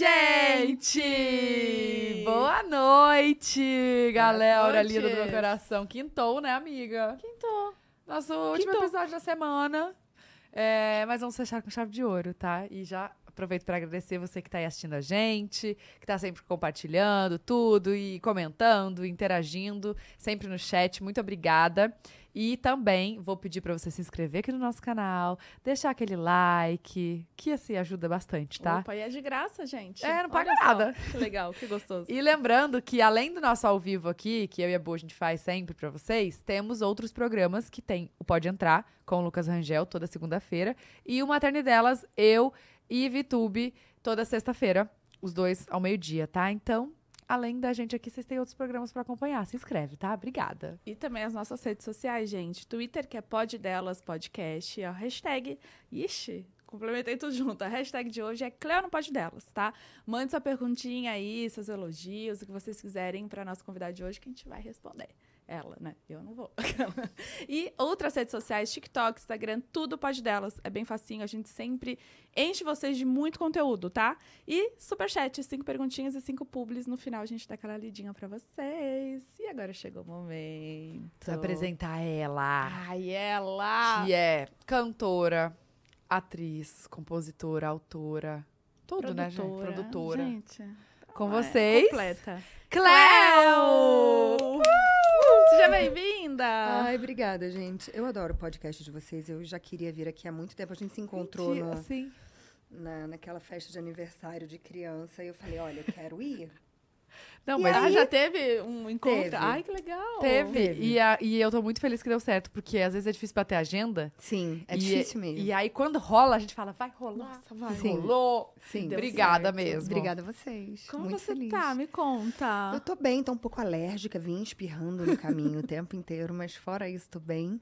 gente! Boa noite, galera linda do meu coração. Quintou, né, amiga? Quintou. Nosso último Quintou. episódio da semana. É, mas vamos fechar com chave de ouro, tá? E já aproveito para agradecer você que tá aí assistindo a gente, que tá sempre compartilhando tudo e comentando, interagindo, sempre no chat. Muito obrigada. E também vou pedir para você se inscrever aqui no nosso canal, deixar aquele like, que assim ajuda bastante, tá? Opa, e é de graça, gente. É, não paga nada. Que legal, que gostoso. E lembrando que além do nosso ao vivo aqui, que eu e a Boa a gente faz sempre pra vocês, temos outros programas que tem o Pode Entrar com o Lucas Rangel toda segunda-feira e o Materne Delas, eu e Vitube toda sexta-feira, os dois ao meio-dia, tá? Então, além da gente aqui, vocês têm outros programas pra acompanhar. Se inscreve, tá? Obrigada. E também as nossas redes sociais, gente. Twitter, que é Pod Delas Podcast. A hashtag. Ixi, complementei tudo junto. A hashtag de hoje é Cleo no Pod Delas, tá? Mande sua perguntinha aí, seus elogios, o que vocês quiserem pra nossa convidada de hoje, que a gente vai responder. Ela, né? Eu não vou. e outras redes sociais, TikTok, Instagram, tudo Pod Delas. É bem facinho, a gente sempre enche vocês de muito conteúdo, tá? E superchat, cinco perguntinhas e cinco publis. No final a gente dá aquela lidinha pra vocês. E agora chegou o momento. Vou apresentar ela, Ai, ela! que é cantora, atriz, compositora, autora, tudo, né, gente? Produtora. Gente, Com é vocês, Completa. Cleo! Seja bem-vinda! Ai, obrigada, gente. Eu adoro o podcast de vocês. Eu já queria vir aqui há muito tempo. A gente se encontrou Mentira, no- na, naquela festa de aniversário de criança. E eu falei, olha, eu quero ir. Não, E mas Ah, aí? já teve um encontro? Teve. Ai, que legal! Teve. Teve. E, a- e eu tô muito feliz que deu certo, porque às vezes é difícil pra ter agenda. Sim, é E- difícil mesmo. E aí, quando rola, a gente fala, vai rolar. Nossa, vai. Sim. Rolou. Sim. Deu Obrigada certo. mesmo. Obrigada a vocês. Como muito você feliz. tá? Me conta. Eu tô bem, tô um pouco alérgica, vim espirrando no caminho o tempo inteiro, mas fora isso, tô bem.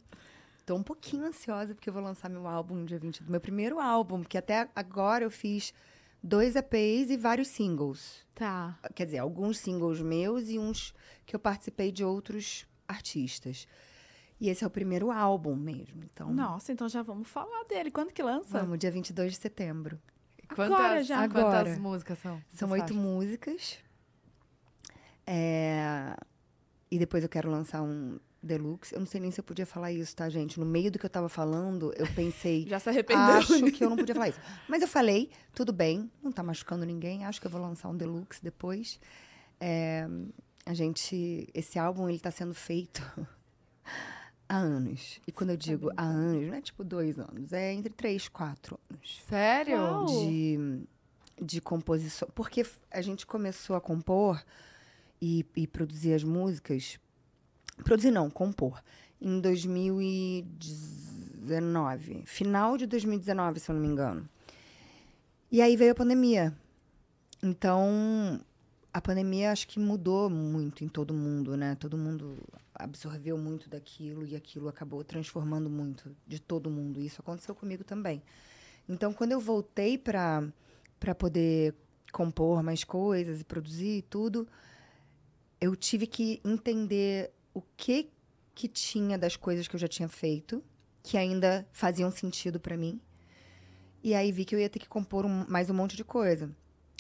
Tô um pouquinho ansiosa porque eu vou lançar meu álbum no dia 20 do meu primeiro álbum, porque até agora eu fiz dois EPs e vários singles. Tá. Quer dizer, alguns singles meus e uns que eu participei de outros artistas. E esse é o primeiro álbum mesmo, então. Nossa, então já vamos falar dele. Quando que lança? Vamos, dia 22 de setembro. Quantas, Agora já. quantas Agora. músicas são? São oito músicas. É, E depois eu quero lançar um deluxe. Eu não sei nem se eu podia falar isso, tá, gente? No meio do que eu tava falando, eu pensei. Já se arrependeu? Acho que eu não podia falar isso. Mas eu falei, tudo bem, não tá machucando ninguém. Acho que eu vou lançar um deluxe depois. É, a gente. Esse álbum, ele tá sendo feito há anos. E quando eu digo há anos, não é tipo dois anos, é entre três quatro anos Sério? Uau. de, de composição. Porque a gente começou a compor e, e produzir as músicas. Produzir não, compor. Em 2019. Final de 2019, se eu não me engano. E aí veio a pandemia. Então, a pandemia acho que mudou muito em todo mundo, né? Todo mundo absorveu muito daquilo e aquilo acabou transformando muito de todo mundo. Isso aconteceu comigo também. Então, quando eu voltei para para poder compor mais coisas e produzir tudo, eu tive que entender o que que tinha das coisas que eu já tinha feito que ainda faziam sentido para mim. E aí vi que eu ia ter que compor um- mais um monte de coisa.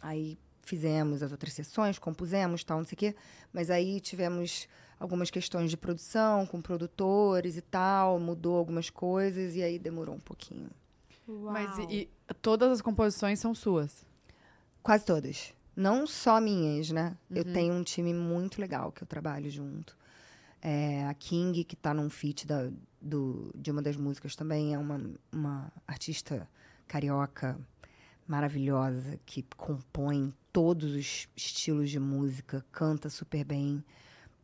Aí fizemos as outras sessões, compusemos, tal, não sei o quê. Mas aí tivemos algumas questões de produção com produtores e tal, mudou algumas coisas e aí demorou um pouquinho. Mas Uau. e, e todas as composições são suas? Quase todas. Não só minhas, né? Eu Uhum. tenho um time muito legal que eu trabalho junto. É, a King, que tá num feat da, do, de uma das músicas também, é uma, uma artista carioca maravilhosa, que compõe todos os estilos de música, canta super bem.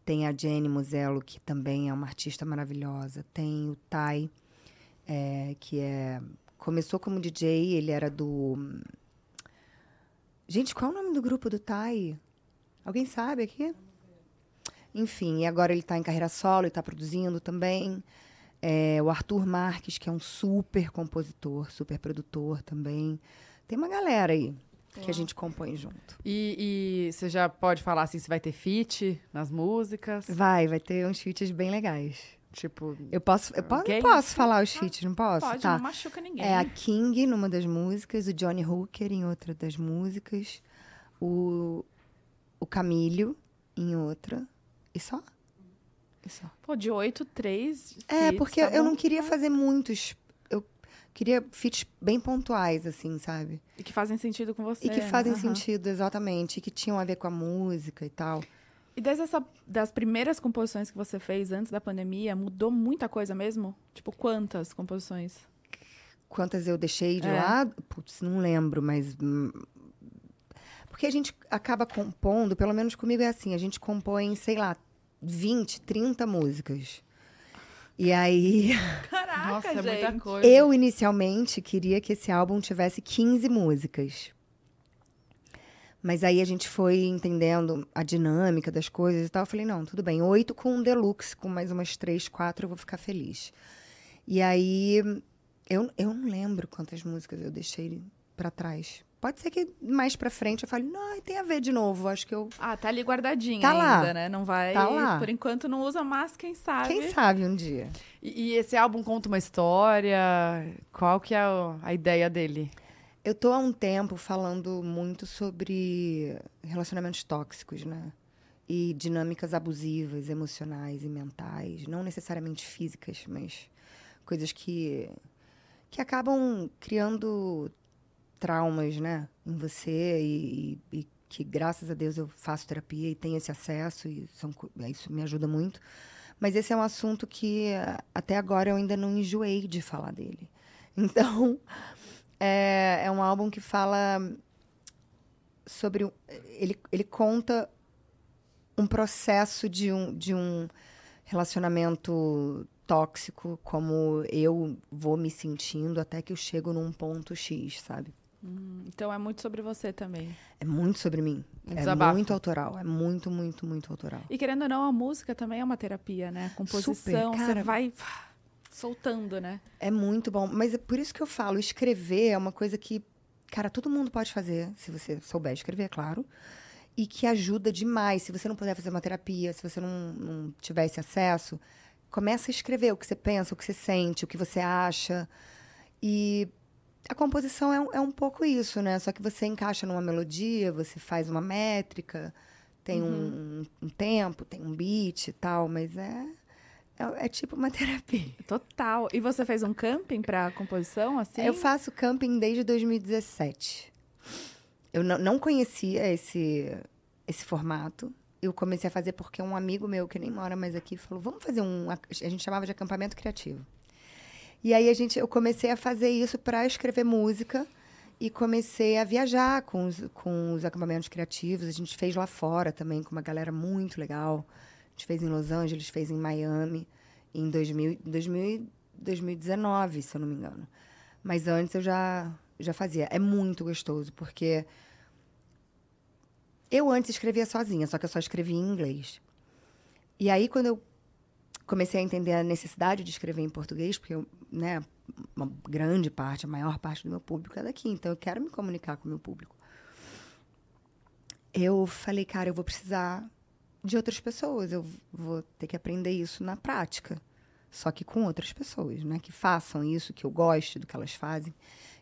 Tem a Jenny Musello, que também é uma artista maravilhosa. Tem o Tai, é, que é começou como DJ, ele era do Gente, qual é o nome do grupo do Tai? Alguém sabe aqui? Enfim, e agora ele está em carreira solo e está produzindo também. É, o Arthur Marques, que é um super compositor, super produtor também. Tem uma galera aí que a gente compõe junto. E, e você já pode falar assim se vai ter feat nas músicas? Vai, vai ter uns feats bem legais. Tipo, Eu posso, eu po- Quem? posso falar os feats, não posso? Pode, tá. não machuca ninguém. É a King numa das músicas, o Johnny Hooker em outra das músicas, o, o Camilho em outra. E só? E só. Pô, de oito, três. É, feats, porque tá eu bom. não queria fazer muitos. Eu queria feats bem pontuais, assim, sabe? E que fazem sentido com você. E que né? fazem Aham. sentido, exatamente. E que tinham a ver com a música e tal. E desde essa, das primeiras composições que você fez antes da pandemia, mudou muita coisa mesmo? Tipo, quantas composições? Quantas eu deixei de É. lado? Putz, não lembro, mas. hum, Porque a gente acaba compondo, pelo menos comigo é assim, a gente compõe, sei lá, 20, 30 músicas. E aí, Caraca, Nossa, é gente. muita coisa. eu inicialmente queria que esse álbum tivesse 15 músicas. Mas aí a gente foi entendendo a dinâmica das coisas e tal. Eu falei, não, tudo bem, oito com um deluxe, com mais umas três, quatro, eu vou ficar feliz. E aí, eu, eu não lembro quantas músicas eu deixei pra trás. Pode ser que mais pra frente eu fale, não, tem a ver de novo. Acho que eu. Ah, tá ali guardadinha Tá lá. ainda, né? Não vai. Tá lá. Por enquanto não usa, mas quem sabe. Quem sabe um dia. E, e esse álbum conta uma história? Qual que é o- a ideia dele? Eu tô há um tempo falando muito sobre relacionamentos tóxicos, né? E dinâmicas abusivas, emocionais e mentais, não necessariamente físicas, mas coisas que que acabam criando traumas, né, em você e, e- e que graças a Deus eu faço terapia e tenho esse acesso e são, co- isso me ajuda muito. Mas esse é um assunto que eh, até agora eu ainda não enjoei de falar dele. Então, é, é um álbum que fala sobre. Ele, ele conta um processo de um, de um relacionamento tóxico, como eu vou me sentindo até que eu chego num ponto X, sabe? Hum, então é muito sobre você também. É muito sobre mim. Um É muito autoral. É muito, muito, muito autoral. E querendo ou não, a música também é uma terapia, né? A composição, Super, você cara. vai soltando, né? É muito bom. Mas é por isso que eu falo, escrever é uma coisa que, cara, todo mundo pode fazer, se você souber escrever, é claro. E que ajuda demais. Se você não puder fazer uma terapia, se você não, não tiver esse acesso, começa a escrever o que você pensa, o que você sente, o que você acha. E a composição é, um- é um pouco isso, né? Só que você encaixa numa melodia, você faz uma métrica, tem um, um tempo, tem um beat e tal, mas é, é, é tipo uma terapia. Total. E você fez um camping pra composição, assim? Eu faço camping desde 2017. Eu não, não conhecia esse, esse formato. Eu comecei a fazer porque um amigo meu, que nem mora mais aqui, falou: vamos fazer um. A gente chamava de acampamento criativo. E aí a gente, eu comecei a fazer isso para escrever música e comecei a viajar com os, com os acampamentos criativos. A gente fez lá fora também com uma galera muito legal. A gente fez em Los Angeles, fez em Miami em 2000, 2000, 2019, se eu não me engano. Mas antes eu já, já fazia. É muito gostoso, porque eu antes escrevia sozinha, só que eu só escrevia em inglês. E aí, quando eu comecei a entender a necessidade de escrever em português, porque eu, né, uma grande parte, a maior parte do meu público é daqui, então eu quero me comunicar com o meu público. Eu falei, cara, eu vou precisar de outras pessoas, eu vou ter que aprender isso na prática. Só que com outras pessoas, né? Que façam isso, que eu goste do que elas fazem.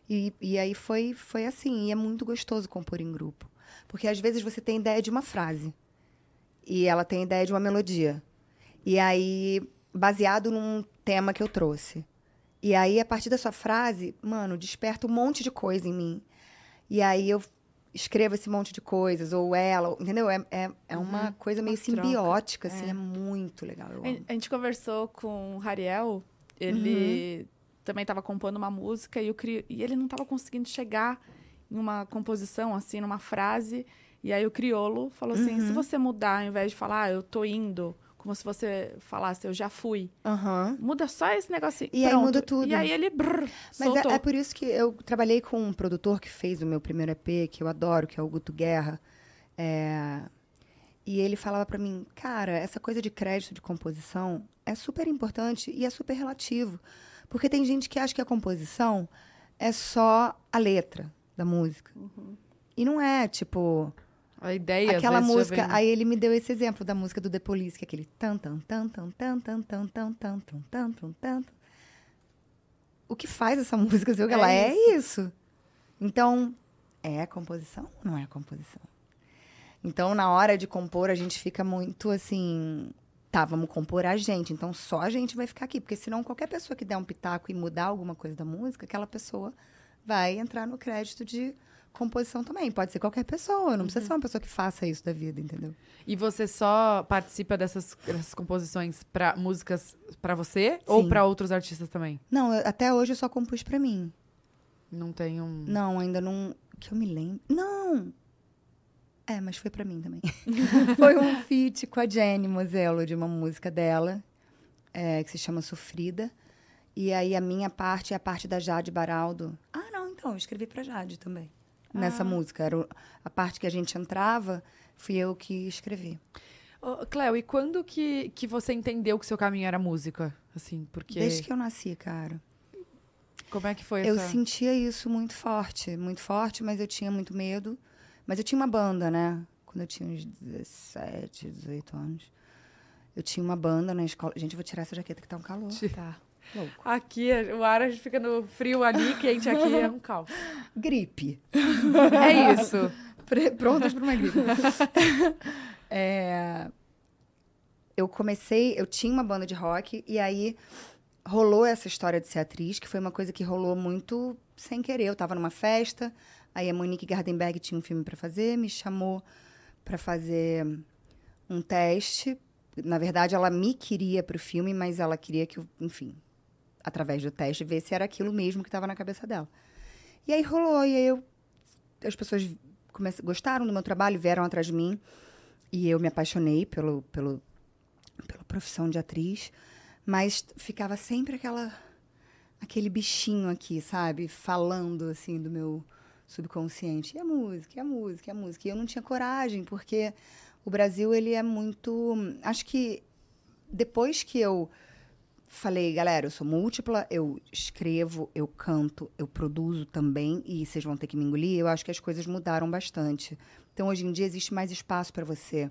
E, e aí foi, foi assim. E é muito gostoso compor em grupo. Porque às vezes você tem ideia de uma frase. E ela tem ideia de uma melodia. E aí, baseado num tema que eu trouxe. E aí, a partir da sua frase, mano, desperta um monte de coisa em mim. E aí eu escrevo esse monte de coisas, ou ela, entendeu? É, é, é uma coisa meio Uhum. troca, simbiótica, assim, é. é muito legal. Eu A- gente conversou com o Rariel, ele Uhum. também estava compondo uma música e, o cri... e ele não estava conseguindo chegar em uma composição, assim, numa frase. E aí o criolo falou assim: Uhum. se você mudar, ao invés de falar, ah, eu tô indo, como se você falasse, eu já fui, Aham. muda só esse negocinho. E aí muda tudo. E aí ele brrr, Mas é, é por isso que eu trabalhei com um produtor que fez o meu primeiro EP, que eu adoro, que é o Guto Guerra. É, E ele falava pra mim, cara, essa coisa de crédito de composição é super importante e é super relativo. Porque tem gente que acha que a composição é só a letra da música. Uhum. E não é, tipo, A ideia, aquela música. vem- Aí ele me deu esse exemplo da música do The Police, que é aquele tan tan tan tan tan tan tan tan tan tan tan tan tan. O que faz essa música ser o que É ela é isso. Então, é a composição ou não é a composição? Então, na hora de compor, a gente fica muito assim. Tá, vamos compor a gente. Então, só a gente vai ficar aqui. Porque senão, qualquer pessoa que der um pitaco e mudar alguma coisa da música, aquela pessoa vai entrar no crédito de composição também. Pode ser qualquer pessoa. Não precisa ser uma pessoa que faça isso da vida, entendeu? E você só participa dessas, dessas composições para músicas para você ou Sim. para outros artistas também? Não, eu- até hoje eu só compus pra mim. Não tem um. Não, ainda não. Que eu me lembro. Não! É, mas foi pra mim também. foi um feat com a Jenny Moselo, de uma música dela, é, que se chama Sofrida. E aí a minha parte é a parte da Jade Baraldo. Ah, não, então, eu escrevi pra Jade também. Nessa música. Era a parte que a gente entrava, fui eu que escrevi. Ô, Cleo, e quando que, que você entendeu que seu caminho era música? Assim, porque. Desde que eu nasci, cara. Como é que foi Eu essa. sentia isso muito forte, muito forte, mas eu tinha muito medo. Mas eu tinha uma banda, né? Quando eu tinha uns 17, 18 anos. Eu tinha uma banda na escola. Gente, eu vou tirar essa jaqueta que tá um calor. Tá. Louco. Aqui, o ar a gente fica no frio ali, quente aqui, é um caos. Gripe. É isso. Pre- Prontas para uma gripe. É, eu comecei, eu tinha uma banda de rock e aí rolou essa história de ser atriz, que foi uma coisa que rolou muito sem querer. Eu tava numa festa, aí a Monique Gardenberg tinha um filme para fazer, me chamou para fazer um teste. Na verdade, ela me queria para o filme, mas ela queria que eu, enfim, através do teste, ver se era aquilo mesmo que estava na cabeça dela. E aí rolou, e aí eu, as pessoas come- gostaram do meu trabalho, vieram atrás de mim, e eu me apaixonei pelo, pelo, pela profissão de atriz, mas ficava sempre aquela aquele bichinho aqui, sabe? Falando, assim, do meu subconsciente. E a música, e a música, e a música. E eu não tinha coragem, porque o Brasil, ele é muito... Acho que depois que eu falei, galera, eu sou múltipla, eu escrevo, eu canto, eu produzo também, e vocês vão ter que me engolir, eu acho que as coisas mudaram bastante. Então, hoje em dia, existe mais espaço para você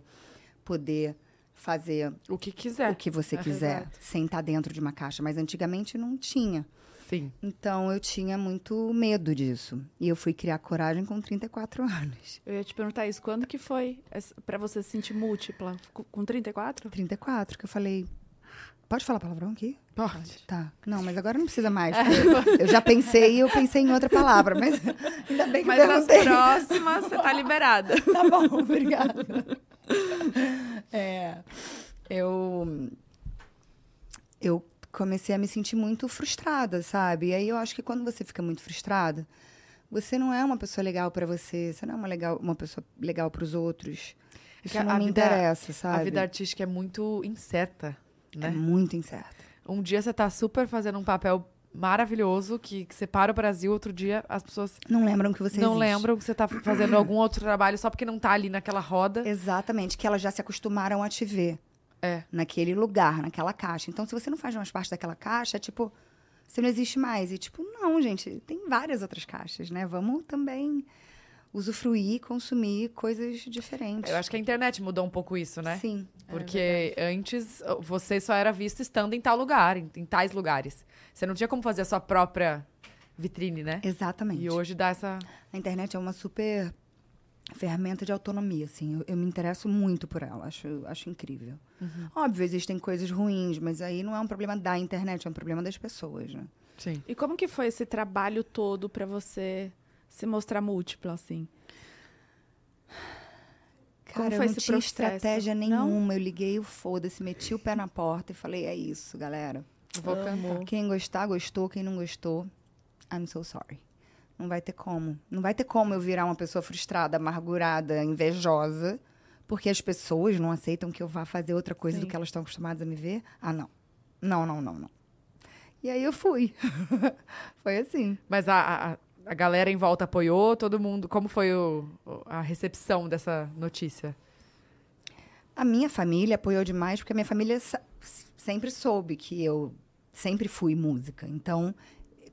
poder fazer O que quiser. o que você É, quiser, exato. sem estar dentro de uma caixa. Mas antigamente não tinha. Sim. Então, eu tinha muito medo disso. E eu fui criar coragem com 34 anos. Eu ia te perguntar isso. Quando que foi pra você se sentir múltipla? Com 34? 34, que eu falei... Pode falar palavrão aqui? Pode. Tá. Não, mas agora não precisa mais. porque eu já pensei e eu pensei em outra palavra, mas ainda bem que Mas nas próximas, você tá liberada. Tá bom, obrigada. É, eu, eu comecei a me sentir muito frustrada, sabe? E aí eu acho que quando você fica muito frustrada, você não é uma pessoa legal pra você, você não é uma, legal, uma pessoa legal pros outros. Isso Que a- não a me vida- interessa, sabe? A vida artística é muito incerta, é né? muito incerta. Um dia você tá super fazendo um papel maravilhoso que, que separa o Brasil, outro dia as pessoas Não lembram que você não existe. lembram que você tá fazendo algum outro trabalho só porque não tá ali naquela roda. Exatamente, que elas já se acostumaram a te ver. É. Naquele lugar, naquela caixa. Então, se você não faz mais parte daquela caixa, é tipo, você não existe mais. E tipo, não, gente, tem várias outras caixas, né? Vamos também usufruir, consumir coisas diferentes. Eu acho que a internet mudou um pouco isso, né? Sim. Porque antes você só era visto estando em tal lugar, em, em tais lugares. Você não tinha como fazer a sua própria vitrine, né? Exatamente. E hoje dá essa. A internet é uma super ferramenta de autonomia, assim. Eu, eu me interesso muito por ela, acho, acho incrível. Uhum. Óbvio, existem coisas ruins, mas aí não é um problema da internet, é um problema das pessoas, né? Sim. E como que foi esse trabalho todo pra você se mostrar múltipla, assim? Como Cara, foi eu não esse tinha processo? estratégia Não? nenhuma. Eu liguei o foda-se, meti o pé na porta e falei, é isso, galera. Vou cantar. Quem gostar, gostou. Quem não gostou, I'm so sorry. Não vai ter como. Não vai ter como eu virar uma pessoa frustrada, amargurada, invejosa, porque as pessoas não aceitam que eu vá fazer outra coisa Sim. do que elas estão acostumadas a me ver. Ah, não. Não, não, não, não. E aí eu fui. Foi assim. Mas a, a, a galera em volta apoiou, todo mundo. Como foi o, a recepção dessa notícia? A minha família apoiou demais, porque a minha família sempre soube que eu sempre fui música. Então,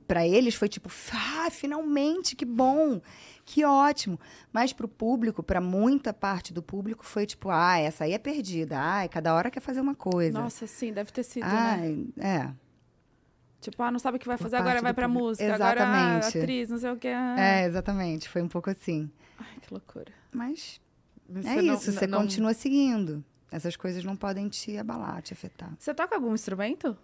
para eles foi tipo, ah, finalmente, que bom, que ótimo. Mas para o público, para muita parte do público, foi tipo, ah, essa aí é perdida. Ah, cada hora quer fazer uma coisa. Nossa, sim, deve ter sido, ah, né? é. Tipo, ah, não sabe o que vai fazer, agora vai pra público. música. Agora, Exatamente. atriz, não sei o que. É, exatamente. Foi um pouco assim. Ai, que loucura. Mas Mas É você não- isso, você não- continua seguindo. Essas coisas não podem te abalar, te afetar. Você toca algum instrumento?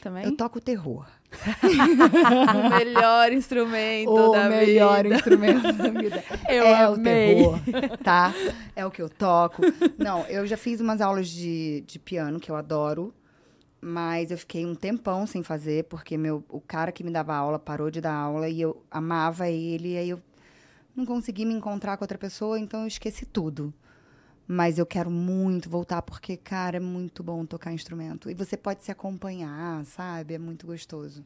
Também? Eu toco terror. o melhor instrumento o da melhor vida. instrumento da vida. Eu é amei. o terror, tá? É o que eu toco. Não, eu já fiz umas aulas de, de piano, que eu adoro. Mas eu fiquei um tempão sem fazer, porque meu, o cara que me dava aula parou de dar aula e eu amava ele. E aí eu não consegui me encontrar com outra pessoa, então eu esqueci tudo. Mas eu quero muito voltar, porque, cara, é muito bom tocar instrumento. E você pode se acompanhar, sabe? É muito gostoso.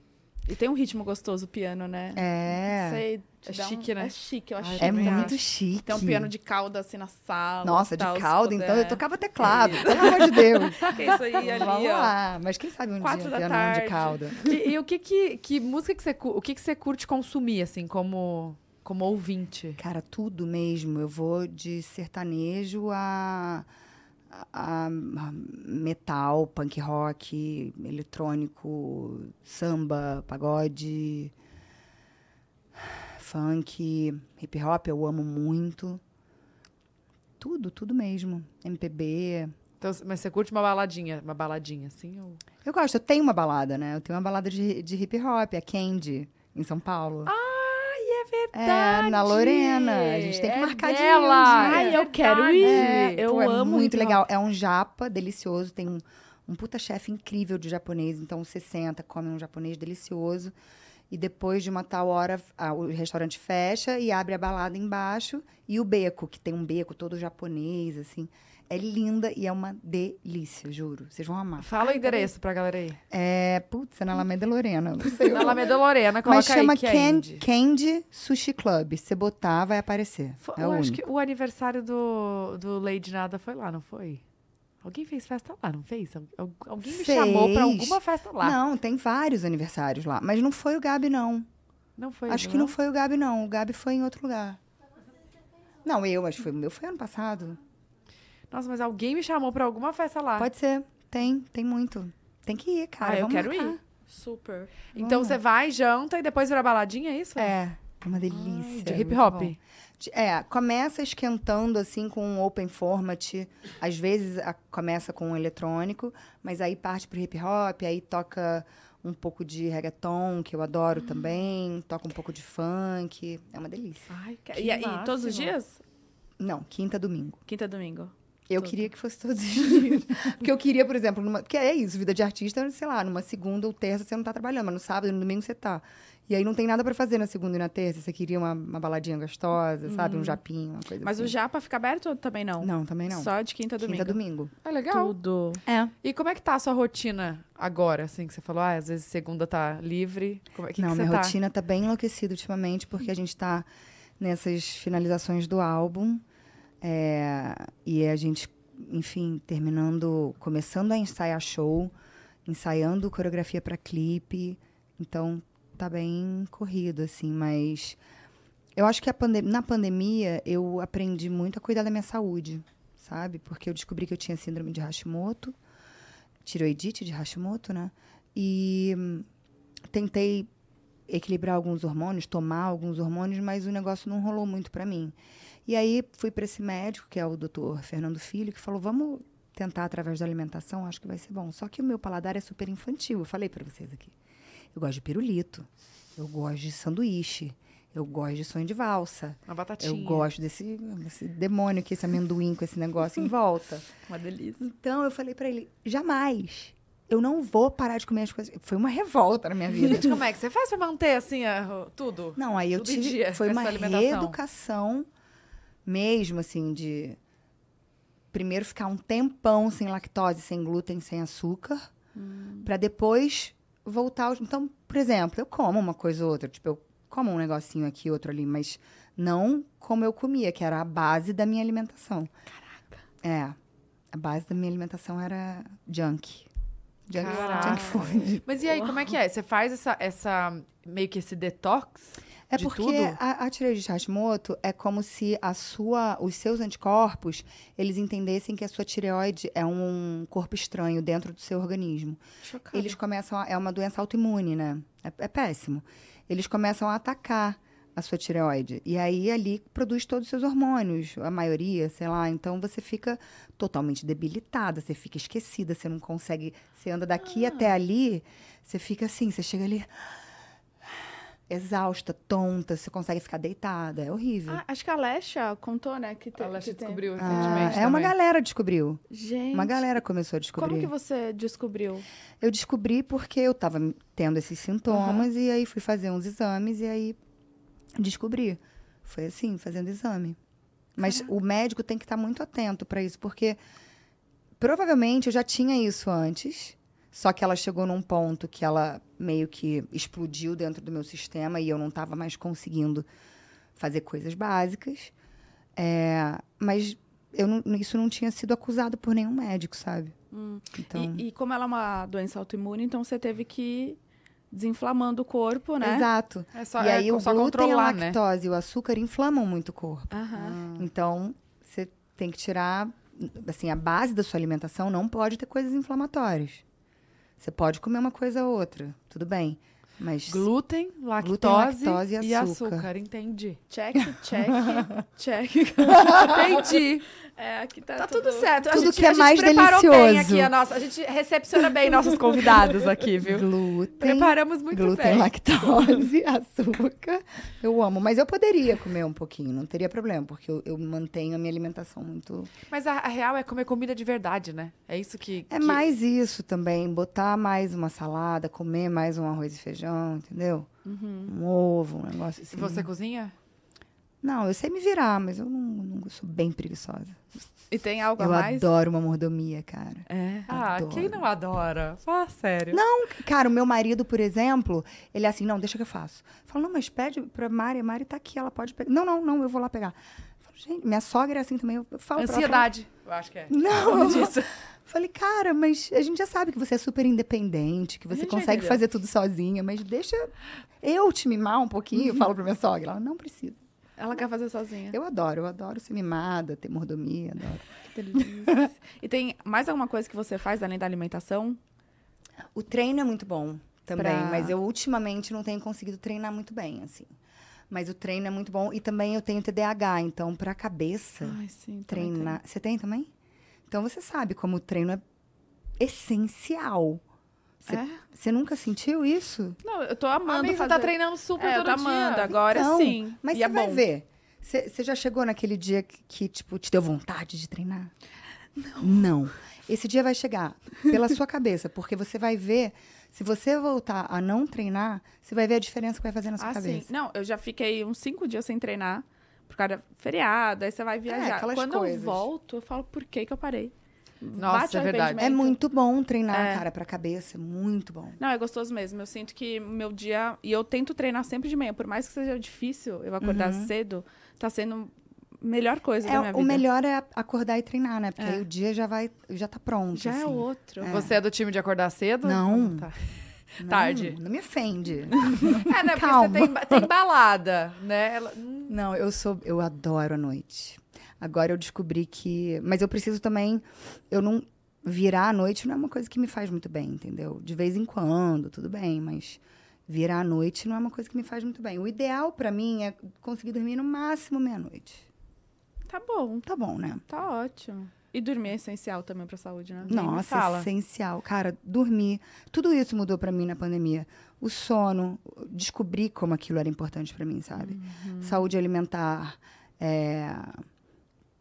E tem um ritmo gostoso o piano, né? É. Sei, É dá um- chique, né? É chique, eu acho. Ai, É muito acho. chique. Tem um piano de cauda assim na sala. Nossa, de tal, se cauda, puder. então eu tocava teclado, pelo amor de Deus. Saca isso aí ali, Vamos ó. lá, mas quem sabe um Quatro dia da piano tarde. de cauda. E, e o que que, que música que você, o que que você curte consumir, assim, como, como ouvinte? Cara, tudo mesmo. Eu vou de sertanejo a, a- a metal, punk rock, eletrônico, samba, pagode, funk, hip hop, eu amo muito. Tudo, tudo mesmo. MPB. Então, mas você curte uma baladinha, uma baladinha, assim? Ou... Eu gosto, eu tenho uma balada, né? Eu tenho uma balada de, de hip hop, a Candy, em São Paulo. Ai, é É, na Lorena. A gente tem que É marcar de ir dela. um dia. Ai, eu quero verdade. ir. É, eu pô, é amo muito hip hop. legal. É um japa delicioso, tem um, um puta chefe incrível de japonês. Então você senta, come um japonês delicioso. E depois de uma tal hora, a- o restaurante fecha e abre a balada embaixo. E o beco, que tem um beco todo japonês, assim. É linda e é uma delícia, juro. Vocês vão amar. Fala o endereço pra galera aí. É, putz, é na Alameda Lorena. Não sei. Na Alameda Lorena, coloca Mas chama aí, Candy. Candy. Candy Sushi Club. Se você botar, vai aparecer. Fo- é eu acho que o aniversário do, do Lady Nada foi lá, não foi? Alguém fez festa lá, não fez? Al- al- Alguém me Fez. chamou pra alguma festa lá. Não, tem vários aniversários lá. Mas não foi o Gabi, não. Não foi? Acho que não foi o Gabi, não. O Gabi foi em outro lugar. Não, eu, acho que foi o meu. Foi ano passado. Nossa, mas alguém me chamou pra alguma festa lá. Pode ser. Tem, tem muito. Tem que ir, cara. Ah, eu Vamos quero marcar. ir. Super. Então Vamos. você vai, janta e depois vira baladinha, é isso? É, é uma delícia. De é hip hop. De- É, começa esquentando assim com um open format. Às vezes a- começa com um eletrônico, mas aí parte pro hip hop, aí toca um pouco de reggaeton, que eu adoro também, toca um pouco de funk. É uma delícia. Ai, que E, e todos os dias? Não, quinta, domingo. Quinta, domingo. Eu Tudo. queria que fosse todos os dias. Porque eu queria, por exemplo, numa, porque é isso, vida de artista, sei lá, numa segunda ou terça você não tá trabalhando, mas no sábado e no domingo você tá. E aí não tem nada pra fazer na segunda e na terça. Você queria uma, uma baladinha gostosa, sabe? Um japinho, uma coisa Mas assim. o japa fica aberto ou também não? Não, também não. Só de quinta a domingo. Quinta, domingo. É legal. Tudo. É. E como é que tá a sua rotina agora, assim, que você falou? Ah, às vezes segunda tá livre. Como é que, não, que você minha tá? rotina tá bem enlouquecida ultimamente, porque a gente tá nessas finalizações do álbum. É, e a gente, enfim, terminando, começando a ensaiar show, ensaiando coreografia para clipe. Então, tá bem corrido, assim, mas eu acho que a pande na pandemia eu aprendi muito a cuidar da minha saúde, sabe? Porque eu descobri que eu tinha síndrome de Hashimoto, tiroidite de Hashimoto, né? E tentei equilibrar alguns hormônios, tomar alguns hormônios, mas o negócio não rolou muito para mim. E aí fui para esse médico, que é o doutor Fernando Filho, que falou: vamos tentar através da alimentação, acho que vai ser bom. Só que o meu paladar é super infantil, eu falei para vocês aqui. Eu gosto de pirulito, eu gosto de sanduíche, eu gosto de sonho de valsa, Uma batatinha. eu gosto desse, desse demônio aqui, esse amendoim com esse negócio em volta. Uma delícia. Então eu falei para ele: jamais. Eu não vou parar de comer as coisas. Foi uma revolta na minha vida. Gente, como é que você faz pra manter, assim, a- tudo? Não, aí eu tive. dia, foi uma reeducação mesmo, assim, de primeiro ficar um tempão sem lactose, sem glúten, sem açúcar, pra depois voltar. ao- Então, por exemplo, eu como uma coisa ou outra, tipo, eu como um negocinho aqui, outro ali, mas não como eu comia, que era a base da minha alimentação. Caraca. É. A base da minha alimentação era junk. Junk, junk food. Mas e aí, como é que é? Você faz essa, essa meio que esse detox? É de porque tudo? a, a tireoide de Hashimoto é como se a sua, os seus anticorpos, eles entendessem que a sua tireoide é um corpo estranho dentro do seu organismo. Chocada. Eles começam a, é uma doença autoimune, né? É, é péssimo. Eles começam a atacar a sua tireoide. E aí ali produz todos os seus hormônios, a maioria, sei lá. Então você fica totalmente debilitada, você fica esquecida, você não consegue. Você anda daqui Ah. até ali, você fica assim, você chega ali exausta, tonta, você consegue ficar deitada. É horrível. Ah, acho que a Lesha contou, né? Que, te, A Lesha que tem- descobriu Ah, recentemente é uma galera descobriu. Gente. Uma galera começou a descobrir. Como que você descobriu? Eu descobri porque eu tava tendo esses sintomas e aí fui fazer uns exames e aí descobri. Foi assim, fazendo exame. Mas o médico tem que estar muito atento para isso, porque provavelmente eu já tinha isso antes, só que ela chegou num ponto que ela meio que explodiu dentro do meu sistema e eu não estava mais conseguindo fazer coisas básicas. É, mas não- isso não tinha sido acusado por nenhum médico, sabe? Então... E, e como ela é uma doença autoimune, então você teve que ir desinflamando o corpo, né? Exato. É só, e aí é o só glúten, a né? lactose e o açúcar inflamam muito o corpo. Aham. Então, você tem que tirar, assim, a base da sua alimentação não pode ter coisas inflamatórias. Você pode comer uma coisa ou outra, tudo bem. Mas Glúten, lactose, Glúten, lactose e e açúcar. açúcar. Entendi. Check, check, check. Entendi. É, aqui tá, Tá tudo certo. A Tudo gente, que é a gente mais preparou bem delicioso. aqui a nossa. A gente recepciona bem nossos convidados aqui, viu? glúten, Preparamos muito glúten, bem. lactose, açúcar, eu amo. Mas eu poderia comer um pouquinho, não teria problema, porque eu, eu mantenho a minha alimentação muito Mas a, a real é comer comida de verdade, né? É isso que. É que- mais isso também, botar mais uma salada, comer mais um arroz e feijão, entendeu? Um ovo, um negócio assim. E você cozinha? Não, eu sei me virar, mas eu não, não- eu sou bem preguiçosa. E tem algo eu a mais? adoro uma mordomia, cara. É. Ah, Adoro. quem não adora? Fala sério. Não, cara, o meu marido, por exemplo, ele é assim, não, deixa que eu faço. Eu falo, não, mas pede pra Mari, a Mari tá aqui, ela pode pegar. Não, não, não, eu vou lá pegar. Eu falo, gente, minha sogra é assim também, eu falo pra ela, Ansiedade. Eu acho que é. Não, disso. Falei, cara, mas a gente já sabe que você é super independente, que A você consegue entendeu. fazer tudo sozinha, mas deixa eu te mimar um pouquinho, eu falo pra minha sogra. Ela, não precisa. Ela quer fazer sozinha. Eu adoro, eu adoro ser mimada, ter mordomia, adoro. Que delícia. e tem mais alguma coisa que você faz além da alimentação? O treino é muito bom também, Pra- mas eu ultimamente não tenho conseguido treinar muito bem, assim. Mas o treino é muito bom e também eu tenho TDAH, então pra cabeça Ai, sim. treinar. Você tem também? Então você sabe como o treino é essencial. Você, É? você nunca sentiu isso? Não, eu tô amando Amiga, você tá treinando super É, eu todo tô amando. dia. Agora Então, sim. Mas e você é vai bom. ver. Você já chegou naquele dia que, que, tipo, te deu vontade de treinar? Não. Esse dia vai chegar pela sua cabeça, porque você vai ver. Se você voltar a não treinar, você vai ver a diferença que vai fazer na sua Ah, sim. cabeça. Não, eu já fiquei uns cinco dias sem treinar. Por causa feriado, aí você vai viajar. aquelas Quando coisas. eu volto, eu falo, por que que eu parei? Nossa, Bate é verdade. É muito bom treinar, É. cara, pra cabeça. Muito bom. Não, é gostoso mesmo. Eu sinto que meu dia. E eu tento treinar sempre de manhã. Por mais que seja difícil eu acordar cedo, tá sendo a melhor coisa da minha É, vida. o melhor é acordar e treinar, né? Porque É. aí o dia já vai, já tá pronto. Já é assim. outro. Você é do time de acordar cedo? Não. Tá. Não, Tarde. Não me ofende. É, né? Porque Calma. você tem, tem balada, né? Ela- hum, Não, eu sou, eu adoro a noite. Agora eu descobri que, mas eu preciso também, eu não virar à noite não é uma coisa que me faz muito bem, entendeu? De vez em quando, tudo bem, mas virar à noite não é uma coisa que me faz muito bem. O ideal pra mim é conseguir dormir no máximo meia-noite. Tá bom, Tá bom, né? tá ótimo. E dormir é essencial também pra saúde, né? Nossa, fala. essencial. Cara, dormir. Tudo isso mudou pra mim na pandemia. O sono, descobri como aquilo era importante pra mim, sabe? Uhum. Saúde alimentar, é,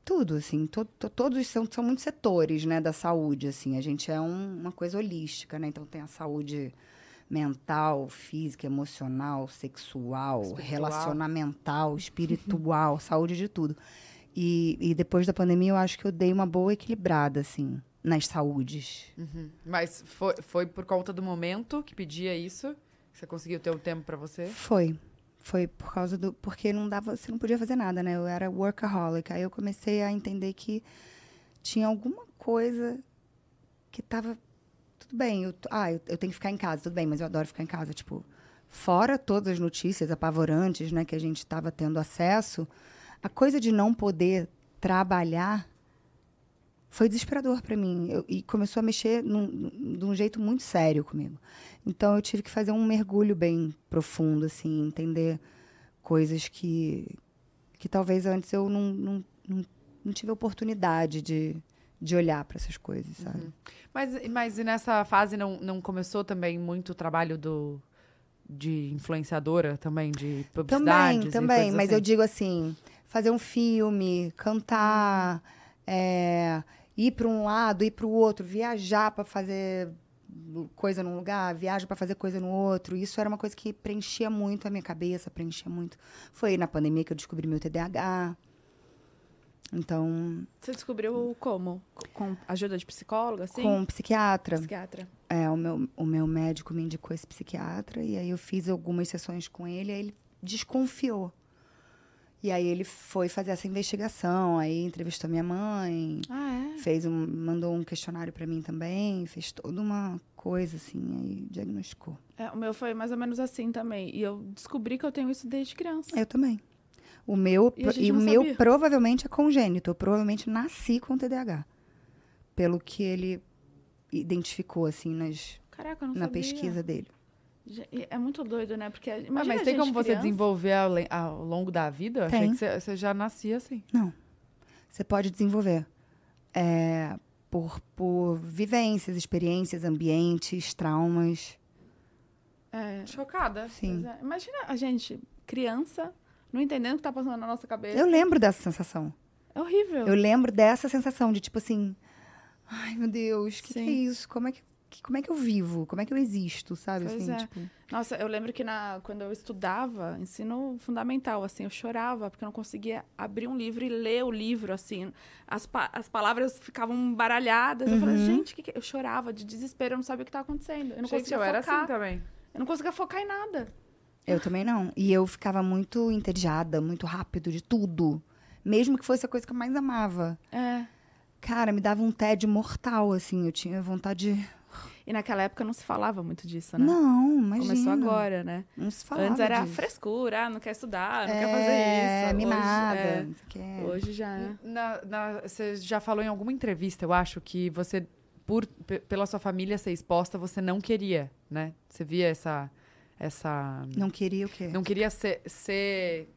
tudo, assim. to- to- todos são, são muitos setores, né, da saúde, assim. A gente é um- uma coisa holística, né? Então tem a saúde mental, física, emocional, sexual, Espiritual. relacionamental, espiritual, saúde de tudo. E, e depois da pandemia, eu acho que eu dei uma boa equilibrada, assim, nas saúdes. uhum. Mas foi, foi por conta do momento que pedia isso? Que você conseguiu ter o tempo pra você? Foi. Foi por causa do. Porque não dava. Você não podia fazer nada, né? Eu era workaholic. Aí eu comecei a entender que tinha alguma coisa que tava. Tudo bem. Eu, ah, eu, eu tenho que ficar em casa, tudo bem, mas eu adoro ficar em casa. Tipo, fora todas as notícias apavorantes, né, que a gente estava tendo acesso, a coisa de não poder trabalhar foi desesperador para mim. Eu- e começou a mexer num, de um jeito muito sério comigo. Então eu tive que fazer um mergulho bem profundo, assim, entender coisas que, que talvez antes eu não, não, não, não tive oportunidade de, de olhar para essas coisas, sabe? Mas, mas e nessa fase não, não começou também muito o trabalho do, de influenciadora também, de publicidade? Também, também. Mas eu digo assim, fazer um filme, cantar, é, ir para um lado, ir para o outro, viajar para fazer coisa num lugar, viajar para fazer coisa no outro. Isso era uma coisa que preenchia muito a minha cabeça, preenchia muito. Foi na pandemia que eu descobri meu TDAH. Então, Você descobriu como? Com ajuda de psicóloga, assim? com um psiquiatra. psiquiatra. É, o meu, o meu médico me indicou esse psiquiatra e aí eu fiz algumas sessões com ele, aí ele desconfiou. E aí ele foi fazer essa investigação, aí entrevistou minha mãe, Ah, é? fez um, mandou um questionário para mim também, fez toda uma coisa assim, aí diagnosticou. É, O meu foi mais ou menos assim também. E eu descobri que eu tenho isso desde criança. Eu também. O meu E e o meu sabia. provavelmente é congênito, eu provavelmente nasci com TDAH. Pelo que ele identificou assim nas, Caraca, na sabia. pesquisa dele. É muito doido, né? Porque Ah, imagina mas a tem gente como você criança. desenvolver ao, ao longo da vida? Eu Achei que você, você já nascia assim. Você pode desenvolver é, por, por vivências, experiências, ambientes, traumas. É, Chocada. Sim. é. Imagina a gente, criança, não entendendo o que tá passando na nossa cabeça. Eu lembro dessa sensação. É horrível. Eu lembro dessa sensação de tipo assim, ai meu Deus, o que, que é isso? Como é que, que- como é que eu vivo? Como é que eu existo, sabe? Pois assim, é. tipo, Nossa, eu lembro que na, quando eu estudava, ensino fundamental, assim, eu chorava porque eu não conseguia abrir um livro e ler o livro, assim. As, pa- as palavras ficavam baralhadas. Eu falei, Uhum. gente, que que... eu chorava de desespero, eu não sabia o que estava acontecendo. Eu não Gente, conseguia eu era focar. assim também. Eu não conseguia focar em nada. eu também não. E eu ficava muito entediada, muito rápido de tudo. Mesmo que fosse a coisa que eu mais amava. É. Cara, me dava um tédio mortal, assim. Eu tinha vontade de. E naquela época não se falava muito disso, né? Não, imagina. Começou agora, né? Não se falava Antes era disso. frescura, ah, não quer estudar, não é, quer fazer isso. mimada. Hoje, é, hoje já é. Na- na- você já falou em alguma entrevista, eu acho, que você, por, pe- pela sua família ser exposta, você não queria, né? Você via essa. essa Não queria o quê? não queria ser. ser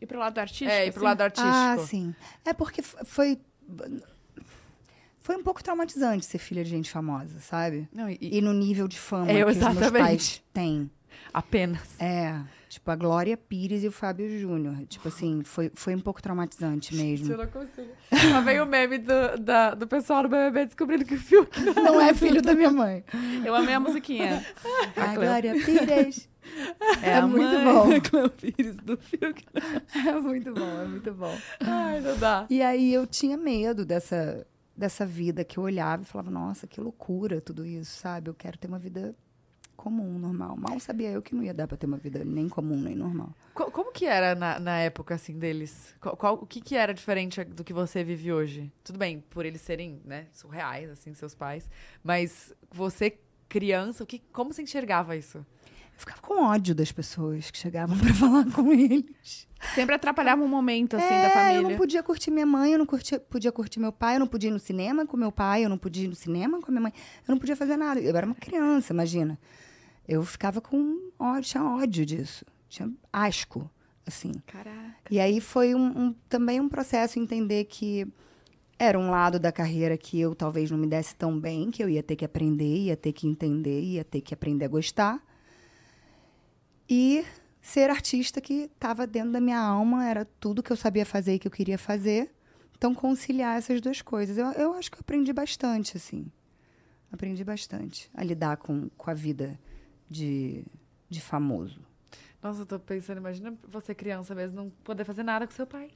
E pro lado artístico? é, ir pro assim? lado artístico. Ah, sim. É porque foi. Foi um pouco traumatizante ser filha de gente famosa, sabe? Não, e, E no nível de fama É, que os meus pais têm. apenas. É. Tipo, a Glória Pires e o Fábio Júnior. Tipo assim, foi, foi um pouco traumatizante mesmo. não consigo. Lá veio o meme do, da- do pessoal do BBB descobrindo que o Fiuk Não é filho da minha mãe. Eu amei a musiquinha. A Cleo. Glória Pires. É, É a muito bom. Cleo Pires do Fiuk. É muito bom, é muito bom. Ai, não dá. E aí eu tinha medo dessa, dessa vida que eu olhava e falava, nossa, que loucura tudo isso, sabe? Eu quero ter uma vida comum, normal. Mal sabia eu que não ia dar pra ter uma vida nem comum, nem normal. Co- Como que era na, na época, assim, deles? Qual, qual- o que que era diferente do que você vive hoje? Tudo bem, por eles serem, né, surreais, assim, seus pais. Mas você, criança, o que, como você enxergava isso? Eu ficava com ódio das pessoas que chegavam pra falar com eles. Sempre atrapalhava um momento, assim, é, da eu família. não podia curtir minha mãe, eu não curtia, podia curtir meu pai, eu não podia ir no cinema com meu pai, eu não podia ir no cinema com a minha mãe. Eu não podia fazer nada. Eu era uma criança, imagina. Eu ficava com ódio, tinha ódio disso. Tinha asco, assim. Caraca. E aí foi um, um- também um processo entender que era um lado da carreira que eu talvez não me desse tão bem, que eu ia ter que aprender, ia ter que entender, ia ter que aprender a gostar. E ser artista que estava dentro da minha alma, era tudo que eu sabia fazer e que eu queria fazer. Então, conciliar essas duas coisas. Eu, eu acho que eu aprendi bastante, assim. Aprendi bastante a lidar com, com a vida de, de famoso. Nossa, eu tô pensando, imagina você criança mesmo, não poder fazer nada com seu pai.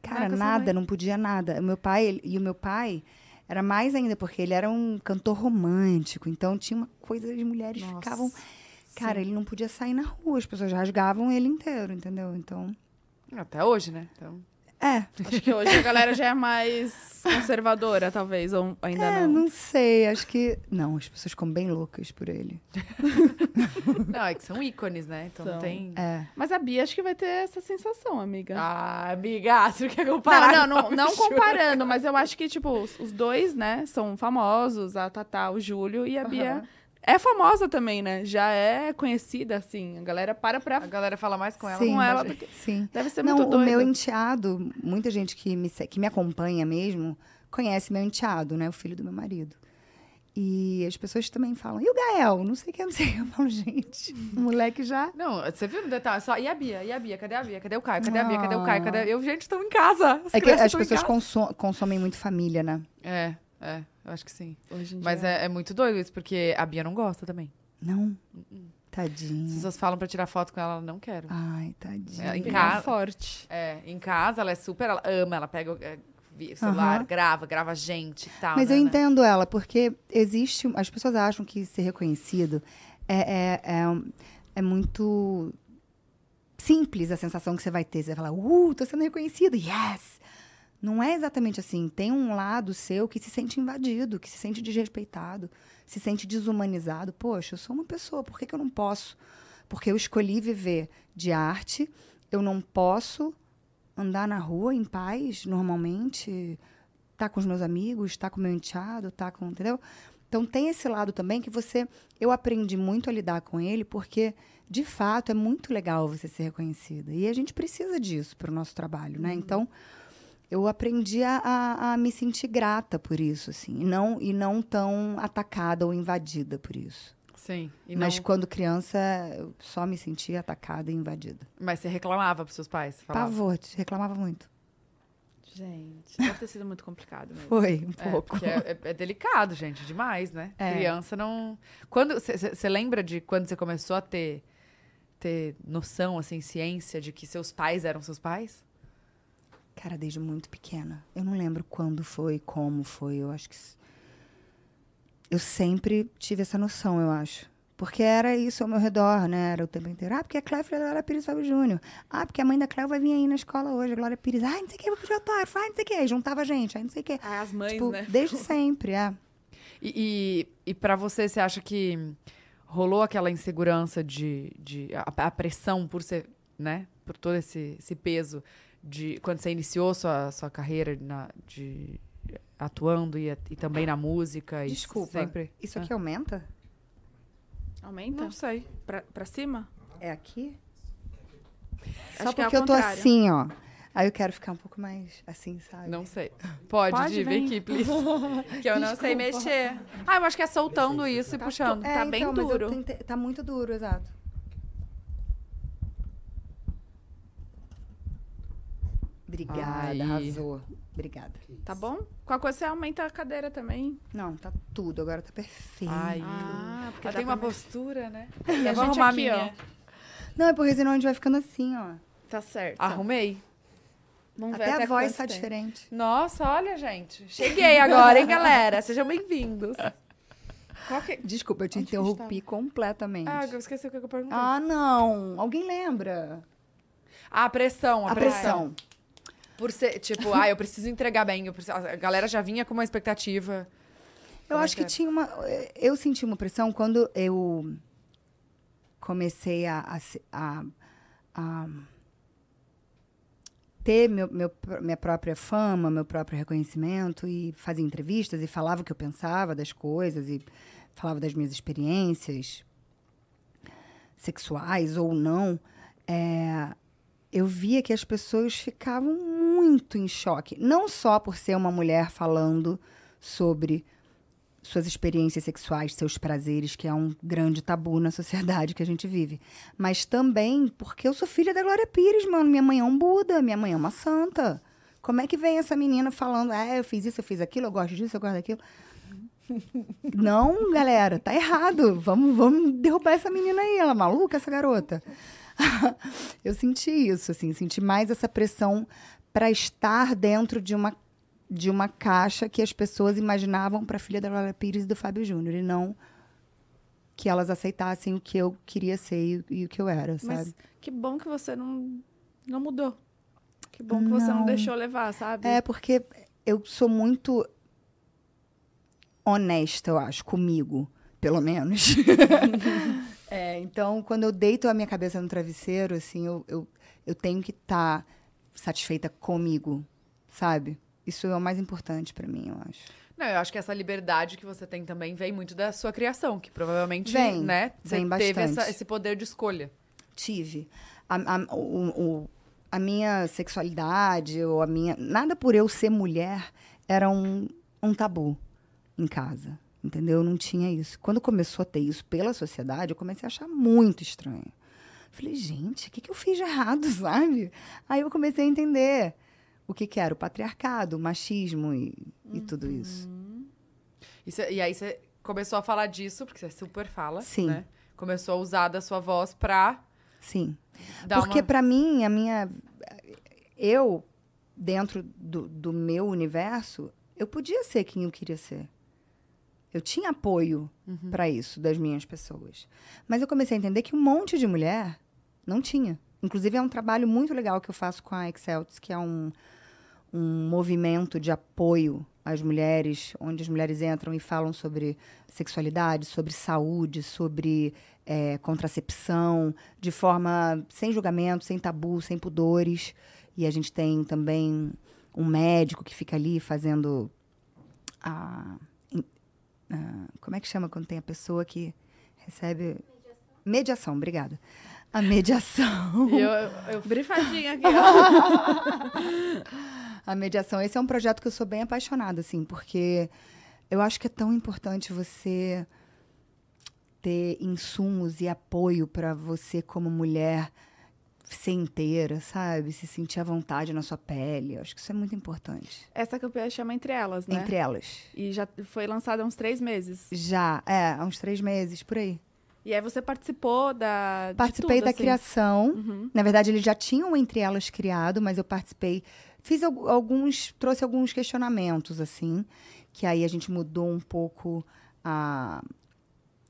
Cara, nada, mãe. não podia nada. O meu pai, ele- e o meu pai era mais ainda, porque ele era um cantor romântico, então tinha uma coisa, as mulheres Nossa. ficavam. Cara, ele não podia sair na rua, as pessoas rasgavam ele inteiro, entendeu? Então. Até hoje, né? Então, É, Acho que hoje a galera já é mais conservadora, talvez, ou ainda é, não. não sei, acho que. Não, as pessoas ficam bem loucas por ele. não, é que são ícones, né? Então não São. tem... É. Mas a Bia acho que vai ter essa sensação, amiga. Ah, amiga, você não quer comparar? não, não, não, não comparando, mas eu acho que, tipo, os, dois, né, são famosos, a Tatá, o Júlio, e a Bia. É famosa também, né? Já é conhecida, assim. A galera para pra. A galera fala mais com ela. Sim, com ela do que- Sim. Deve ser Não, muito o doido. meu enteado, muita gente que me, que me acompanha mesmo, conhece meu enteado, né? O filho do meu marido. E as pessoas também falam, e o Gael? Não sei o que, não sei o. Eu falo, gente, o moleque já... Não, você viu no detalhe? Só, e a Bia? E a Bia? Cadê a Bia? Cadê o Caio? Cadê a Bia? Cadê o Caio? Cadê... Eu, gente, estão em casa. As É que as pessoas consomem muito família, né? É, é, eu acho que sim. Hoje em Mas dia. é, é muito doido isso, porque a Bia não gosta também. Não? As Tadinha. pessoas falam pra tirar foto com ela, ela não quero. Ai, tadinha. É, em casa- forte. É, em casa ela é super, ela ama, ela pega o é, vi- celular, grava, grava gente e tal. Mas né, eu né? entendo ela, porque existe. As pessoas acham que ser reconhecido é, é, é, é muito simples a sensação que você vai ter. Você vai falar, uh, tô sendo reconhecido, yes! Não é exatamente assim. Tem um lado seu que se sente invadido, que se sente desrespeitado, se sente desumanizado. Poxa, eu sou uma pessoa, por que, que eu não posso? Porque eu escolhi viver de arte, eu não posso andar na rua em paz, normalmente, tá com os meus amigos, tá com o meu enteado, tá com, entendeu? Então tem esse lado também que você, eu aprendi muito a lidar com ele, porque de fato é muito legal você ser reconhecida e a gente precisa disso para o nosso trabalho, né? Então eu aprendi a, a, a me sentir grata por isso, assim, e não e não tão atacada ou invadida por isso. Sim. E Mas não- quando criança eu só me sentia atacada e invadida. mas você reclamava pros seus pais? Falava? Pavor, reclamava muito. Gente, deve ter sido muito complicado mesmo. Foi um É, pouco. porque é, é- é delicado, gente, demais, né? É. Criança não. Quando você lembra de quando você começou a ter ter noção, assim, ciência de que seus pais eram seus pais? Cara, desde muito pequena. Eu não lembro quando foi, como foi. Eu acho que. Eu sempre tive essa noção, eu acho. Porque era isso ao meu redor, né? Era o tempo inteiro. Ah, porque a Cléo é filha da Glória Pires Fábio Júnior. Ah, porque a mãe da Cléo vai vir aí na escola hoje, a Glória Pires. Ah, não sei o que, vou pedir autógrafo. Ah, não sei o que. Aí juntava a gente, aí não sei o que. Ah, as mães, Tipo, né? desde sempre, é. E, e, e para você, você acha que rolou aquela insegurança de, de a, a pressão por ser, né, por todo esse, esse peso de quando você iniciou sua, sua carreira na, de atuando e, e também na música e Desculpa. sempre Isso Ah. aqui aumenta? Aumenta? não sei Pra, pra cima? É aqui? Acho Só que é porque ao eu tô assim, ó. Aí eu quero ficar um pouco mais assim, sabe? não sei pode, Pode, vem vem. aqui please que eu não sei mexer ah eu acho que é soltando isso e puxando tá bem mas eu duro. tentei- tá muito duro, exato. Obrigada, Ai. arrasou. Obrigada. Tá bom? Qualquer coisa você aumenta a cadeira também. Não, tá tudo, agora tá perfeito. Ai. Ah, porque ela dá tem uma postura né E a gente arrumar a aqui, minha Não, é porque senão a gente vai ficando assim, ó. Tá certo. arrumei Vamos ver Até, até a voz tá tem. diferente. Nossa, olha, gente. Cheguei agora, hein, galera? Sejam bem-vindos. Que... Desculpa, eu te Onde interrompi completamente. Ah, eu esqueci o que eu perguntei. Ah, não. Alguém lembra? Ah, a pressão, a, A pressão. Por ser, tipo, ah, eu preciso entregar bem. eu preciso- A galera já vinha com uma expectativa. Eu Como é acho que que é? tinha uma. Eu senti uma pressão quando eu comecei a, a a- ter meu, meu minha própria fama, meu próprio reconhecimento e fazia entrevistas e falava o que eu pensava das coisas e falava das minhas experiências sexuais ou não. é, eu via que as pessoas ficavam muito em choque. Não só por ser uma mulher falando sobre suas experiências sexuais, seus prazeres, que é um grande tabu na sociedade que a gente vive. Mas também porque eu sou filha da Glória Pires, mano. Minha mãe é um Buda, minha mãe é uma santa. Como é que vem essa menina falando, ah, eu fiz isso, eu fiz aquilo, eu gosto disso, eu gosto daquilo? Não, galera, tá errado. Vamos, vamos derrubar essa menina aí. Ela é maluca, essa garota. eu senti isso, assim, senti mais essa pressão para estar dentro de uma de uma caixa que as pessoas imaginavam para a filha da Glória Pires e do Fábio Júnior e não que elas aceitassem o que eu queria ser e, e o que eu era, sabe? Mas que bom que você não, não mudou. Que bom que você não Não. deixou levar, sabe? É porque eu sou muito honesta, eu acho, comigo, pelo menos. É, então, quando eu deito a minha cabeça no travesseiro, assim, eu, eu, eu tenho que estar satisfeita comigo, sabe? Isso é o mais importante para mim, eu acho. Não, eu acho que essa liberdade que você tem também vem muito da sua criação, que provavelmente, Vem, né, você vem teve bastante. essa- esse poder de escolha. tive. A, a- o- o- a minha sexualidade, ou a minha. Nada por eu ser mulher era um, um tabu em casa. Entendeu? Não tinha isso. Quando começou a ter isso pela sociedade, eu comecei a achar muito estranho. Falei, gente, o que, que eu fiz de errado, sabe? Aí eu comecei a entender o que, que era o patriarcado, o machismo e, e tudo Uhum. isso. E, cê- e aí você começou a falar disso, porque você super fala, Sim. né? Começou a usar da sua voz pra Sim. Porque uma... pra mim, a minha. Eu, dentro do, do meu universo, eu podia ser quem eu queria ser. Eu tinha apoio Uhum. pra isso das minhas pessoas. Mas eu comecei a entender que um monte de mulher não tinha. Inclusive, é um trabalho muito legal que eu faço com a Exceltis, que é um, um movimento de apoio às mulheres, onde as mulheres entram e falam sobre sexualidade, sobre saúde, sobre eh, contracepção, de forma sem julgamento, sem tabu, sem pudores. E a gente tem também um médico que fica ali fazendo a. in- a- como é que chama quando tem a pessoa que recebe. Mediação, obrigada. A mediação. Eu, eu- eu- Brifadinha aqui, ó. A mediação, esse é um projeto que eu sou bem apaixonada, assim, porque eu acho que é tão importante você ter insumos e apoio para você como mulher ser inteira, sabe? Se sentir à vontade na sua pele. Eu acho que isso é muito importante. Essa campanha chama Entre Elas, né? Entre elas. E já foi lançada há uns três meses. Já, é, há uns três meses, por aí. E aí você participou da. Participei tudo, da assim. criação. Uhum. Na verdade, eles já tinham entre elas criado, mas eu participei. Fiz al- alguns, trouxe alguns questionamentos, assim, que aí a gente mudou um pouco a,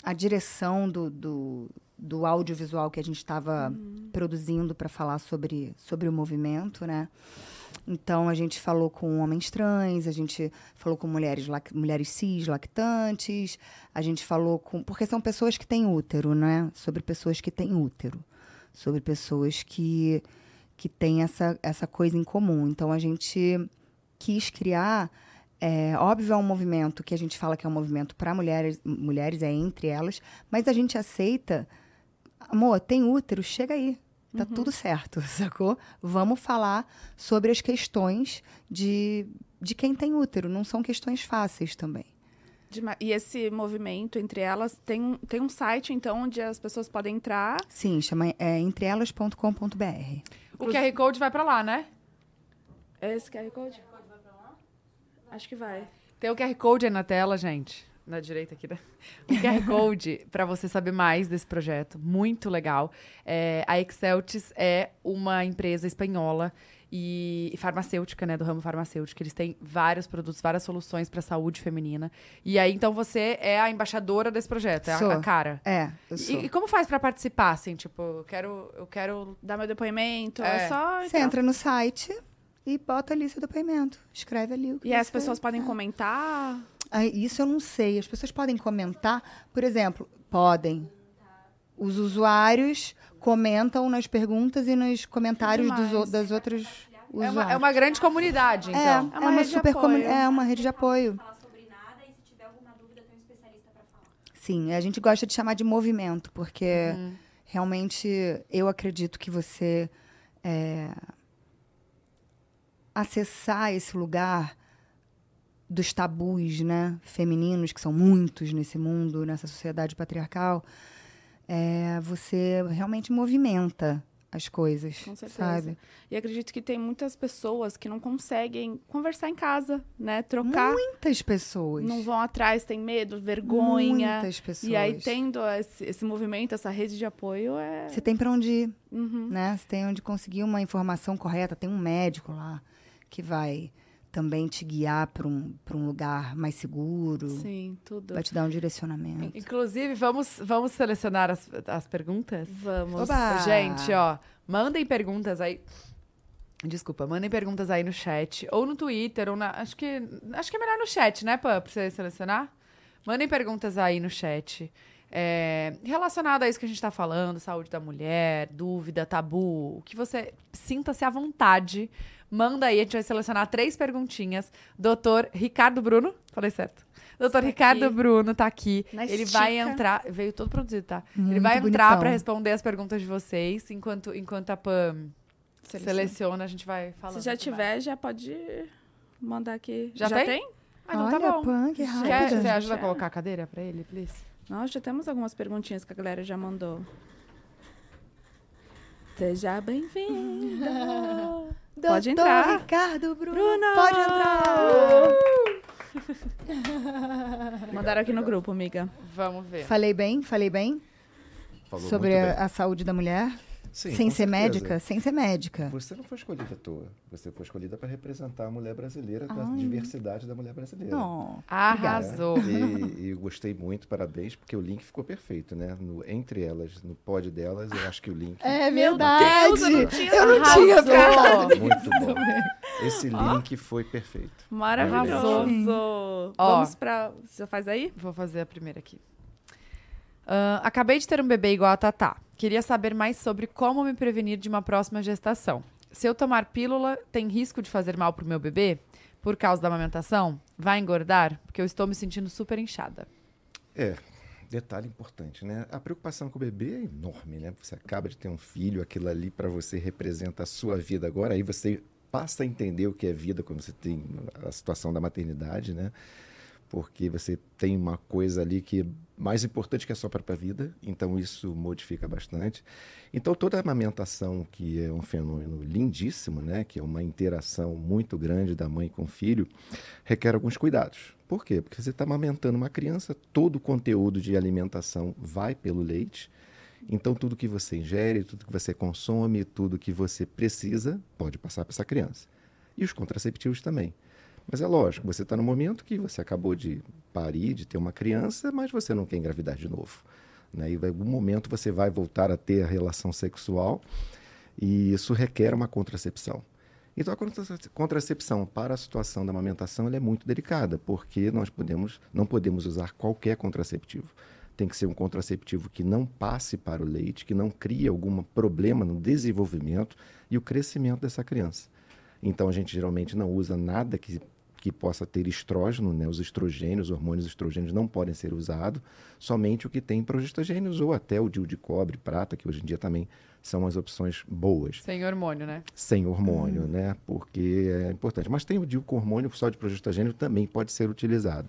a direção do, do, do audiovisual que a gente estava produzindo para falar sobre, sobre o movimento, né? Então, a gente falou com homens trans, a gente falou com mulheres, mulheres cis, lactantes, a gente falou com. Porque são pessoas que têm útero, né? Sobre pessoas que têm útero. Sobre pessoas que, que têm essa, essa coisa em comum. Então, a gente quis criar. É, óbvio, é um movimento que a gente fala que é um movimento para mulheres, mulheres, é entre elas, mas a gente aceita. Amor, tem útero, chega aí. Tá tudo certo, sacou? Vamos falar sobre as questões de, de quem tem útero. Não são questões fáceis também. Dema- E esse movimento Entre Elas tem, um- tem um site, então, onde as pessoas podem entrar. Sim, chama é, entreelas.com.br. o QR Code vai pra lá, né? É esse QR Code? Acho que vai. Tem o QR Code aí na tela, gente. Na direita aqui, né? O QR Code para você saber mais desse projeto. Muito legal. É, a Exceltis é uma empresa espanhola e farmacêutica, né? Do ramo farmacêutico. Eles têm vários produtos, várias soluções para saúde feminina. E aí, então, você é a embaixadora desse projeto, é a, Sou. a cara. É, eu sou. E, e como faz para participar, assim? Tipo, eu quero... Eu quero... Dá meu depoimento. É. É, só. Você entra no site e bota ali seu depoimento. Escreve ali o que E as pessoas podem comentar. Isso eu não sei. As pessoas podem comentar. Por exemplo, podem. Os usuários comentam nas perguntas e nos comentários dos, das outras usuários. É uma, é uma grande comunidade, É, então. é uma uma rede de super apoio. comuni- é uma rede de apoio. falar sobre nada e se tiver alguma dúvida tem um especialista para falar. Sim, a gente gosta de chamar de movimento, porque Uhum. realmente eu acredito que você é, acessar esse lugar dos tabus, né, femininos que são muitos nesse mundo, nessa sociedade patriarcal, é, você realmente movimenta as coisas, Com certeza. sabe? E acredito que tem muitas pessoas que não conseguem conversar em casa, né? Trocar. Muitas pessoas. Não vão atrás, tem medo, vergonha. Muitas pessoas. E aí, tendo esse, esse movimento, essa rede de apoio, é. Você tem para onde ir. Uhum. né? Você tem onde conseguir uma informação correta, tem um médico lá que vai também te guiar para um, pra um lugar mais seguro, Sim, tudo. vai te dar um direcionamento. Inclusive, vamos, vamos selecionar as, as perguntas? Vamos. Oba! Gente, ó, mandem perguntas aí. Desculpa, mandem perguntas aí no chat, ou no Twitter, ou na. Acho que. Acho que é melhor no chat, né, Pam, pra você selecionar? Mandem perguntas aí no chat. é, relacionado a isso que a gente tá falando, saúde da mulher, dúvida, tabu, o que você sinta-se à vontade, manda aí, a gente vai selecionar três perguntinhas. Doutor Ricardo Bruno, falei certo. Doutor Está Ricardo aqui. Bruno tá aqui. Na Ele vai estica. entrar, veio todo produzido, tá? Ele Muito vai entrar pra responder as perguntas de vocês, enquanto, enquanto a Pam Seleciona. seleciona, a gente vai falando. Se já tiver, já pode mandar aqui. Já tem? Ah, então Olha, tá bom. Pan, que Quer, rápida. você ajuda a Já. colocar a cadeira pra ele, please? Nós já temos algumas perguntinhas que a galera já mandou. Seja bem-vinda. Pode Doutor entrar. Ricardo Bruno, Bruno! pode entrar. Mandaram aqui no grupo, amiga. Vamos ver. Falei bem? Falei bem? Falou Sobre muito a, bem. a saúde da mulher? Sim, Sem ser certeza. médica? Sem ser médica. Você não foi escolhida à toa. Você foi escolhida para representar a mulher brasileira, a Ai. diversidade da mulher brasileira. Não. Arrasou. E, e eu gostei muito, parabéns, porque o link ficou perfeito, né? No- entre elas, no pod delas, eu acho que o link. É Meu verdade. Deus, eu não tinha Eu não tinha pensado. Muito bom. Esse link foi perfeito. Maravilhoso. Ó. Vamos pra. Você faz aí? Vou fazer a primeira aqui. Ah, acabei de ter um bebê igual a Tatá. Queria saber mais sobre como me prevenir de uma próxima gestação. Se eu tomar pílula, tem risco de fazer mal pro meu bebê? Por causa da amamentação? Vai engordar? Porque eu estou me sentindo super inchada. É, detalhe importante, né? A preocupação com o bebê é enorme, né? Você acaba de ter um filho, aquilo ali para você representa a sua vida agora, aí você passa a entender o que é vida quando você tem a situação da maternidade, né? Porque você tem uma coisa ali que é mais importante que a sua própria vida, então isso modifica bastante. Então toda a amamentação, que é um fenômeno lindíssimo, né, que é uma interação muito grande da mãe com o filho, requer alguns cuidados. Por quê? Porque você está amamentando uma criança, todo o conteúdo de alimentação vai pelo leite. Então tudo que você ingere, tudo que você consome, tudo que você precisa, pode passar para essa criança. E os contraceptivos também. Mas é lógico, você está no momento que você acabou de parir, de ter uma criança, mas você não quer engravidar de novo. Né? E em algum momento você vai voltar a ter a relação sexual e isso requer uma contracepção. Então a contra- contracepção para a situação da amamentação é muito delicada, porque nós podemos, não podemos usar qualquer contraceptivo. Tem que ser um contraceptivo que não passe para o leite, que não crie algum problema no desenvolvimento e o crescimento dessa criança. Então a gente geralmente não usa nada que, que possa ter estrógeno, né? Os estrogênios, os hormônios estrogênios não podem ser usados, somente o que tem progestogênios ou até o DIU de cobre, prata, que hoje em dia também são as opções boas Sem hormônio, né? sem hormônio, né? Porque é importante. Mas tem o DIU com hormônio só de progestogênio também pode ser utilizado.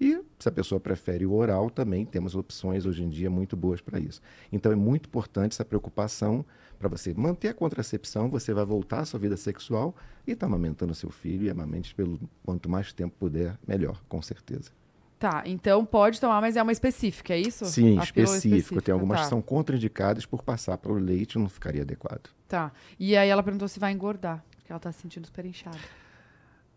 E se a pessoa prefere o oral, também temos opções hoje em dia muito boas para isso. Então é muito importante essa preocupação para você manter a contracepção, você vai voltar à sua vida sexual e está amamentando seu filho e amamente pelo quanto mais tempo puder, melhor, com certeza. Tá, então pode tomar, mas é uma específica, é isso? Sim, A pílula específico. Tem algumas tá. que são contraindicadas por passar para o leite, não ficaria adequado. Tá. E aí ela perguntou se vai engordar, porque ela tá se sentindo super inchada.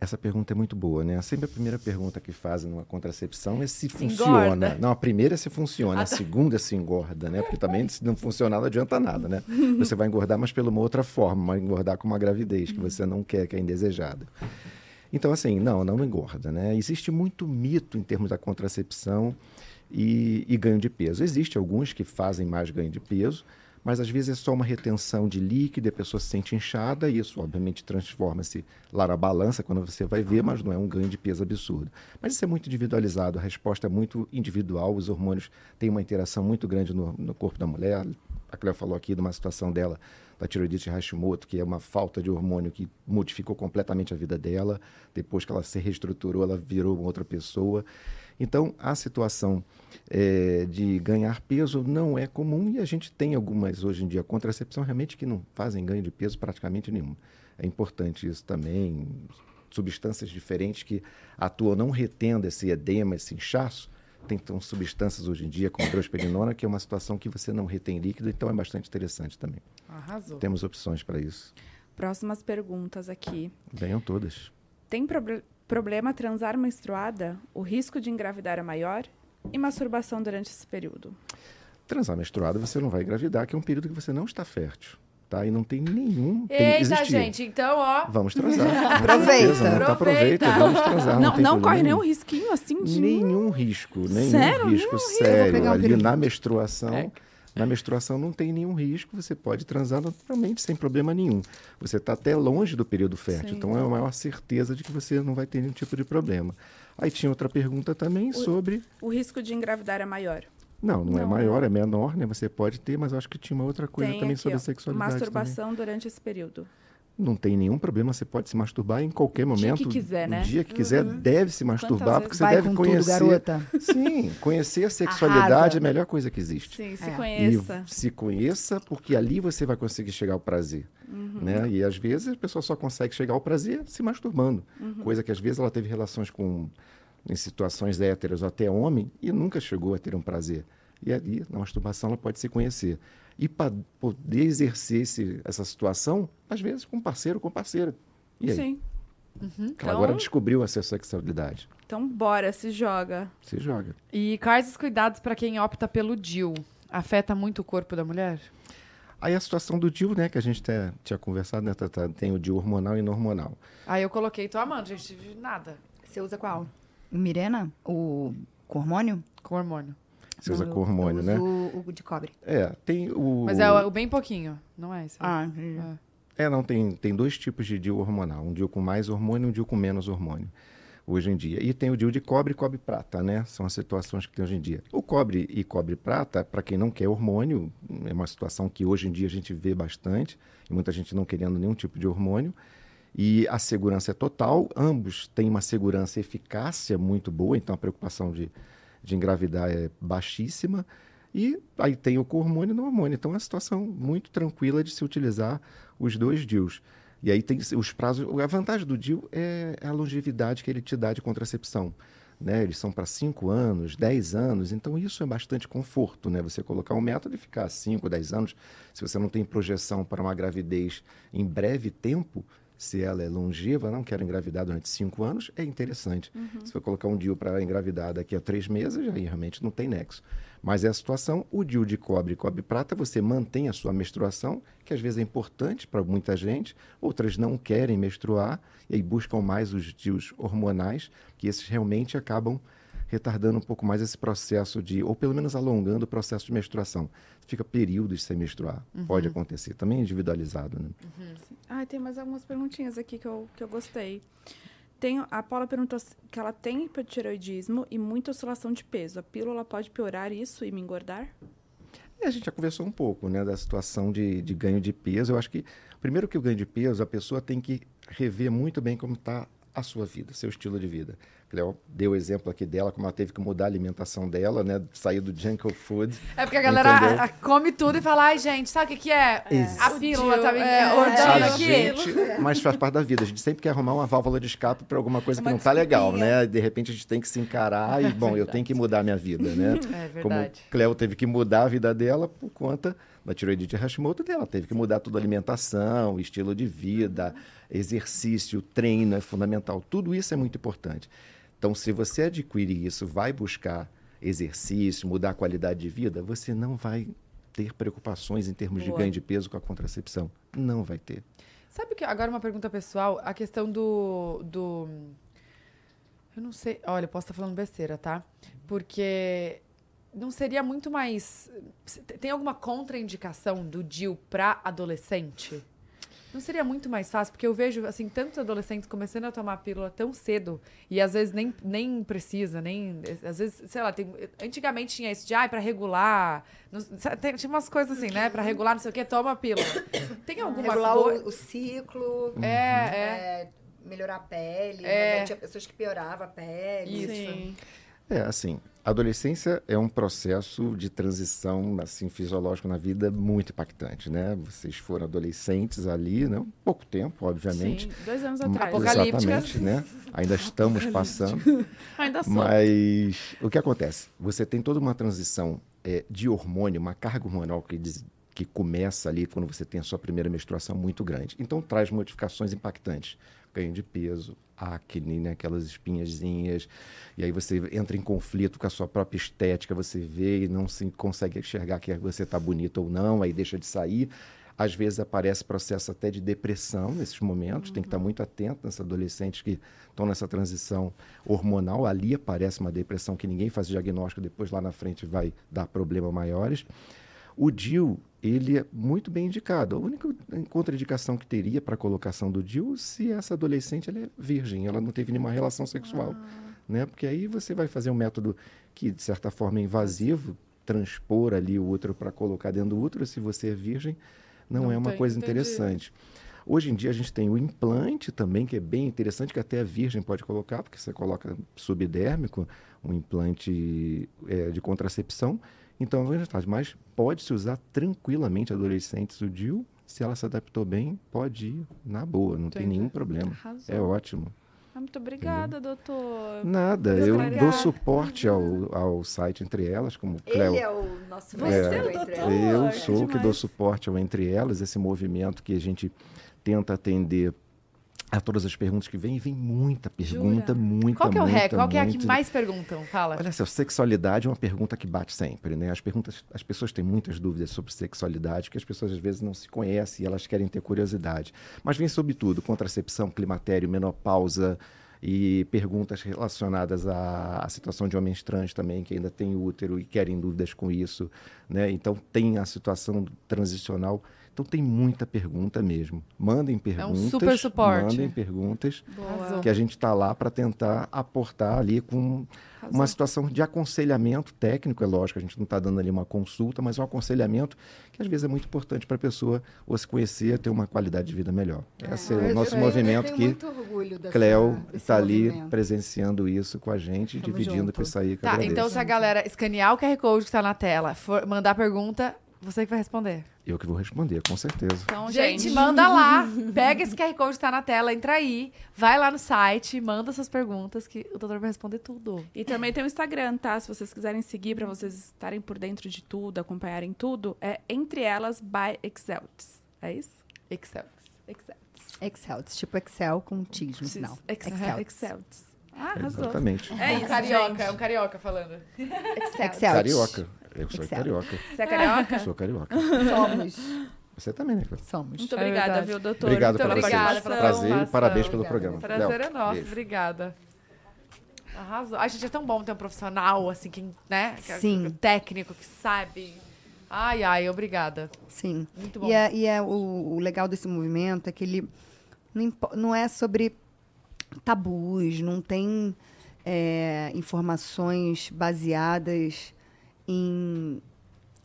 Essa pergunta é muito boa, né? Sempre a primeira pergunta que fazem numa contracepção é se, Se funciona. engorda. Não, a primeira é se funciona, a segunda é se engorda, né? Porque também se não funcionar não adianta nada, né? Você vai engordar, mas pela uma outra forma, vai engordar com uma gravidez que você não quer, que é indesejada. Então, assim, não, não engorda, né? Existe muito mito em termos da contracepção e, e ganho de peso. Existe alguns que fazem mais ganho de peso, mas às vezes é só uma retenção de líquido, a pessoa se sente inchada, e isso obviamente transforma-se lá na balança quando você vai ver, mas não é um ganho de peso absurdo. Mas isso é muito individualizado, a resposta é muito individual, os hormônios têm uma interação muito grande no, no corpo da mulher. A Cléo falou aqui de uma situação dela, da tiroidite Hashimoto, que é uma falta de hormônio que modificou completamente a vida dela. Depois que ela se reestruturou, ela virou uma outra pessoa. Então, a situação eh, de ganhar peso não é comum e a gente tem algumas, hoje em dia, contracepção realmente que não fazem ganho de peso praticamente nenhum. É importante isso também. Substâncias diferentes que atuam não retendo esse edema, esse inchaço. Tem então, substâncias hoje em dia, como a drosperinona, que é uma situação que você não retém líquido, então é bastante interessante também. Arrasou. Temos opções para isso. Próximas perguntas aqui. Venham todas. Tem proble- problema transar menstruada? O risco de engravidar é maior? E masturbação durante esse período? Transar menstruada você não vai engravidar, que é um período que você não está fértil. tá? E não tem nenhum. Tem, Eita, gente, então, ó. Vamos transar. Aproveita. Beleza, né? Tá, Aproveita. aproveita, vamos transar. Não, tem não problema corre nenhum risquinho assim de. Nenhum risco, nenhum Sério? risco Nenhum sério. Ali na menstruação, É. na menstruação não tem nenhum risco, você pode transar naturalmente sem problema nenhum. Você está até longe do período fértil, Sim. então é a maior certeza de que você não vai ter nenhum tipo de problema. Aí tinha outra pergunta também sobre. O risco de engravidar é maior. Não, não, é Não, maior, é menor, né? Você pode ter, mas eu acho que tinha uma outra coisa Tem também aqui, sobre ó, a sexualidade. também. Masturbação durante esse período. Não tem nenhum problema, você pode se masturbar em qualquer dia momento. que quiser, né? O dia que quiser, deve se masturbar, porque você Vai deve com conhecer. tudo, garota. Sim, conhecer a sexualidade Arrasa. é a melhor coisa que existe. Sim, se É. conheça. E se conheça, porque ali você vai conseguir chegar ao prazer. Uhum. Né? E às vezes a pessoa só consegue chegar ao prazer se masturbando. Uhum. Coisa que às vezes ela teve relações com em situações héteras ou até homem e nunca chegou a ter um prazer. E ali, na masturbação, ela pode se conhecer. E para poder exercer esse, essa situação, às vezes com parceiro ou com parceira. E aí? Sim. Ela Então- agora descobriu a sua sexualidade. Então, bora, se joga. Se joga. E quais os cuidados pra quem opta pelo DIL? Afeta muito o corpo da mulher? Aí a situação do DIU, né, que a gente te- tinha conversado, né, Tata? Tem o DIU hormonal e não hormonal. Aí eu coloquei, tô amando, gente, nada Você usa qual? Mirena? O com hormônio? com hormônio. Você usa Não, com hormônio, eu né? uso o de cobre. É, tem o... Mas é o, o bem pouquinho, não é esse? Ah, É, não, tem, tem dois tipos de DIU hormonal. Um DIU com mais hormônio e um DIU com menos hormônio, hoje em dia. E tem o DIU de cobre e cobre prata, né? São as situações que tem hoje em dia. O cobre e cobre prata, para quem não quer hormônio, é uma situação que hoje em dia a gente vê bastante, e muita gente não querendo nenhum tipo de hormônio. E a segurança é total, ambos têm uma segurança e eficácia muito boa, então a preocupação de, de engravidar é baixíssima. E aí tem o hormônio e não hormônio. Então é uma situação muito tranquila de se utilizar os dois DIUs. E aí tem os prazos. A vantagem do DIU é a longevidade que ele te dá de contracepção. Né? Eles são para 5 anos, 10 anos, então isso é bastante conforto, né? Você colocar um método e ficar 5, 10 anos. Se você não tem projeção para uma gravidez em breve tempo, se ela é longeva, não quer engravidar durante 5 anos, é interessante. Se for colocar um DIU para engravidar daqui a 3 meses, aí realmente não tem nexo. Mas é a situação, o DIU de cobre e cobre prata, você mantém a sua menstruação, que às vezes é importante para muita gente, outras não querem menstruar, e aí buscam mais os DIUs hormonais, que esses realmente acabam retardando um pouco mais esse processo de, ou pelo menos alongando o processo de menstruação. Fica períodos sem menstruar. Pode acontecer, também é individualizado, né? Ah, tem mais algumas perguntinhas aqui que eu, que eu gostei. Tem, a Paula perguntou que ela tem hipotireoidismo e muita oscilação de peso. A pílula pode piorar isso e me engordar? E a gente já conversou um pouco, né, da situação de, de ganho de peso. Eu acho que, primeiro que o ganho de peso, a pessoa tem que rever muito bem como está a sua vida, seu estilo de vida. Cleo deu o exemplo aqui dela, como ela teve que mudar a alimentação dela, né, sair do junk food. É porque a galera a- a- come tudo e fala, ai, gente, sabe o que, que é? A pílula tá me É, engordando a aqui. gente, mas faz parte da vida. A gente sempre quer arrumar uma válvula de escape para alguma coisa que não tá legal, né? De repente a gente tem que se encarar e, bom, eu tenho que mudar minha vida, né? É Como verdade. Cleo teve que mudar a vida dela por conta da tiroidite Hashimoto dela. Teve que mudar toda a alimentação, estilo de vida, exercício, treino é fundamental. Tudo isso é muito importante. Então, se você adquirir isso, vai buscar exercício, mudar a qualidade de vida, você não vai ter preocupações em termos de Boa. ganho de peso com a contracepção. Não vai ter. Sabe que agora uma pergunta pessoal, a questão do do eu não sei, olha, posso estar falando besteira, tá? Porque não seria muito mais tem alguma contraindicação do DIU para adolescente? Não seria muito mais fácil, porque eu vejo assim tantos adolescentes começando a tomar a pílula tão cedo e às vezes nem, nem precisa, nem às vezes, sei lá, tem, antigamente tinha isso de ai para regular, não- tem- tinha umas coisas assim, né, para regular, não sei o que, toma a pílula. Tem alguma Regular coisa o, o ciclo, É, é. é, melhorar a pele. É. tinha pessoas que pioravam a pele. Isso. Sim. É, assim, a adolescência é um processo de transição, assim, fisiológico na vida muito impactante, né? Vocês foram adolescentes ali, né? Um pouco tempo, obviamente. Sim, dois anos atrás. Exatamente, né? Ainda estamos passando. Ainda sou. Mas o que acontece? Você tem toda uma transição é, de hormônio, uma carga hormonal que, diz- que começa ali quando você tem a sua primeira menstruação muito grande. Então traz modificações impactantes. Ganho de peso, acne, né? aquelas espinhazinhas. E aí você entra em conflito com a sua própria estética, você vê e não se consegue enxergar que você está bonito ou não, aí deixa de sair. Às vezes aparece processo até de depressão nesses momentos, tem que estar muito atento nessas adolescentes que estão nessa transição hormonal. Ali aparece uma depressão que ninguém faz diagnóstico, depois lá na frente vai dar problemas maiores. O DIL, ele é muito bem indicado. A única contraindicação que teria para a colocação do DIL se essa adolescente ela é virgem, ela não teve nenhuma relação sexual. Né? Porque aí você vai fazer um método que, de certa forma, é invasivo, transpor ali o útero para colocar dentro do útero, se você é virgem, não, Não é uma tem, coisa entendi. interessante. Hoje em dia a gente tem o implante também, que é bem interessante, que até a virgem pode colocar, porque você coloca subdérmico, um implante é, de contracepção. Então, é. Mas pode-se usar tranquilamente adolescentes o DIU. Se ela se adaptou bem, pode ir na boa, não tem Entendi. nenhum problema. Arrasou. É ótimo. Ah, muito obrigada, doutor. Nada, eu dou suporte ao, ao site Entre Elas, como Cleo. Ele é o nosso Você mestre é o entre doutor. elas. Eu é sou o que dou suporte ao Entre Elas, esse movimento que a gente tenta atender a todas as perguntas que vêm. Vem muita pergunta, muita, Qual que é o muita, rec? Qual que é a que mais perguntam? Fala. Olha só, sexualidade é uma pergunta que bate sempre, né? As perguntas, as pessoas têm muitas dúvidas sobre sexualidade, porque as pessoas às vezes não se conhecem e elas querem ter curiosidade. Mas vem sobre tudo, contracepção, climatério, menopausa e perguntas relacionadas à, à situação de homens trans também, que ainda têm útero e querem dúvidas com isso, né? Então tem a situação transicional. Então tem muita pergunta mesmo. Mandem perguntas. É super suporte. Mandem perguntas Boa. que a gente está lá para tentar aportar ali com Arrasou. uma situação de aconselhamento técnico, é lógico, a gente não está dando ali uma consulta, mas um aconselhamento que às vezes é muito importante para a pessoa ou se conhecer, ter uma qualidade de vida melhor. Esse é o nosso eu- movimento eu que Cleo está ali presenciando isso com a gente, Tamo dividindo junto. com isso aí. Que Tá, então se a galera escanear o QR Code que tá na tela, for mandar pergunta, você que vai responder. Eu que vou responder, com certeza. Então, Gente, manda lá, pega esse QR Code que tá na tela, entra aí, vai lá no site, manda suas perguntas que o doutor vai responder tudo. E também tem o Instagram, tá? Se vocês quiserem seguir, pra vocês estarem por dentro de tudo, acompanharem tudo, é Entre Elas by Excelts. É isso? Excel. Excelts. Excel, tipo Excel com X no final. Excel. Excel. Excelts. Ah, arrasou. Exatamente. É um isso, carioca, gente. é um carioca falando. Excel. Carioca. Eu sou Excel. carioca. Você é carioca? Eu sou carioca. Somos. Você também, né? Somos. Muito É obrigada, verdade. viu, doutor? Obrigado Muito pela obrigada Prazer e parabéns pelo Obrigada. programa. Prazer Léo, é nosso, beijo. obrigada. Arrasou. Ai, gente, é tão bom ter um profissional, assim, que, né? que é Sim. Técnico, que sabe. Ai, ai, obrigada. Sim. Muito bom. E, é, e é o, o legal desse movimento é que ele não, não é sobre tabus, não tem é, informações baseadas em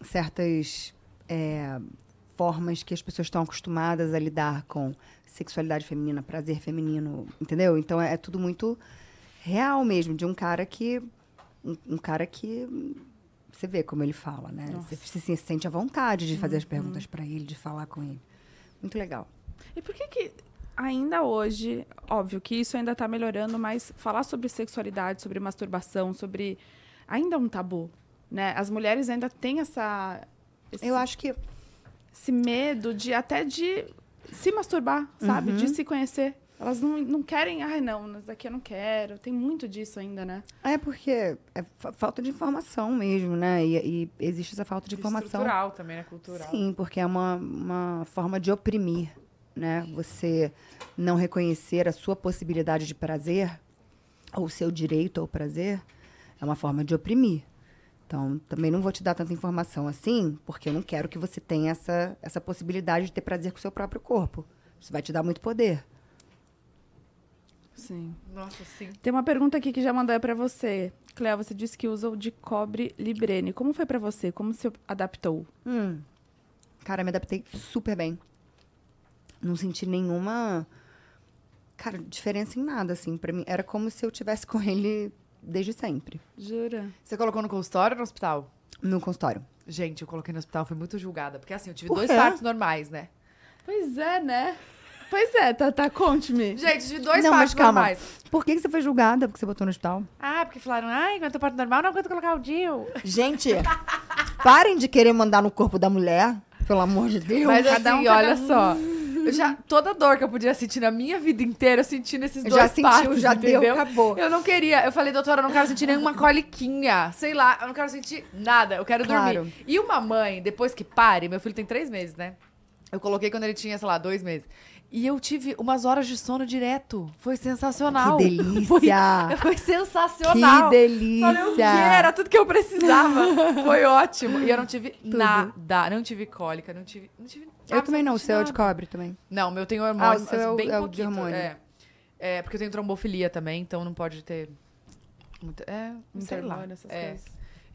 certas é, formas que as pessoas estão acostumadas a lidar com sexualidade feminina, prazer feminino, entendeu? Então é, é tudo muito real mesmo, de um cara que. Um, um cara que. Você vê como ele fala, né? Você se, se sente à vontade de fazer as perguntas pra ele, de falar com ele. Muito legal. E por que que ainda hoje, óbvio que isso ainda tá melhorando, mas falar sobre sexualidade, sobre masturbação, sobre ainda é um tabu, né? As mulheres ainda têm essa esse, Eu acho que esse medo de até de se masturbar, sabe? Uhum. De se conhecer. Elas não, não querem, ai não, isso daqui eu não quero. Tem muito disso ainda, né? é porque é fa- falta de informação mesmo, né? E, e existe essa falta de informação. Estrutural também, né? Cultural. Sim, porque é uma, uma forma de oprimir, né? Você não reconhecer a sua possibilidade de prazer, ou o seu direito ao prazer, é uma forma de oprimir. Então, também não vou te dar tanta informação assim, porque eu não quero que você tenha essa, essa possibilidade de ter prazer com o seu próprio corpo. Isso vai te dar muito poder. Sim. Nossa, sim. Tem uma pergunta aqui que já mandei pra você. Cléo, você disse que usa o de cobre Librene. Como foi pra você? Como se adaptou? Hum. Cara, me adaptei super bem. Não senti nenhuma, cara, diferença em nada, assim. Pra mim, era como se eu tivesse com ele desde sempre. Jura? Você colocou no consultório ou no hospital? No consultório. Gente, eu coloquei no hospital, fui muito julgada. Porque assim, eu tive Por dois quê? partos normais, né? Pois é, né? Pois é, Tata, conte-me. Gente, tive dois Não, mas partos calma. normais. Por que, que você foi julgada porque você botou no hospital? Ah, porque falaram, ai, quando eu parto normal, não aguento colocar o DIU. Gente, parem de querer mandar no corpo da mulher, pelo amor de Deus. Mas cada um, assim, cada olha um. só. Eu já, toda dor que eu podia sentir na minha vida inteira, eu senti nesses dois já sentiu, partos, já entendeu? deu, acabou. Eu não queria. Eu falei, doutora, eu não quero sentir nenhuma coliquinha. Sei lá, eu não quero sentir nada. Eu quero Claro. dormir. E uma mãe, depois que pare, meu filho tem três meses, né? Eu coloquei quando ele tinha, sei lá, dois meses. E eu tive umas horas de sono direto. Foi sensacional. Que delícia! Foi, foi sensacional. que delícia! Falei, o que era tudo que eu precisava. Foi ótimo. E eu não tive nada. Não tive cólica, não tive. Não tive Eu também não, o seu é de cobre também. Não, meu tem Ah, hormônio, o seu mas é o- bem é o de pouquinho. hormônio. É. é, porque eu tenho trombofilia também, então não pode ter. Muita, é, sei lá. Hormônio, essas É, coisas.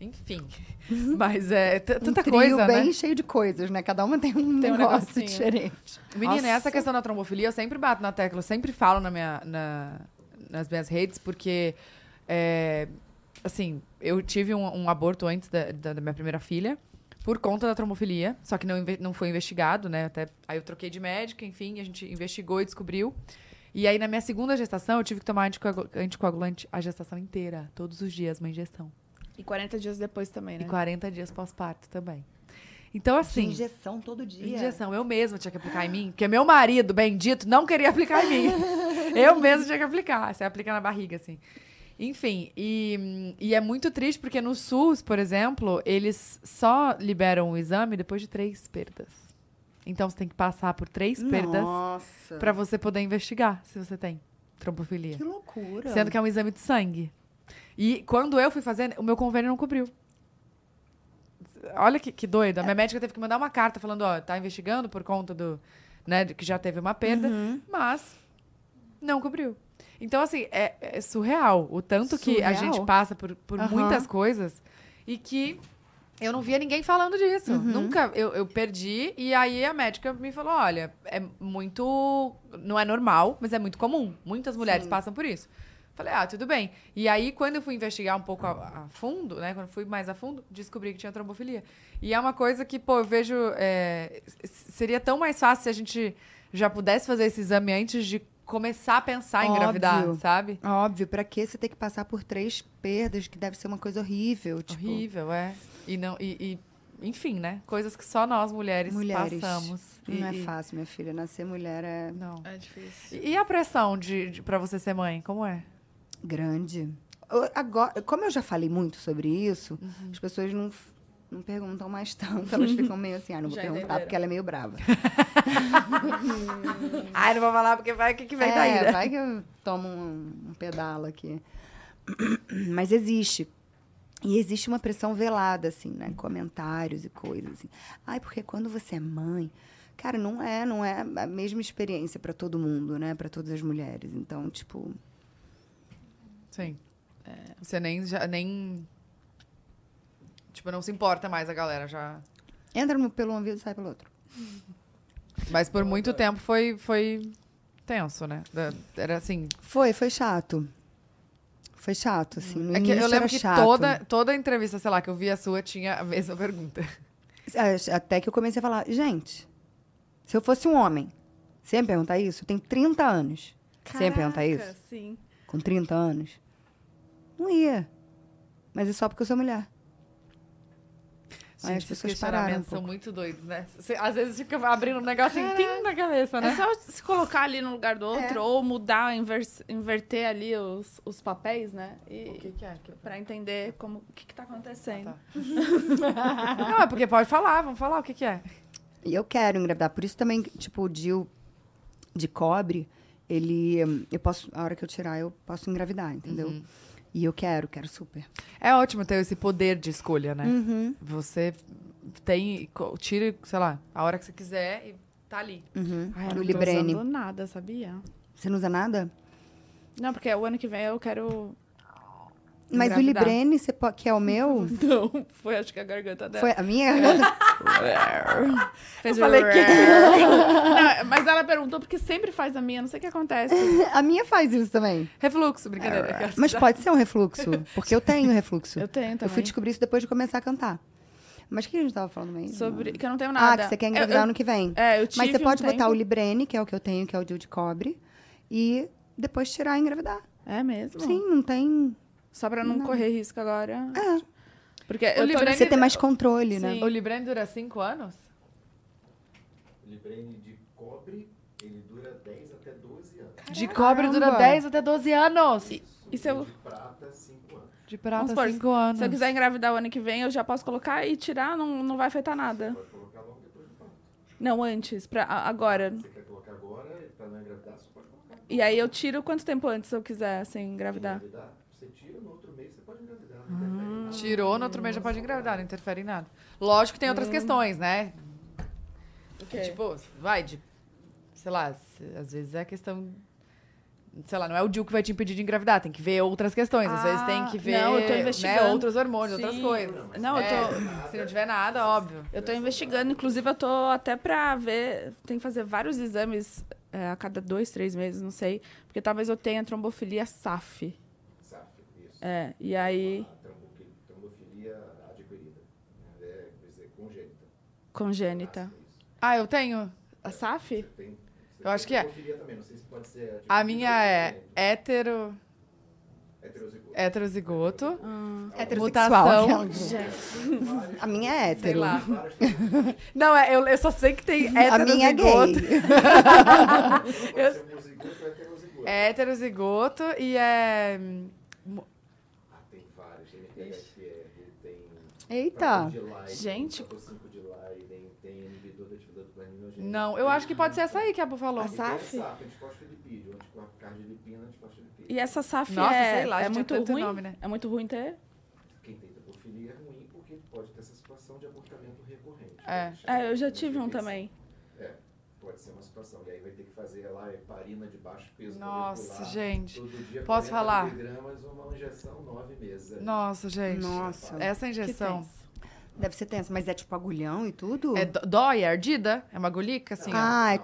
enfim. Mas é tanta um trio coisa, bem né? cheio de coisas, né? Cada uma tem um Tem um negócio diferente. Menina, Nossa. essa questão da trombofilia, eu sempre bato na tecla, eu sempre falo na minha, na- nas minhas redes, porque, é, assim, eu tive um, um aborto antes da, da- da minha primeira filha, por conta da trombofilia, só que não, não foi investigado, né? Até, aí eu troquei de médica, enfim, a gente investigou e descobriu. E aí, na minha segunda gestação, eu tive que tomar anticoagu- anticoagulante a gestação inteira, todos os dias, uma injeção. E 40 dias depois também, né? E 40 dias pós-parto também. Então, assim. injeção todo dia. Injeção, eu mesma tinha que aplicar em mim, porque meu marido, bendito, não queria aplicar em mim. eu mesma tinha que aplicar, você aplica na barriga, assim. Enfim, e, e é muito triste porque no SUS, por exemplo, eles só liberam o exame depois de três perdas. Então você tem que passar por três perdas pra você poder investigar se você tem trombofilia. Que loucura. Sendo que é um exame de sangue. E quando eu fui fazer, o meu convênio não cobriu. Olha que, que doido. A minha médica teve que mandar uma carta falando, ó, tá investigando por conta do, né, que já teve uma perda, Uhum. mas não cobriu. Então, assim, é, é surreal o tanto que a Surreal. gente passa por, por Aham. muitas coisas e que eu não via ninguém falando disso. Uhum. Nunca. Eu, eu perdi e aí a médica me falou: olha, é muito. Não é normal, mas é muito comum. Muitas mulheres Sim. passam por isso. Falei, ah, tudo bem. E aí, quando eu fui investigar um pouco a, a fundo, né? Quando eu fui mais a fundo, descobri que tinha trombofilia. E é uma coisa que, pô, eu vejo. é, seria tão mais fácil se a gente já pudesse fazer esse exame antes de começar a pensar em Óbvio. engravidar, sabe? Óbvio, pra que você ter que passar por três perdas, que deve ser uma coisa horrível. Tipo, Horrível, é. E não. E, e, enfim, né? Coisas que só nós mulheres, Mulheres. passamos. Não E- é e- fácil, minha filha. Nascer mulher é Não. É difícil. E, e a pressão de, de, pra você ser mãe, como é? grande. Eu- Agora, como eu já falei muito sobre isso, Uhum. as pessoas não, não perguntam mais tanto. Elas ficam meio assim, ah, não vou Já perguntar entenderam. porque ela é meio brava. Ai, não vou falar porque vai o que, que vem é, daí, né? vai que eu tomo um, um pedalo aqui. Mas existe. E existe uma pressão velada, assim, né? Comentários e coisas assim. Ai, porque quando você é mãe... Cara, não é, não é a mesma experiência para todo mundo, né? Para todas as mulheres. Então, tipo... Sim. Você nem, já, nem. Tipo, não se importa mais a galera já. Entra no, pelo um ouvido e sai pelo outro. Mas por muito tempo foi, foi tenso, né? Era assim. Foi, foi chato. Foi chato, assim. No É que eu lembro que chato. toda, toda entrevista, sei lá, que eu vi a sua tinha a mesma pergunta. É, Até que eu comecei a falar, gente, se eu fosse um homem, você ia me perguntar isso? Eu tenho 30 anos. Você ia me perguntar isso? Sim. Com 30 anos? Não ia. Mas é só porque eu sou mulher. Aí as Gente, pessoas esses pararam um são muito doidos, né? Você, às vezes fica abrindo um negocinho tim na cabeça, né? É só se colocar ali no lugar do outro ou mudar, inverter ali os, os papéis, né? O E que, que é? Que... pra entender como o que, que tá acontecendo. Tá. Não, é porque pode falar, vamos falar o que, que é. E eu quero engravidar. Por isso também, tipo, o DIU de cobre, ele... Eu posso... A hora que eu tirar, eu posso engravidar, entendeu? Uhum. E eu quero, quero super. É ótimo ter esse poder de escolha, né? Uhum. Você tem. Tira, sei lá, a hora que você quiser e tá ali. Uhum. Ai, eu no não tô Librene. usando nada, sabia? Você não usa nada? Não, porque o ano que vem eu quero... Mas o. Librene, você po- que é o meu... Não, foi acho que a garganta dela. Foi a minha? Fez Eu falei que- Não, mas ela perguntou porque sempre faz a minha, não sei o que acontece. a minha faz isso também. Refluxo, brincadeira. É. Mas pode ser um refluxo, porque eu tenho refluxo. Eu tenho Eu também. fui descobrir isso depois de começar a cantar. Mas o que a gente tava falando mesmo? Sobre que eu não tenho Ah, nada. que você quer Eu- engravidar eu- ano que vem. É, eu tive Mas você um pode botar tempo- o Librene, que é o que eu tenho, que é o Dio de cobre, e depois tirar e engravidar. É mesmo? Sim, não tem. Só pra não, Não. correr risco agora. É, Porque eu tô Librene- você tem mais controle, né? Sim. O Librene dura cinco anos? O Librene de cobre, ele dura 10 até 12 anos. De cobre dura Caramba. 10 até 12 anos. E se eu, De prata, 5 anos. De prata, Vamos supor, 5 anos. se eu quiser engravidar o ano que vem, eu já posso colocar e tirar, não, não vai afetar nada. Pode colocar logo depois do parto. Não, antes, pra, agora. Você quer colocar agora, pra não engravidar, você pode colocar. E aí eu tiro quanto tempo antes eu quiser, sem engravidar? Engravidar, você tira, no outro mês você pode engravidar. não interfere em nada. Tirou, no outro mês já pode engravidar, não interfere em nada. Lógico que tem outras questões, né? Tipo, vai de. Sei lá, às vezes é questão. Sei lá, não é o DIU que vai te impedir de engravidar, tem que ver outras questões. Às vezes tem que Ah, ver não, eu tô né, outros hormônios, outras Sim. coisas. Não, eu É, tô. Se não tiver nada, óbvio. Eu tô investigando, inclusive eu tô até pra ver. Tem que fazer vários exames é, a cada dois, três meses, não sei. Porque talvez eu tenha trombofilia SAF. SAF, isso. É, e aí. A trombofi- trombofilia adquirida. né? É, quer dizer, congênita. Congênita. Ah, eu tenho. A SAF? Tem, Eu acho que é. trombofilia também, não sei se pode ser adquirida A minha é hétero, Heterozigoto. heterozigoto. Heterossexual. Mutação. A minha é Sei hétero. lá. Várias trombofias. Não, é, eu, eu só sei que tem A minha é heterozigoto. gay. Ou heterozigoto. É heterozigoto e é. Ah, tem vários. Tem THFR, tem... Eita. Gente. de Leiden, tem inibidor da atividade do planinogênico. Não, eu acho que pode ser essa aí que a Bu falou. A E tem SAF? SAF, anticardilipina, antifosfolipídio. E essa SAF Nossa, é, sei lá, é muito ruim? nome, né? É muito ruim ter? Quem tem trombofilia é ruim porque pode ter essa situação de abortamento recorrente. É. É, eu já tive um também. É, pode ser uma situação. E aí vai ter que fazer lá heparina de baixo peso Nossa, molecular, gente. Todo dia Posso 40 falar? miligramas, uma injeção, nove meses. É. Nossa, gente. Nossa. Essa Que injeção. Deve ser tenso, mas é tipo agulhão e tudo? É dó- dói, é ardida? É uma agulhica, assim. Ah, é é...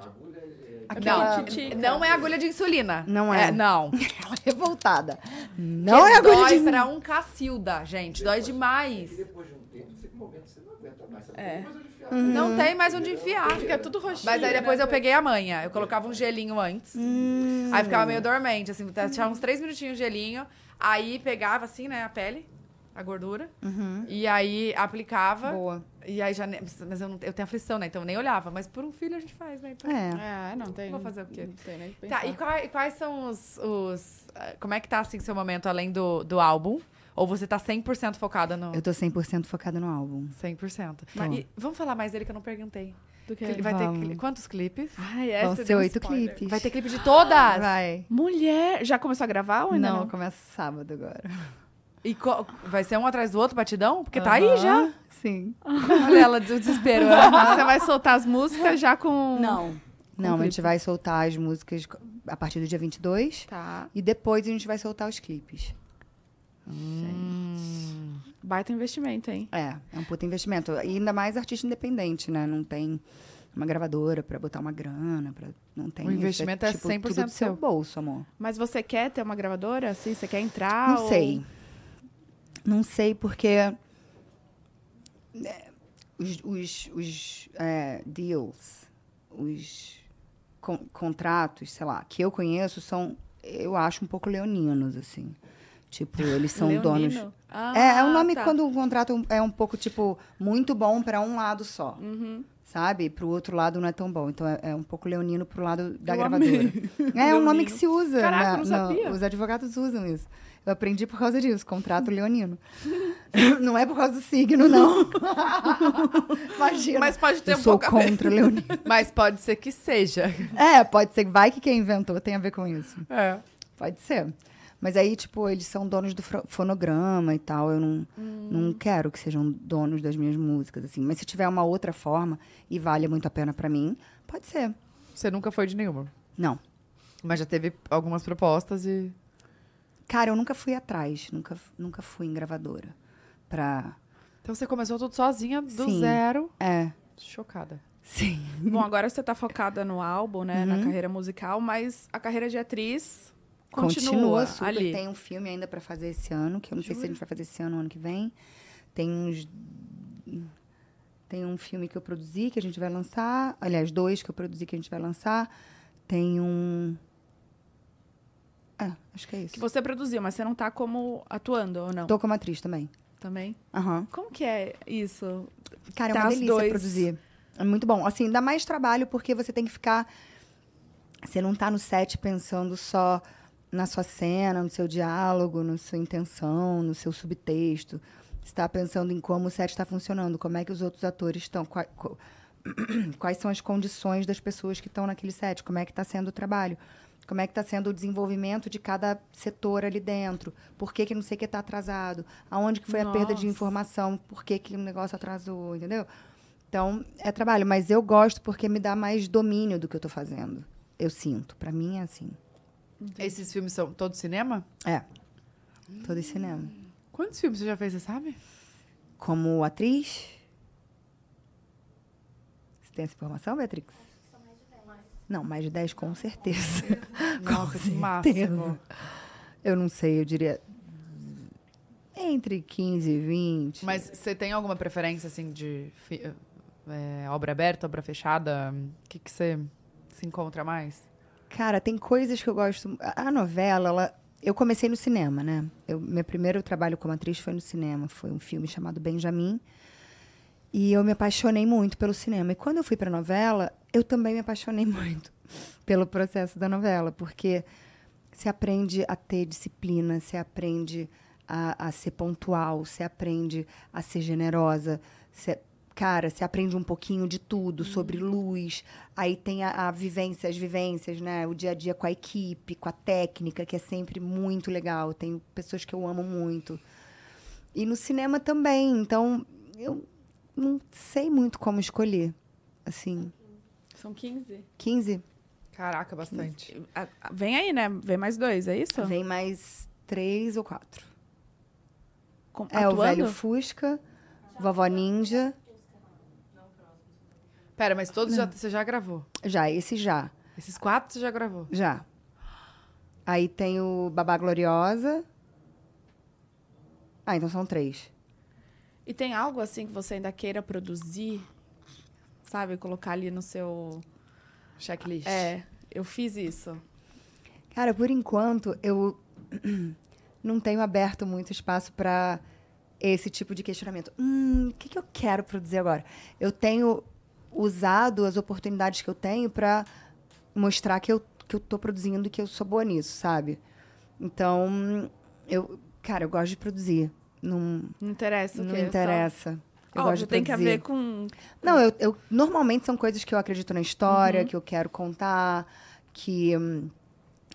Aquela- Não, não é agulha de insulina. Não é. não. revoltada. Não é Que agulha dói de... pra um cacilda, gente. Dói E demais. depois de um tempo, você momento você não aguenta mais. É. Tem mais onde enfiar. Não tem mais onde enfiar. Fica tudo roxinho. Mas aí depois né? eu peguei a manha. Eu colocava um gelinho antes. Hum. Aí ficava meio dormente, assim. Tinha uns três minutinhos de gelinho. Aí pegava, assim, né, a pele, a gordura. Uhum. E aí aplicava. Boa. E aí já. Mas eu, não, eu tenho aflição, né? Então eu nem olhava. Mas por um filho a gente faz, né? Então... É. É, não tem. Vou fazer o quê? Não tem nem pensar. Tá, e quais, quais são os, os. eh, Como é que tá, assim, seu momento além do, do álbum? Ou você tá 100% focada no. Eu tô 100% focada no álbum. 100%. Tô. E vamos falar mais dele que eu não perguntei. Do que? Ele vai ter cli- quantos clipes? Ai, essa Vão ser oito spoiler. clipes. Vai ter clipe de todas? Vai. Mulher, já começou a gravar ou ainda Não, não? começa sábado agora. E co- vai ser um atrás do outro, batidão? Porque tá aí já. Sim. Olha ela, o desespero. né? Você vai soltar as músicas já com... Não. Não, a gente vai soltar as músicas a partir do dia 22. Tá. E depois a gente vai soltar os clipes. Baita investimento, hein? É, é um puta investimento. E ainda mais artista independente, né? Não tem uma gravadora pra botar uma grana, pra... não tem O isso. investimento é tipo, 100% tudo do seu seu. bolso, amor. Mas você quer ter uma gravadora? Assim, você quer entrar? Não ou- sei. Não sei porque é, os, os, os, é, deals, os con- contratos, sei lá, que eu conheço são, eu acho, um pouco leoninos, assim. Tipo, eles são Leonino? donos. Ah, é, é um nome tá. quando o contrato é um pouco, tipo, muito bom pra um lado só. Uhum. Sabe? Pro outro lado não é tão bom. Então é, é um pouco leonino pro lado da Eu gravadora. amei. É um nome que se usa. Caraca, na- sabia. os advogados usam isso. Eu aprendi por causa disso, contrato leonino. não é por causa do signo, não. Imagina. Mas pode ter eu um sou pouco contra o leonino. Mas pode ser que seja. É, pode ser. Vai que quem inventou tem a ver com isso. É. Pode ser. Mas aí, tipo, eles são donos do fonograma e tal. Eu não, não quero que sejam donos das minhas músicas, assim. Mas se tiver uma outra forma e vale muito a pena pra mim, pode ser. Você nunca foi de nenhuma. Não. Mas já teve algumas propostas e. Cara, eu nunca fui atrás. Nunca, nunca fui em gravadora. Pra... Então você começou tudo sozinha, do Sim. zero. É. Chocada. Sim. Bom, agora você tá focada no álbum, né? Na Uhum. carreira musical, mas a carreira de atriz Continua, continua, super. ali. Tem um filme ainda pra fazer esse ano, que eu não sei se a gente vai fazer esse ano ou ano que vem. Tem uns. Tem um filme que eu produzi que a gente vai lançar. Aliás, dois que eu produzi que a gente vai lançar. Tem um. É, acho que é Que isso. você produziu, mas você não tá como atuando, ou não? Tô como atriz também. Também? Aham. Como que é isso? Cara, é Tá uma os delícia dois. produzir. É muito bom. Assim, dá mais trabalho porque você tem que ficar. Você não tá no set pensando só na sua cena, no seu diálogo, na sua intenção, no seu subtexto. Você está pensando em como o set está funcionando, como é que os outros atores estão. quais são as condições das pessoas que estão naquele set, como é que está sendo o trabalho, como é que está sendo o desenvolvimento de cada setor ali dentro, por que, que não sei o que está atrasado, aonde que foi a perda de Nossa. informação, por que, que o negócio atrasou, entendeu? Então, é trabalho, mas eu gosto porque me dá mais domínio do que eu estou fazendo. Eu sinto, para mim é assim. Esses filmes são todos cinema? É, todo esse cinema. Quantos filmes você já fez, você sabe? Como atriz... Você tem essa informação, Beatrix? Não, mais de 10 com certeza. Nossa, que certeza. máximo. Eu não sei, eu diria entre 15 e 20. Mas você tem alguma preferência, assim, de é, obra aberta, obra fechada? O que, você se encontra mais? Cara, tem coisas que eu gosto. A a novela, ela... eu comecei no cinema, né? Eu, meu primeiro trabalho como atriz foi no cinema. Foi um filme chamado Benjamin. E eu me apaixonei muito pelo cinema. E quando eu fui para novela, eu também me apaixonei muito pelo processo da novela, porque você aprende a ter disciplina, você aprende a, a ser pontual, você aprende a ser generosa, você, cara, você aprende um pouquinho de tudo sobre luz. Aí tem a, a vivência, as vivências, né? O dia a dia com a equipe, com a técnica, que é sempre muito legal. Tem pessoas que eu amo muito. E no cinema também. Então, eu não sei muito como escolher. Assim, São 15. 15? Caraca, bastante. A- a- Vem aí, né? Vem mais dois, é isso? Vem mais três ou quatro. Com- É o atuando? velho Fusca, Vovó Ninja. Pera, mas todos já, você já gravou? Já, esse já. Esses quatro você já gravou? Já. Aí tem o Babá Gloriosa. Ah, então são três. E tem algo assim que você ainda queira produzir? Sabe? Colocar ali no seu. Checklist. É, eu fiz isso. Cara, por enquanto, eu não tenho aberto muito espaço para esse tipo de questionamento. Hum, o que, que eu quero produzir agora? Eu tenho usado as oportunidades que eu tenho para mostrar que eu, que eu tô produzindo e que eu sou boa nisso, sabe? Então, eu, cara, eu gosto de produzir. Não, Não interessa o não quê? interessa. Eu Óbvio, gosto de tem que haver com. Não, eu, eu- normalmente são coisas que eu acredito na história, Uhum. que eu quero contar, que hum,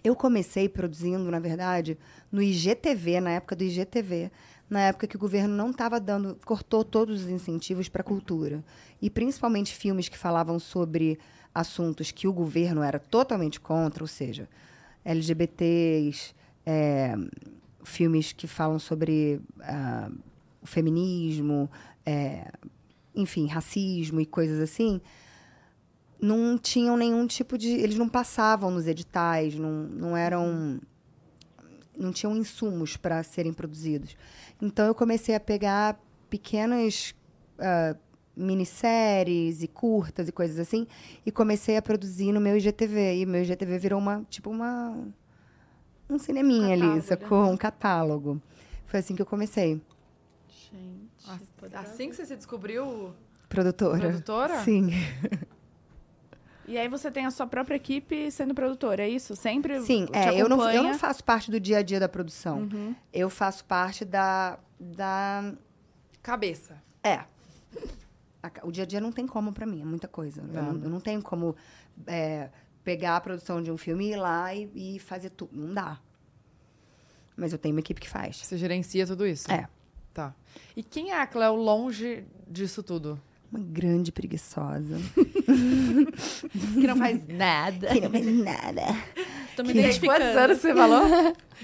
eu comecei produzindo, na verdade, no IGTV, na época do IGTV, na época que o governo não estava dando, cortou todos os incentivos para a cultura. E principalmente filmes que falavam sobre assuntos que o governo era totalmente contra, ou seja, LGBTs, é, filmes que falam sobre ah, o feminismo, é, enfim, racismo e coisas assim, não tinham nenhum tipo de. Eles não passavam nos editais, não, não eram. Não tinham insumos para serem produzidos. Então eu comecei a pegar pequenas ah, minisséries e curtas e coisas assim, e comecei a produzir no meu IGTV. E meu IGTV virou uma, tipo, uma. Um cineminha ali, Catálogo, sacou? Um catálogo. Foi assim que eu comecei. Assim que você se descobriu Produtora. produtora? Sim. E aí você tem a sua própria equipe sendo produtora, é isso? Sempre Sim, te é, eu, não, eu não faço parte do dia a dia da produção. Uhum. Eu faço parte da. da Cabeça. é. A o dia a dia não tem como pra mim, é muita coisa. Eu não, Não. eu não tenho como é, pegar a produção de um filme e ir lá e, e fazer tudo. Não dá. Mas eu tenho uma equipe que faz. Você gerencia tudo isso? É. Tá. E quem é a Cleo longe disso tudo? Uma grande preguiçosa. Que não faz nada. que não faz nada. Tô me Que- identificando. Quantos anos você falou?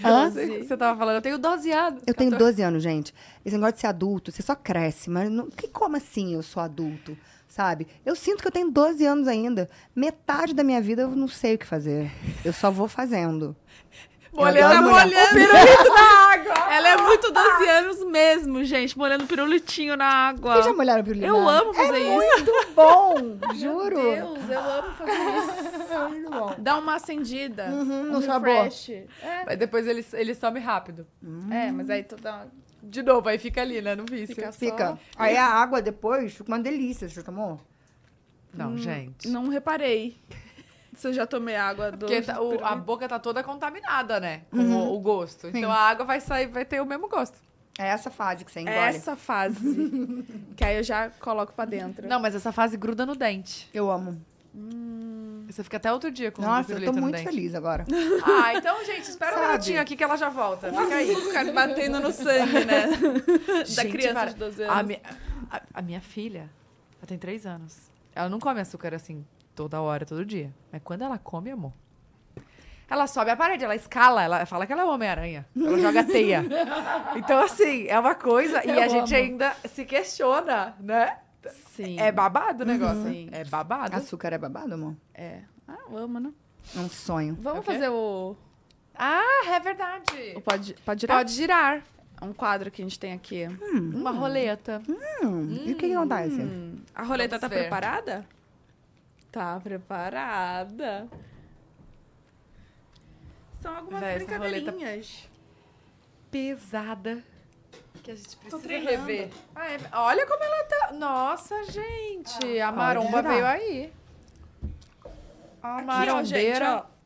Hã? Você, tava falando, eu tenho 12 anos. Eu tenho 12 anos, gente. Esse negócio de ser adulto, você só cresce, mas não, que, como assim eu sou adulto? Sabe? Eu sinto que eu tenho 12 anos ainda. Metade da minha vida eu não sei o que fazer. Eu só vou fazendo. Molhando, molhando o pirulito na água. Ela é muito 12 anos mesmo, gente, molhando pirulitinho na água. Vocês já molharam pro Eu amo fazer isso. Muito bom, juro. Meu Deus, eu amo fazer isso. Muito bom. Dá uma acendida. Uhum, um no sabor. refresh. É, Mas depois ele, ele some rápido. é, mas aí tu dá uma... De novo, aí fica ali, né? No vício. Fica só- Fica. Aí a água depois fica uma delícia. Você já tomou? Não, gente. Não reparei. Se eu já tomei água do... Porque tá- o- a boca tá toda contaminada, né? Com Uhum. o, o gosto. Sim. Então a água vai sair, vai ter o mesmo gosto. É essa fase que você engole. É essa fase. que aí eu já coloco pra dentro. Não, mas essa fase gruda no dente. Eu amo. Você fica até outro dia com o Nossa, eu tô muito feliz agora. Ah, então, gente, espera um Sabe? minutinho aqui que ela já volta. Fica aí. Ficar batendo no sangue, né? da Gente, criança para. de 12 A, anos. mi- a- a minha filha, ela tem três anos. Ela não come açúcar assim toda hora, todo dia. Mas quando ela come, amor. Ela sobe a parede, ela escala, ela fala que ela é Homem-Aranha. Ela joga teia. Então, assim, é uma coisa. e Eu a gente amo. ainda se questiona, né? Sim. É babado o negócio. Sim. É babado. Açúcar é babado, amor? É. Ah, vamos, né? É um sonho. Vamos É o fazer o, Ah, é verdade. o pode, pode girar? Pode girar. É um quadro que a gente tem aqui. Uma roleta. Hum, e o que, que acontece? Hum, a roleta Vamos tá ver. preparada? Tá preparada. São algumas roleta- brincadeirinhas. pesada que a gente precisa rever. Ah, é- olha como ela tá. Nossa, gente, a pode maromba veio aí. A Aqui, ó, gente, marombeira. ó.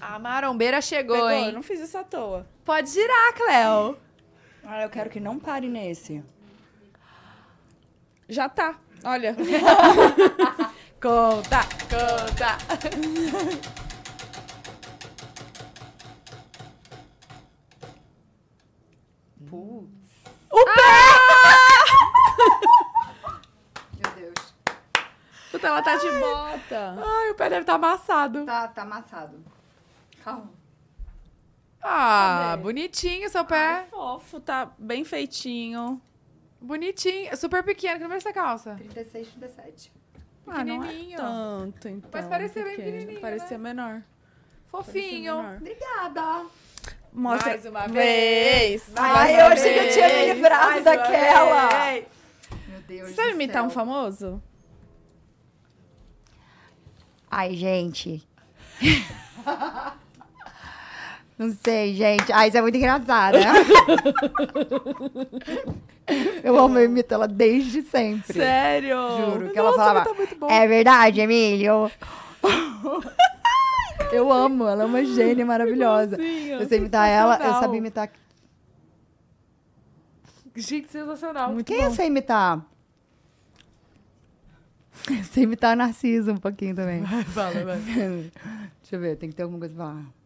A marombeira chegou, Pegou, eu hein? não fiz isso à toa. Pode girar, Cleo. Ah, eu quero que não pare nesse. Já tá. Olha. Conta, conta. Meu Deus. Puta, ela tá de bota. Ai, o pé deve estar amassado. Tá, tá amassado. Calma. Ah, Cadê? bonitinho seu pé. fofo, tá bem feitinho. Bonitinho. Super pequeno. Que número é essa calça? 36, 37. Ah, não é tanto, então. Mas parecia bem pequeno. pequenininho, Parecia menor. Parecia Fofinho. menor. Obrigada. Mostra. Mais uma vez. Ai, eu achei que eu tinha me livrado daquela. vez. Meu Deus Você sabe imitar céu. um famoso? Ai, gente. Não sei, gente. Ai, isso é muito engraçado. né? eu amo, eu imito ela desde sempre. Sério? Juro que ela Nossa, falava. tá muito bom. É verdade, Emílio. eu amo, ela é uma gênia maravilhosa. Eu sei imitar ela, eu sabia imitar. Gente, sensacional. Muito Quem bom. eu sei imitar? Eu sei imitar a Narciso um pouquinho também. Fala, vai. Deixa eu ver, tem que ter alguma coisa pra falar.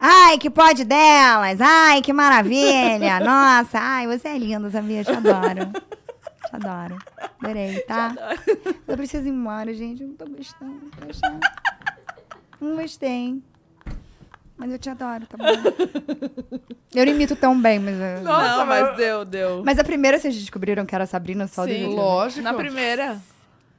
Ai, que pode delas! Ai, que maravilha! Nossa, ai, você é linda, sabia? Te adoro. Te adoro. Adorei, tá? Eu preciso ir embora, gente. Eu não tô gostando. Não tô gostando. Não gostei. Mas eu te adoro, tá bom? Eu não imito tão bem, mas. eu- Nossa, não, mas- mas deu, deu. Mas a primeira vocês descobriram que era a Sabrina só do Sim, jeito- Lógico. Na primeira.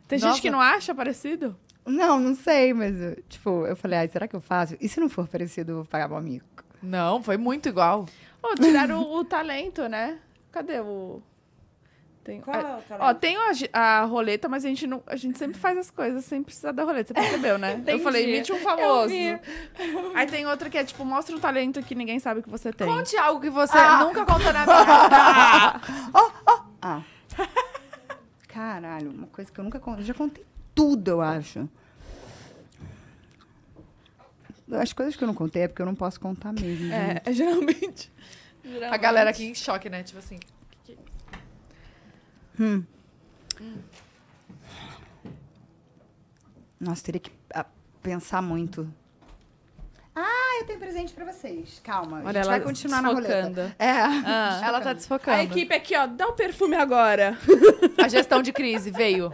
Tem Nossa. gente que não acha parecido? Não, não sei, mas, eu, tipo, eu falei, ai, será que eu faço? E se não for parecido, eu vou pagar meu amigo? Não, foi muito igual. Ô, tiraram o, o talento, né? Cadê o. Tem, a- Ó, tem a, a roleta, mas a gente, não, a gente sempre faz as coisas sem precisar da roleta. Você percebeu, né? eu falei, imite um famoso. Aí tem outra que é tipo, mostra um talento que ninguém sabe que você tem. Conte algo que você Ah. nunca contou na vida. Ah. Caralho, uma coisa que eu nunca contei. Eu já contei tudo, eu acho. As coisas que eu não contei é porque eu não posso contar mesmo. gente. É, é geralmente. A geralmente. galera aqui em choque, né? Tipo assim. Hum. Nossa, teria que ah, pensar muito. Ah, eu tenho presente pra vocês. Calma, a Olha, gente ela vai continuar na roleta. desfocando. É. Ah. Ela tá desfocando. A equipe aqui, ó, dá o perfume agora. A gestão de crise veio.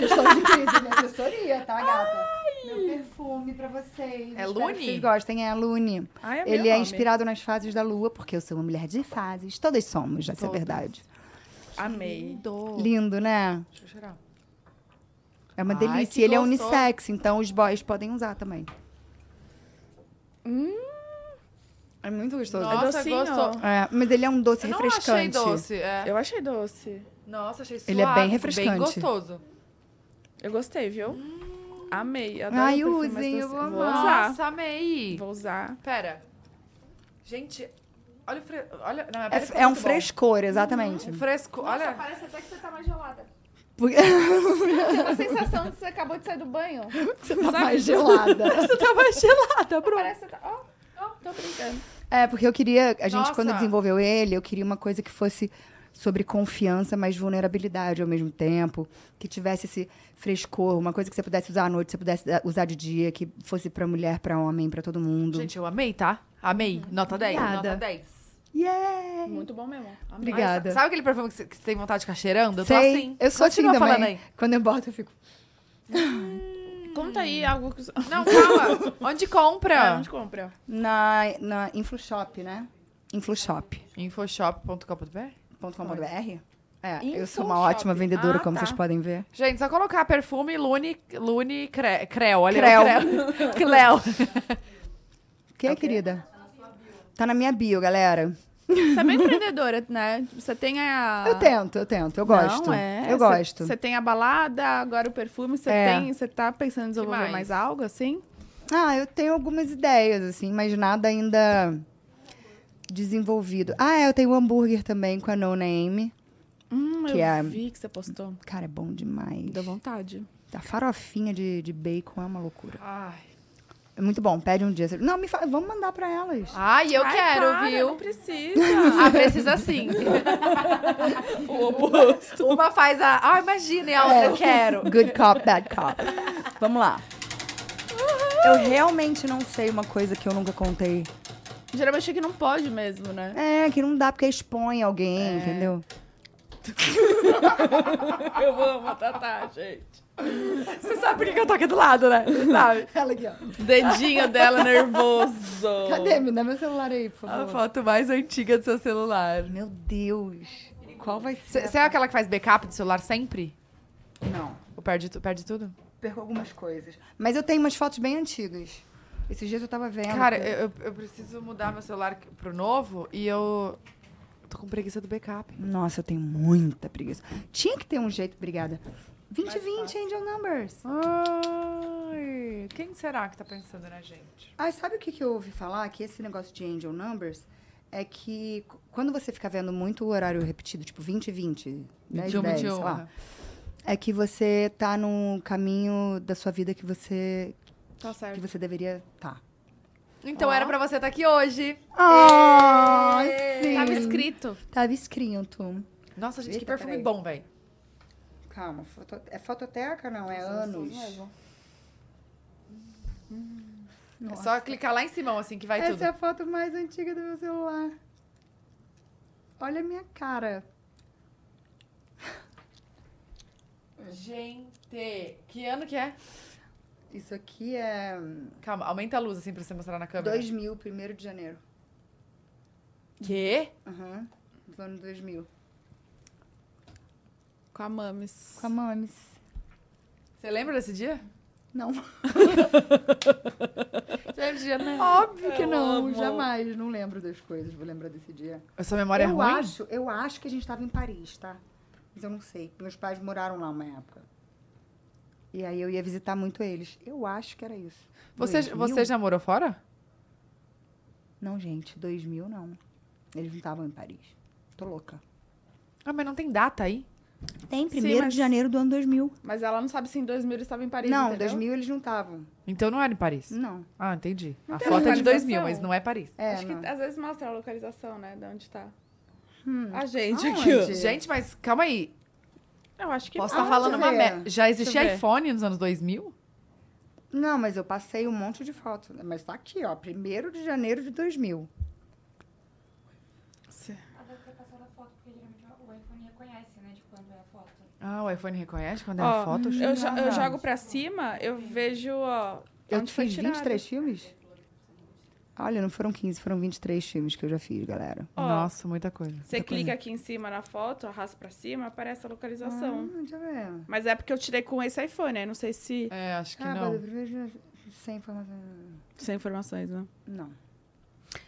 Gestão de crise, minha assessoria, tá, gata? Meu perfume pra vocês. É Lune? que Vocês gostem, é a Lune. Ai, é meu Ele é nome. inspirado nas fases da lua, porque eu sou uma mulher de fases. Todas somos, essa é Todas. verdade. Amei. Lindo. Lindo, né? Deixa eu cheirar. É uma Ai, delícia. E ele é gostoso. unissex, então os boys podem usar também. É muito gostoso. Nossa, docinho. gostou. É, mas ele é um doce Eu refrescante. achei doce. É. Eu achei doce. Nossa, achei suave. Ele é bem refrescante. Bem gostoso. Eu gostei, viu? Amei. Adoro Ai, usem, eu doce. vou Vou usar. Nossa, amei. Vou usar. Pera. Gente, olha o fre... olha, não, É, é um bom. frescor, exatamente. Um fresco. Olha. parece até que você tá mais gelada. Porque Tem a sensação de você acabou de sair do banho. você tá mais gelada. Você tá mais gelada, Bruno. Parece que tá... Ó, Tô brincando. É, porque eu queria. A gente, Nossa. quando desenvolveu ele, eu queria uma coisa que fosse sobre confiança, mas vulnerabilidade ao mesmo tempo. Que tivesse esse frescor, uma coisa que você pudesse usar à noite, você pudesse da- usar de dia, que fosse pra mulher, pra homem, pra todo mundo. Gente, eu amei, tá? Amei. Nota 10. Obrigada. Nota 10. Yeah! Muito bom mesmo. Amei. Obrigada. Sabe aquele perfume que você, tem vontade de ficar cheirando? Eu tô Sei, assim. eu sou assim Continua também. falando aí. Quando eu boto, eu fico. Conta aí algo que... Não, calma. Onde compra? É, onde compra? Na, na InfluShop, né? InfluShop.com.br. Infoshop.com.br. É, eu sou uma ótima vendedora, Ah, como tá. vocês podem ver. Gente, só colocar perfume Lune, Lune Cre, Creu. Olha Creu. Creu. Creu. Que, querida? Tá na minha bio, galera. Você é bem empreendedora, né? Você tem a... Eu tento, eu tento, eu gosto. Não, é. Eu gosto. Você tem a balada, agora o perfume. Você É. tem... Você tá pensando em desenvolver mais? mais? algo, assim? Ah, eu tenho algumas ideias, assim, mas nada ainda desenvolvido. Ah, é, eu tenho o hambúrguer também com a No Name. Hum, Que eu é- vi que você postou. Cara, é bom demais. Deu vontade. A farofinha de, de bacon é uma loucura. Ai, É muito bom, pede um dia. Não, me fala, vamos mandar pra elas. Ai eu Ai, quero, para, viu? Não precisa. Ah, precisa sim. o oposto. Uma faz a. Ah, imagina, e a outra eu quero. Good cop, bad cop. Vamos lá. Eu realmente não sei uma coisa que eu nunca contei. Geralmente é que não pode mesmo, né? É, que não dá porque expõe alguém, entendeu? Eu amo a Tatá, gente. Você sabe por que eu tô aqui do lado, né? Sabe? Ela aqui, ó. Dedinho dela nervoso. Cadê? Me dá meu celular aí, por A favor. foto mais antiga do seu celular. Meu Deus. Qual vai ser? Você é aquela que faz backup do celular sempre? Não. Ou perde, perde tudo? Perco algumas coisas. Mas eu tenho umas fotos bem antigas. Esses dias eu tava vendo. Cara, que- eu, eu- preciso mudar meu celular pro novo e eu tô com preguiça do backup. Nossa, eu tenho muita preguiça. Tinha que ter um jeito, obrigada. 2020, Angel Numbers. Ai, quem será que tá pensando na gente? Ah, sabe o que, que eu ouvi falar? Que esse negócio de Angel Numbers é que quando você fica vendo muito o horário repetido, tipo 20 20, 10 21, 10, 21. sei lá, é que você tá no caminho da sua vida que você, Tá que certo. você deveria estar. Então Ó. era pra você estar aqui hoje. Ah, sim. Tava escrito. Tava escrito. Nossa, gente, que Eita, perfume peraí. bom, velho. Calma, foto- é fototeca? Não, é anos. É só clicar lá em cima, assim, que vai Essa tudo. é a foto mais antiga do meu celular. Olha a minha cara. Gente, que ano que é? Isso aqui é Calma, aumenta a luz, assim, pra você mostrar na câmera. 2000, 1 de janeiro. Quê? Aham. Do ano 2000. Com a Mames. Com a Mames. Você lembra desse dia? Não. Você lembra desse dia, né? Óbvio que Eu não. amo. Jamais. Não lembro das coisas. Vou lembrar desse dia. A sua memória é eu ruim? acho, eu acho que a gente tava em Paris, tá? Mas eu não sei. Meus pais moraram lá uma época. E aí eu ia visitar muito eles. Eu acho que era isso. Você, 2000? você já morou fora? Não, gente. 2000 não. Eles não estavam em Paris. Tô louca. Ah, mas não tem data aí? Tem, Sim, 1 mas- de janeiro do ano 2000. Mas ela não sabe se em 2000 ele estava em Paris, não, entendeu? 2000 eles não estavam. Então não era em Paris? Não. Ah, entendi. Não a foto é de localização. 2000, mas não é Paris. É, Acho não. que às vezes mostra a localização, né? De onde tá. Hum. A gente Aonde? aqui. Gente, mas calma aí. Eu acho que Posso não. estar falando uma merda. Já existia iPhone nos anos 2000? Não, mas eu passei um monte de fotos. Mas tá aqui, ó. 1 de janeiro de 2000. Ela deve ter passado a foto, porque geralmente o iPhone reconhece, né, de quando é a foto. Ah, o iPhone reconhece quando é Ó, a foto? Eu, jo- eu Ah. jogo pra cima, eu vejo, ó. Eu foi fiz tirado. 23 filmes? Olha, não foram 15, foram 23 filmes que eu já fiz, galera. Ó, Nossa, muita coisa. Você clica aqui em cima na foto, arrasta pra cima, aparece a localização. Ah, deixa eu ver. Mas é porque eu tirei com esse iPhone, aí não sei se. É, acho que Ah, não. sem informação. Sem informações, né? Não.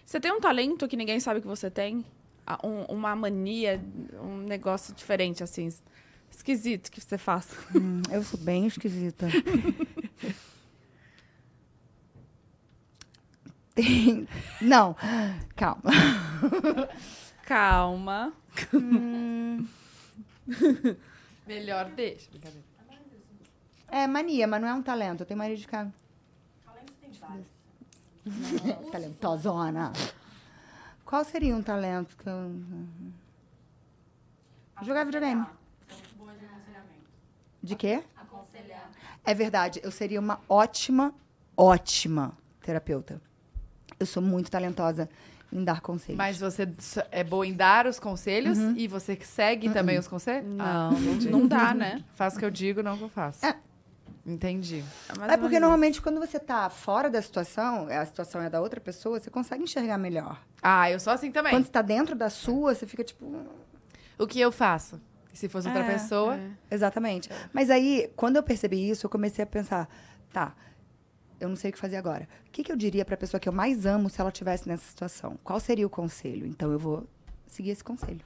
Você tem um talento que ninguém sabe que você tem? Ah, um- uma mania, um negócio diferente, assim, esquisito que você faça. Hum, eu sou bem esquisita. Tem... Não, calma. Calma. Hum, Melhor deixa. Brincadeira. é mania, mas não é um talento. Eu tenho mania de ficar. Talentosona. Qual seria um talento que eu... Jogar videogame. De quê? É verdade, eu seria uma ótima, ótima terapeuta. Eu sou muito talentosa em dar conselhos. Mas você é boa em dar os conselhos Uhum. e você que segue também os conselhos? Ah, Não, não, não dá, né? Faz o que eu digo, não o que eu faço. É. Entendi. É ou porque normalmente quando você tá fora da situação, a situação é da outra pessoa, você consegue enxergar melhor. Ah, eu sou assim também. Quando você tá dentro da sua, você fica tipo. O que eu faço? Se fosse outra É, pessoa. é. Exatamente. Mas aí, quando eu percebi isso, eu comecei a pensar, tá, eu não sei o que fazer agora. O que, que eu diria pra pessoa que eu mais amo se ela estivesse nessa situação? Qual seria o conselho? Então eu vou seguir esse conselho.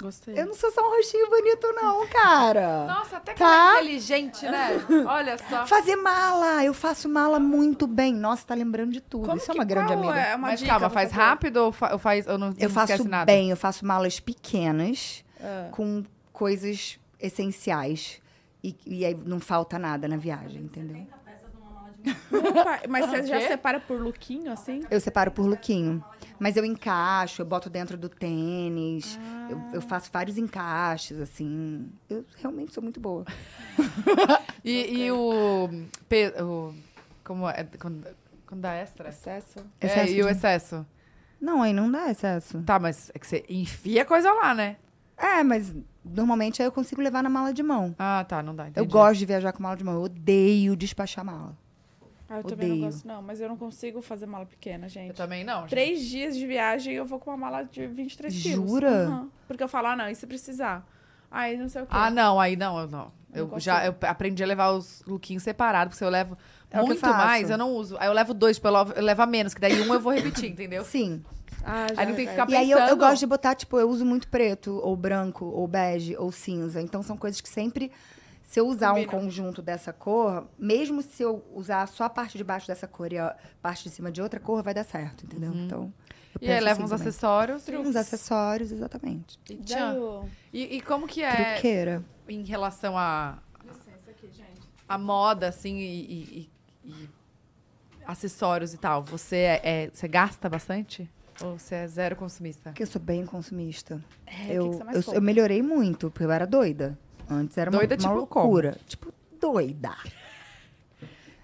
Gostei. Eu não sou só um rostinho bonito, não, cara. Nossa, até que Tá. é inteligente, né? Olha só. Fazer mala, eu faço mala muito bem. Nossa, tá lembrando de tudo. Como Isso é uma grande qual amiga. É uma Mas dica calma, faz fazer? rápido ou, fa ou faz. Ou não, Eu não faço esquece nada? bem, eu faço malas pequenas Ah. com coisas essenciais. E, e aí não falta nada na viagem, entendeu? Opa, Mas você O já separa por lookinho, assim? Eu separo por lookinho. Mas eu encaixo, eu boto dentro do tênis. Eu, eu faço vários encaixes, assim. Eu realmente sou muito boa. E, e o, o. Como é? Quando, quando dá extra? Excesso. É, Excesso e o de- excesso? Não, aí não dá excesso. Tá, mas é que você enfia coisa lá, né? É, mas normalmente aí eu consigo levar na mala de mão. Ah, tá, não dá. Entendi. Eu gosto de viajar com mala de mão. Eu odeio despachar mala. Ah, eu também não Odeio. gosto, não. Mas eu não consigo fazer mala pequena, Eu gente. também não. gente. Três dias de viagem eu vou com uma mala de 23 quilos. Jura? Aham. Porque eu falo, ah, não, e se precisar? Aí não sei o quê. Ah, não, aí não, eu não. Eu Eu não já eu aprendi a levar os lookinhos separados, porque se eu levo É eu muito faço. mais, eu não uso. Aí eu levo dois, tipo, eu levo, eu levo a menos, que daí um eu vou repetir, entendeu? Sim. Ah, já Aí não tem que ficar E aí eu, eu pensando. gosto de botar, tipo, eu uso muito preto, ou branco, ou bege, ou cinza. Então são coisas que sempre. Se eu usar um Combinam. conjunto dessa cor, mesmo se eu usar só a parte de baixo dessa cor e a parte de cima de outra cor, vai dar certo, entendeu? Então. Eu E aí leva assim uns também. acessórios. Uns acessórios, exatamente. E, tchan. E, e como que é Truqueira. em relação a, Licença aqui, gente. a moda, assim, e, e- e- e acessórios e tal? Você, é, é- você gasta bastante? Ou você é zero consumista? Porque eu sou bem consumista. É, eu, o que que você mais eu, compra? eu melhorei muito, porque eu era doida. Antes era uma, Doida, uma tipo, loucura. Tipo, doida.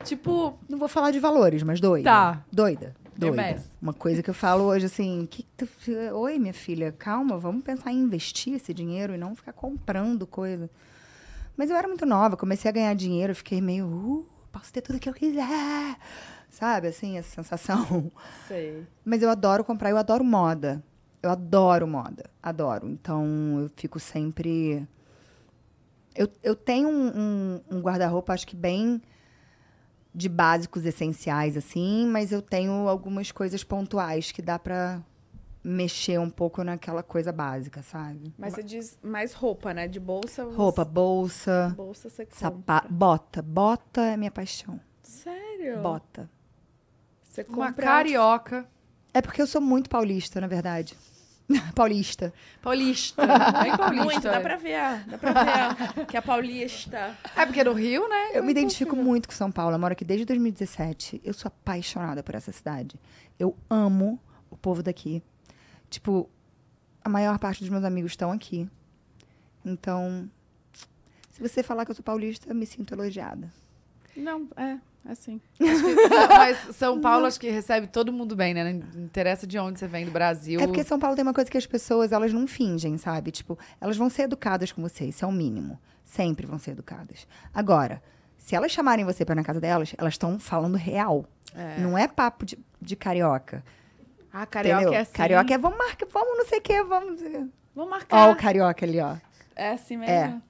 Tipo, Não vou falar de valores, mas doida. Tá. Doida. Doida. Uma coisa que eu falo hoje assim, que tu... oi, minha filha, calma, vamos pensar em investir esse dinheiro e não ficar comprando coisa. Mas eu era muito nova, comecei a ganhar dinheiro, fiquei meio, uh, posso ter tudo que eu quiser. Sabe, assim, essa sensação. Sei. Mas eu adoro comprar, eu adoro moda. Eu adoro moda, adoro. Então eu fico sempre. Eu, eu tenho um, um- um guarda-roupa, acho que bem de básicos essenciais, assim, mas eu tenho algumas coisas pontuais que dá pra mexer um pouco naquela coisa básica, sabe? Mas você diz mais roupa, né? De bolsa. você- Roupa, bolsa, Bolsa você compra. bota. Bota é minha paixão. Sério? Bota. Você uma compra... carioca. É porque eu sou muito paulista, na verdade. paulista. Paulista. Bem paulista. Muito, dá pra ver. Dá pra ver que é paulista. É porque no Rio, né? Eu me identifico muito com São Paulo. Eu moro aqui desde 2017. Eu sou apaixonada por essa cidade. Eu amo o povo daqui. Tipo, a maior parte dos meus amigos estão aqui. Então, se você falar que eu sou paulista, eu me sinto elogiada. Não, é, assim. Mas São Paulo acho que recebe todo mundo bem, né? Não interessa de onde você vem, do Brasil. É porque São Paulo tem uma coisa que as pessoas, elas não fingem, sabe? Tipo, elas vão ser educadas com você, isso é o mínimo. Sempre vão ser educadas. Agora, se elas chamarem você pra ir na casa delas, elas estão falando real. É. Não é papo de, de carioca. Ah, carioca entendeu? é assim. Carioca é vamos marcar, vamos não sei o quê, vamos. Vamos Ó, marcar. o carioca ali, ó. É assim mesmo. É.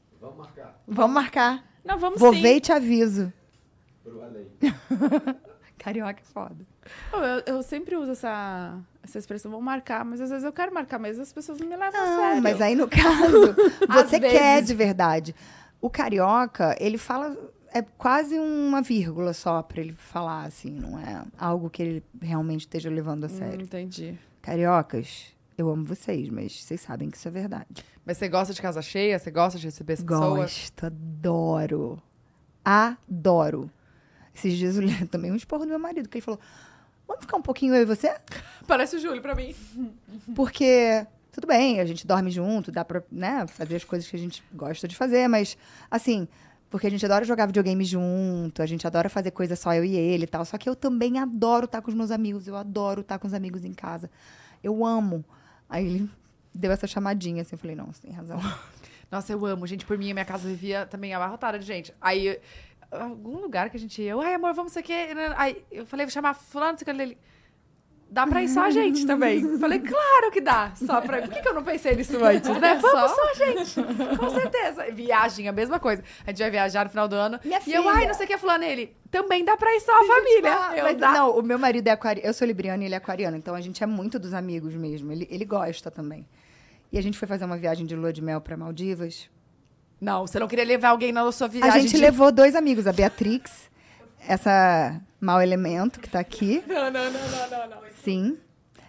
Vamos marcar. Não, vamos Vou sim. ver e te aviso. Carioca é foda. Eu, eu sempre uso essa, essa expressão, vou marcar, mas às vezes eu quero marcar, mas as pessoas não me levam a Não, sério. mas aí no caso, você quer vezes. de verdade. O carioca, ele fala. É quase uma vírgula só pra ele falar, assim. Não é algo que ele realmente esteja levando a Hum, sério. entendi. Cariocas, eu amo vocês, mas vocês sabem que isso é verdade. Mas você gosta de casa cheia? Você gosta de receber as pessoas? Gosto, adoro. Adoro. Esses dias eu le- tomei um esporro do meu marido, que ele falou: Vamos ficar um pouquinho eu e você? Parece o Júlio pra mim. Porque, tudo bem, a gente dorme junto, dá pra né, fazer as coisas que a gente gosta de fazer, mas, assim, porque a gente adora jogar videogame junto, a gente adora fazer coisa só eu e ele e tal. Só que eu também adoro estar com os meus amigos, eu adoro estar com os amigos em casa. Eu amo. Aí ele deu essa chamadinha, assim, eu falei: Não, você tem razão. Nossa, eu amo. Gente, por mim, a minha casa vivia também abarrotada de gente. Aí, algum lugar que a gente ia, eu, ai, amor, vamos sei o quê. Aí eu falei, vou chamar fulano, não sei o que. Ele, dá pra ir só a gente também. Falei, claro que dá. Só pra Por que, que eu não pensei nisso antes, né? Vamos só a gente. Com certeza. Viagem, a mesma coisa. A gente vai viajar no final do ano. Minha e eu, ai, filha. não sei o que, fulano. Ele, também dá pra ir só a família. Eu, mas dá. não, o meu marido é aquariano. Eu sou libriana e ele é aquariano. Então a gente é muito dos amigos mesmo. Ele, ele gosta também. E a gente foi fazer uma viagem de lua de mel pra Maldivas. Não, você não queria levar alguém na sua A viagem gente de- levou dois amigos, a Beatrix, essa mau elemento que tá aqui. Não, não, não, não, não, não. Sim.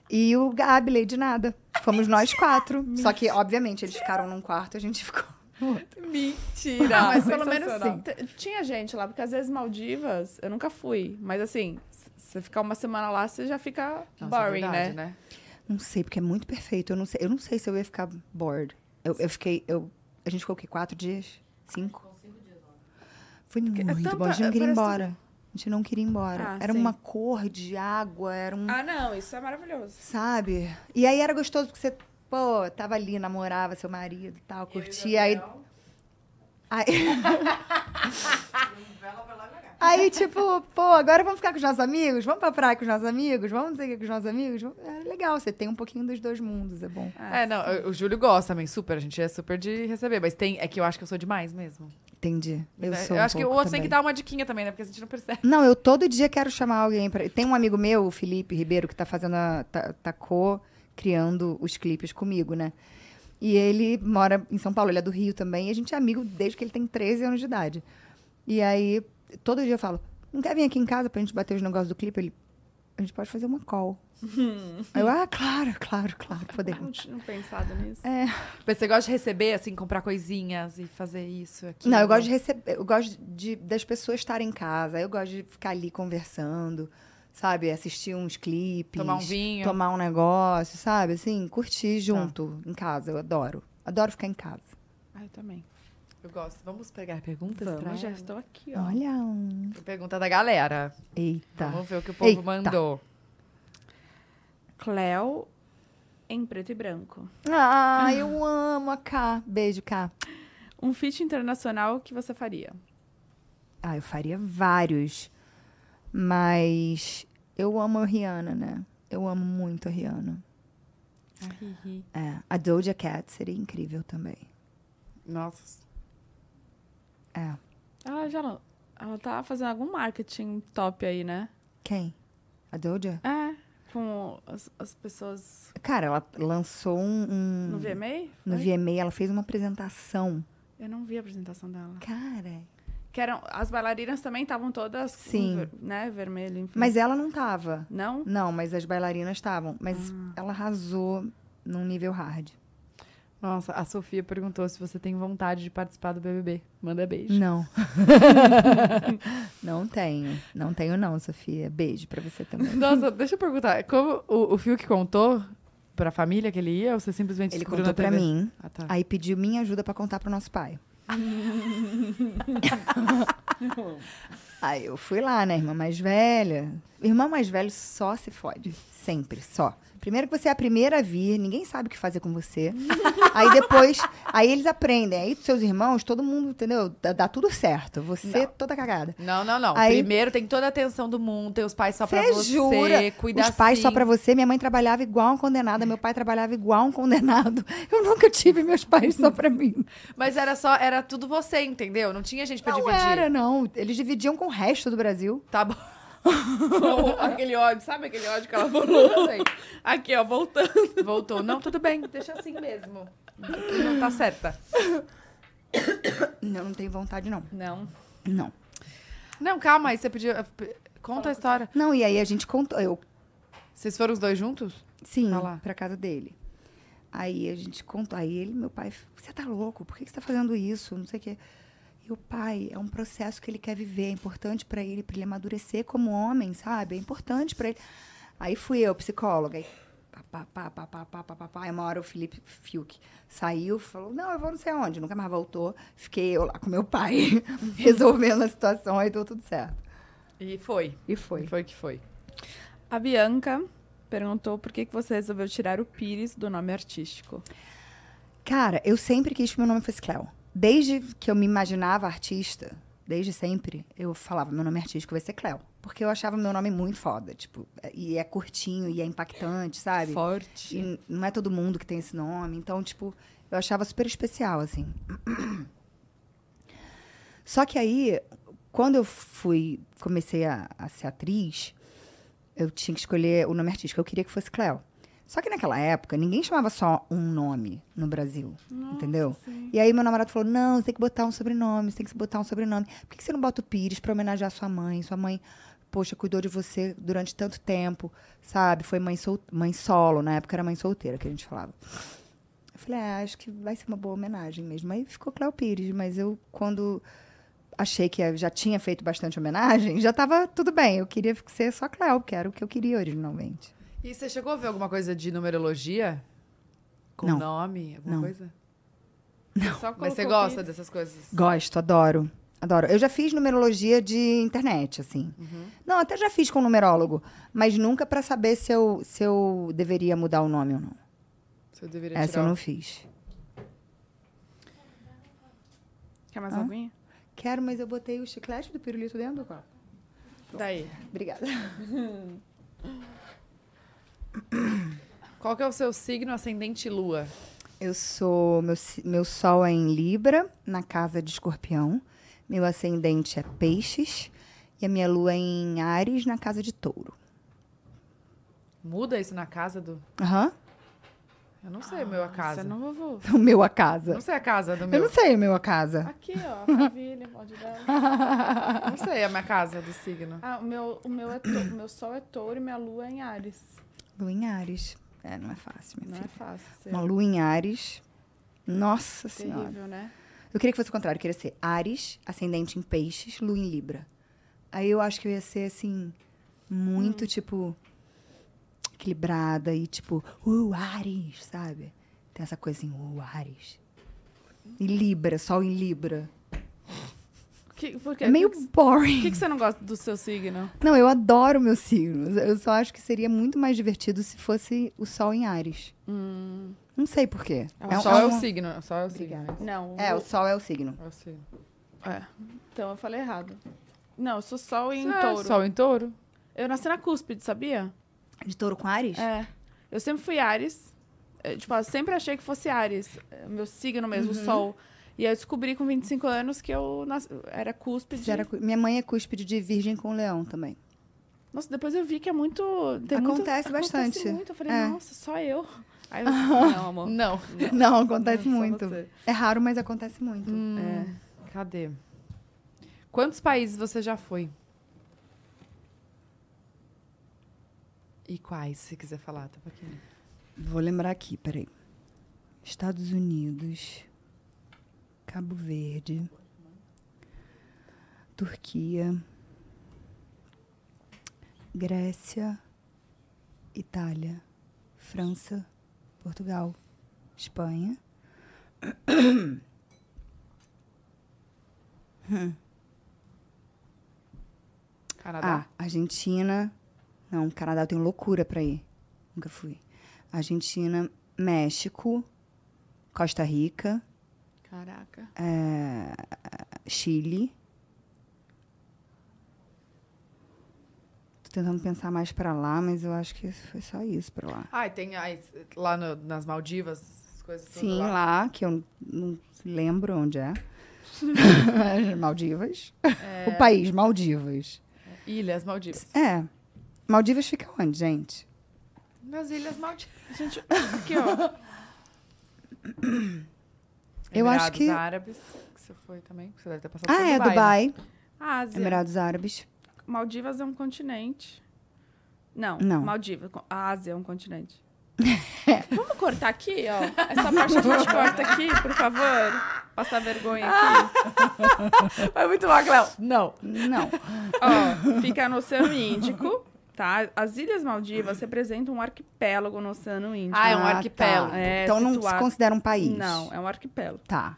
E o Gabi, de nada. Fomos nós quatro. Só que, obviamente, eles ficaram num quarto e a gente ficou. Mentira. Ah, mas pelo menos t- tinha gente lá, porque às vezes Maldivas, eu nunca fui. Mas assim, se você ficar uma semana lá, você já fica Nossa, é boring, verdade, né? Não sei, porque é muito perfeito. Eu não sei, eu não sei se eu ia ficar bored. Eu, eu fiquei. Eu, a gente ficou o quê? Quatro dias? Cinco? Foi muito tanta- bom. A gente não queria ir embora. A gente não queria ir embora. Ah, era sim. uma cor de água, era um. Ah, não, isso é maravilhoso. Sabe? E aí era gostoso porque você, pô, tava ali, namorava seu marido e tal, curtia. Aí. Aí, aí, tipo, pô, agora vamos ficar com os nossos amigos? Vamos pra praia com os nossos amigos? Vamos o que com os nossos amigos? É legal, você tem um pouquinho dos dois mundos, é bom. É, não, o- Júlio gosta também, super. A gente é super de receber. Mas tem. É que eu acho que eu sou demais mesmo. Entendi. Eu Né? sou. eu um acho que o outro tem que dar uma diquinha também, né? Porque a gente não percebe. Não, eu todo dia quero chamar alguém pra. Tem um amigo meu, o Felipe Ribeiro, que tá fazendo a. tá, tá co-criando os clipes comigo, né? E ele mora em São Paulo, ele é do Rio também, e a gente é amigo desde que ele tem 13 anos de idade. E aí, todo dia eu falo, não quer vir aqui em casa pra gente bater os negócios do clipe? Ele, a gente pode fazer uma call. aí eu, ah, claro, claro, claro, Não podemos. tinha pensado nisso. É. Mas você gosta de receber, assim, comprar coisinhas e fazer isso, aquilo? Não, eu gosto de receber, eu gosto de, das pessoas estarem em casa, eu gosto de ficar ali conversando, sabe? Assistir uns clipes. Tomar um vinho. Tomar um negócio, sabe? Assim, curtir junto em casa, eu adoro. Adoro ficar em casa. Ah, eu também. Eu gosto. Vamos pegar perguntas pra Vamos, já ela? estou aqui, ó. Olha um. Pergunta da galera. Eita. Vamos ver o que o povo Eita. mandou. Cleo em preto e branco. Ah, eu amo a K. Beijo, K. Um feat internacional que você faria? Ah, eu faria vários. Mas eu amo a Rihanna, né? Eu amo muito a Rihanna. É, a Doja Cat seria incrível também. Nossa. É. Ela já não- ela tá fazendo algum marketing top aí, né? Quem? A Doja? É, com as, as pessoas Cara, ela lançou um. um- no VMA? No Foi? VMA, ela fez uma apresentação. Eu não vi a apresentação dela. Cara. Que eram, as bailarinas também estavam todas Sim. ver- né, vermelho, enfim. Mas ela não tava. Não? Não, mas as bailarinas estavam. Mas ela arrasou num nível hard. Nossa, a Sofia perguntou se você tem vontade de participar do BBB. Manda beijo. Não. não tenho. Não tenho, não, Sofia. Beijo pra você também. Nossa, deixa eu perguntar. Como o, o Fiuk contou pra família que ele ia ou você simplesmente Ele contou TV? mim. Ah, tá. Aí pediu minha ajuda pra contar pro nosso pai. Aí eu fui lá, né, irmã mais velha. Irmã mais velho só se fode. Sempre, só. Primeiro que você é a primeira a vir, ninguém sabe o que fazer com você. aí depois, aí eles aprendem. Aí seus irmãos, todo mundo, entendeu? Dá, dá tudo certo. Você toda cagada. Não, não, não. Aí- Primeiro tem toda a atenção do mundo, tem os pais só pra Você jura? cuida Os pais só assim. pra você. Minha mãe trabalhava igual um condenada, meu pai trabalhava igual um condenado. Eu nunca tive meus pais só pra mim. Mas era só, era tudo você, entendeu? Não tinha gente pra Não dividir. era, não. Eles dividiam com o resto do Brasil. Tá bom. aquele ódio, sabe aquele ódio que ela falou? Aqui, ó, voltando. Voltou. Não, tudo bem, deixa assim mesmo. Não tá certa. Não, não tenho vontade, não. Não. Não. Não, calma, aí você pediu. Conta a história. Não, e aí a gente contou. Eu, Vocês foram os dois juntos? sim, lá. pra casa dele. Aí a gente contou. Aí ele, meu pai, você tá louco? Por que você tá fazendo isso? Não sei o quê. E o pai é um processo que ele quer viver, é importante para ele, para ele amadurecer como homem, sabe? É importante para ele. Aí fui eu, psicóloga, aí pá, pá, pá, pá, pá, pá, pá, pá. Aí uma hora o Felipe Fiuk saiu, falou, não, eu vou não sei aonde, nunca mais voltou. Fiquei eu lá com meu pai, resolvendo a situação, aí deu tudo certo. E foi. E foi. E foi que foi. A Bianca perguntou por que, que você resolveu tirar o Pires do nome artístico. Cara, eu sempre quis que meu nome fosse Cleo. Desde que eu me imaginava artista, desde sempre, eu falava, meu nome artístico vai ser Cleo. Porque eu achava meu nome muito foda, tipo, e é curtinho, e é impactante, sabe? Forte. E não é todo mundo que tem esse nome. Então, tipo, eu achava super especial, assim. Só que aí, quando eu fui, comecei a, a ser atriz, eu tinha que escolher o nome artístico. Eu queria que fosse Cleo. Só que naquela época, ninguém chamava só um nome no Brasil, entendeu? E aí meu namorado falou, não, você tem que botar um sobrenome, você tem que botar um sobrenome. Por que, você não bota o Pires pra homenagear sua mãe? Sua mãe, poxa, cuidou de você durante tanto tempo, sabe? Foi mãe, sol mãe solo, na época era mãe solteira que a gente falava. Eu falei, é, acho que vai ser uma boa homenagem mesmo. Aí ficou Cléo Pires, mas eu, quando achei que já tinha feito bastante homenagem, já estava tudo bem. Eu queria ser só Cléo, que era o que eu queria originalmente. E você chegou a ver alguma coisa de numerologia? Com Não. nome? Alguma Não. coisa? Só Mas você gosta dessas coisas? Gosto, adoro. Adoro. Eu já fiz numerologia de internet, assim. Não, até já fiz com numerólogo, mas nunca para saber se eu, se eu deveria mudar o nome ou não. Você deveria Essa tirar eu o- não fiz. Quer mais Hã? aguinha? Quero, mas eu botei o chiclete do pirulito dentro do copo. Daí. Obrigada. Qual que é o seu signo ascendente e lua? Eu sou. Meu, meu sol é em Libra, na casa de escorpião. Meu ascendente é peixes. E a minha lua é em Ares, na casa de touro. Muda isso na casa do... Aham. Eu não sei o meu a casa. Você não vovô. O meu a Eu casa. não sei a casa do Eu meu. não sei o meu a casa. Aqui, ó, a família, pode dar. Eu não sei a minha casa do signo. Ah, o meu, o meu, é to- o meu sol é touro e minha lua é em Ares. Lua em Ares. É, não é fácil, minha Não é filha. fácil ser Uma lua em Ares. Nossa Senhora. terrível, né? Eu queria que fosse o contrário. Eu queria ser Ares, ascendente em peixes, lua em Libra. Aí eu acho que eu ia ser, assim, muito, tipo, equilibrada e, tipo, uh, Ares, sabe? Tem essa coisa assim, uh, Ares. E Libra, sol em Libra. Que, por quê? É meio O que, que- boring. por que, que você não gosta do seu signo? Não, eu adoro meu signo. Eu só acho que seria muito mais divertido se fosse o sol em Ares. Hum, Não sei por quê. É, o O um- sol é o um- signo. O sol é o Obrigada. signo. não. É, o sol é o signo. É o signo. É. Então eu falei errado. Não, eu sou sol em É, touro. Sol em touro? Eu nasci na cúspide, sabia? De touro com Ares? É. Eu sempre fui Ares. É, tipo, eu sempre achei que fosse Ares. é, Meu signo mesmo, Uhum. o sol. E aí eu descobri com 25 anos que eu nas- era cúspide. Era Minha mãe é cúspide de virgem com leão também. Nossa, depois eu vi que é muito. tem muito- Acontece bastante. Acontece muito. Eu falei, É. nossa, só eu. Aí eu não, amor. Não. Não, acontece Só muito. É raro, mas acontece muito. Hum, É. Cadê? Quantos países você já foi? E quais, se quiser falar, tá aqui. Vou lembrar aqui, peraí. Estados Unidos, Cabo Verde, Turquia, Grécia, Itália, França, Portugal, Espanha. Canadá. Ah, Argentina. Não, Canadá eu tenho loucura pra ir. Nunca fui. Argentina, México, Costa Rica, Caraca. é, Chile. Tô tentando pensar mais pra lá, mas eu acho que foi só isso pra lá. Ah, e tem aí, lá no- nas Maldivas, as coisas Sim, lá. lá, que eu não lembro onde é. Maldivas. O país, Maldivas. Ilhas Maldivas. É. Maldivas fica onde, gente? Nas Ilhas Maldivas. Gente, aqui, ó. Eu acho Emirados que- Árabes, que você foi também. Você deve ter passado Ah, por é, Dubai. Dubai. né? Ásia. Emirados Árabes. Maldivas é um continente. Não, Não. Maldivas. A Ásia é um continente. Vamos cortar aqui, ó. Essa parte a gente corta aqui, por favor. Passar vergonha Ah. aqui. Foi muito mal, Cléo. Não. Não. Ó, fica no Oceano Índico, tá? As Ilhas Maldivas representam um arquipélago no Oceano Índico. Ah, é um Ah, arquipélago. tá. É, então não se situado- considera um país. Não, é um arquipélago. Tá.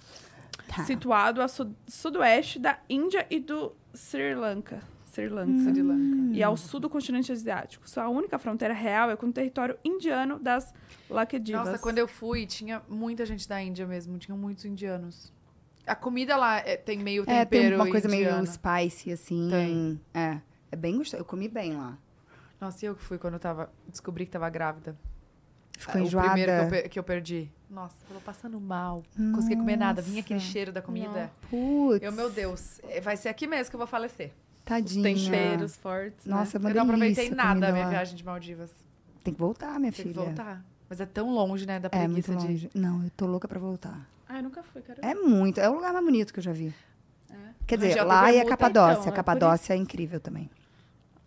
Tá. Situado a su- sudoeste da Índia e do Sri Lanka. Sri Lanka. Sri Lanka. E ao sul do continente asiático. Sua única fronteira real é com o território indiano das Lakedivas. Nossa, quando eu fui, tinha muita gente da Índia mesmo. Tinham muitos indianos. A comida lá é- tem meio É, tempero tem uma coisa indiano. meio spicy, assim. Tem. É. É bem gostoso. Eu comi bem lá. Nossa, e eu que fui quando eu tava... Descobri que tava grávida. Ficou o enjoada. primeiro que eu, que eu perdi. Nossa, tava passando mal. Não conseguia comer nada. Vinha aquele cheiro da comida. Putz. Eu, meu Deus, é, vai ser aqui mesmo que eu vou falecer. Tadinha. temperos fortes. né? Nossa, é uma eu não aproveitei a nada da minha lá. viagem de Maldivas. Tem que voltar, minha Tem filha. que voltar. Mas é tão longe, né? Da É muito preguiça de... longe. Não, eu tô louca pra voltar. Ah, eu nunca fui, cara. É muito. É o lugar mais bonito que eu já vi. É. Quer Na dizer, lá tem e a permuta, Capadócia. então, é a por Capadócia é incrível também.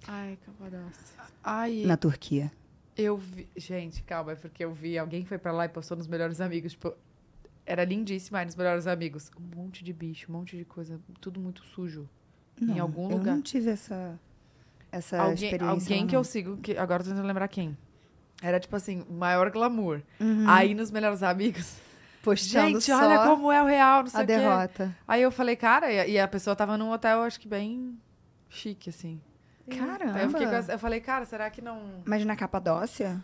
Ai, Capadócia. Ai, Na Turquia. eu vi... Gente, calma, é porque eu vi alguém foi pra lá e postou nos Melhores Amigos. Tipo, era lindíssima aí nos Melhores Amigos. Um monte de bicho, um monte de coisa. Tudo muito sujo. Não, em algum eu lugar. não tive essa, essa alguém experiência. alguém que eu sigo, que agora eu tô tentando lembrar quem. Era tipo assim, o maior glamour. Uhum. Aí nos Melhores Amigos. Postando Gente, só olha como é o real, não sei a o quê. derrota. Aí eu falei, cara, e e a pessoa tava num hotel, acho que bem chique, assim. Caramba. Aí eu, fiquei essa- eu falei, cara, será que não. Mas na Capadócia?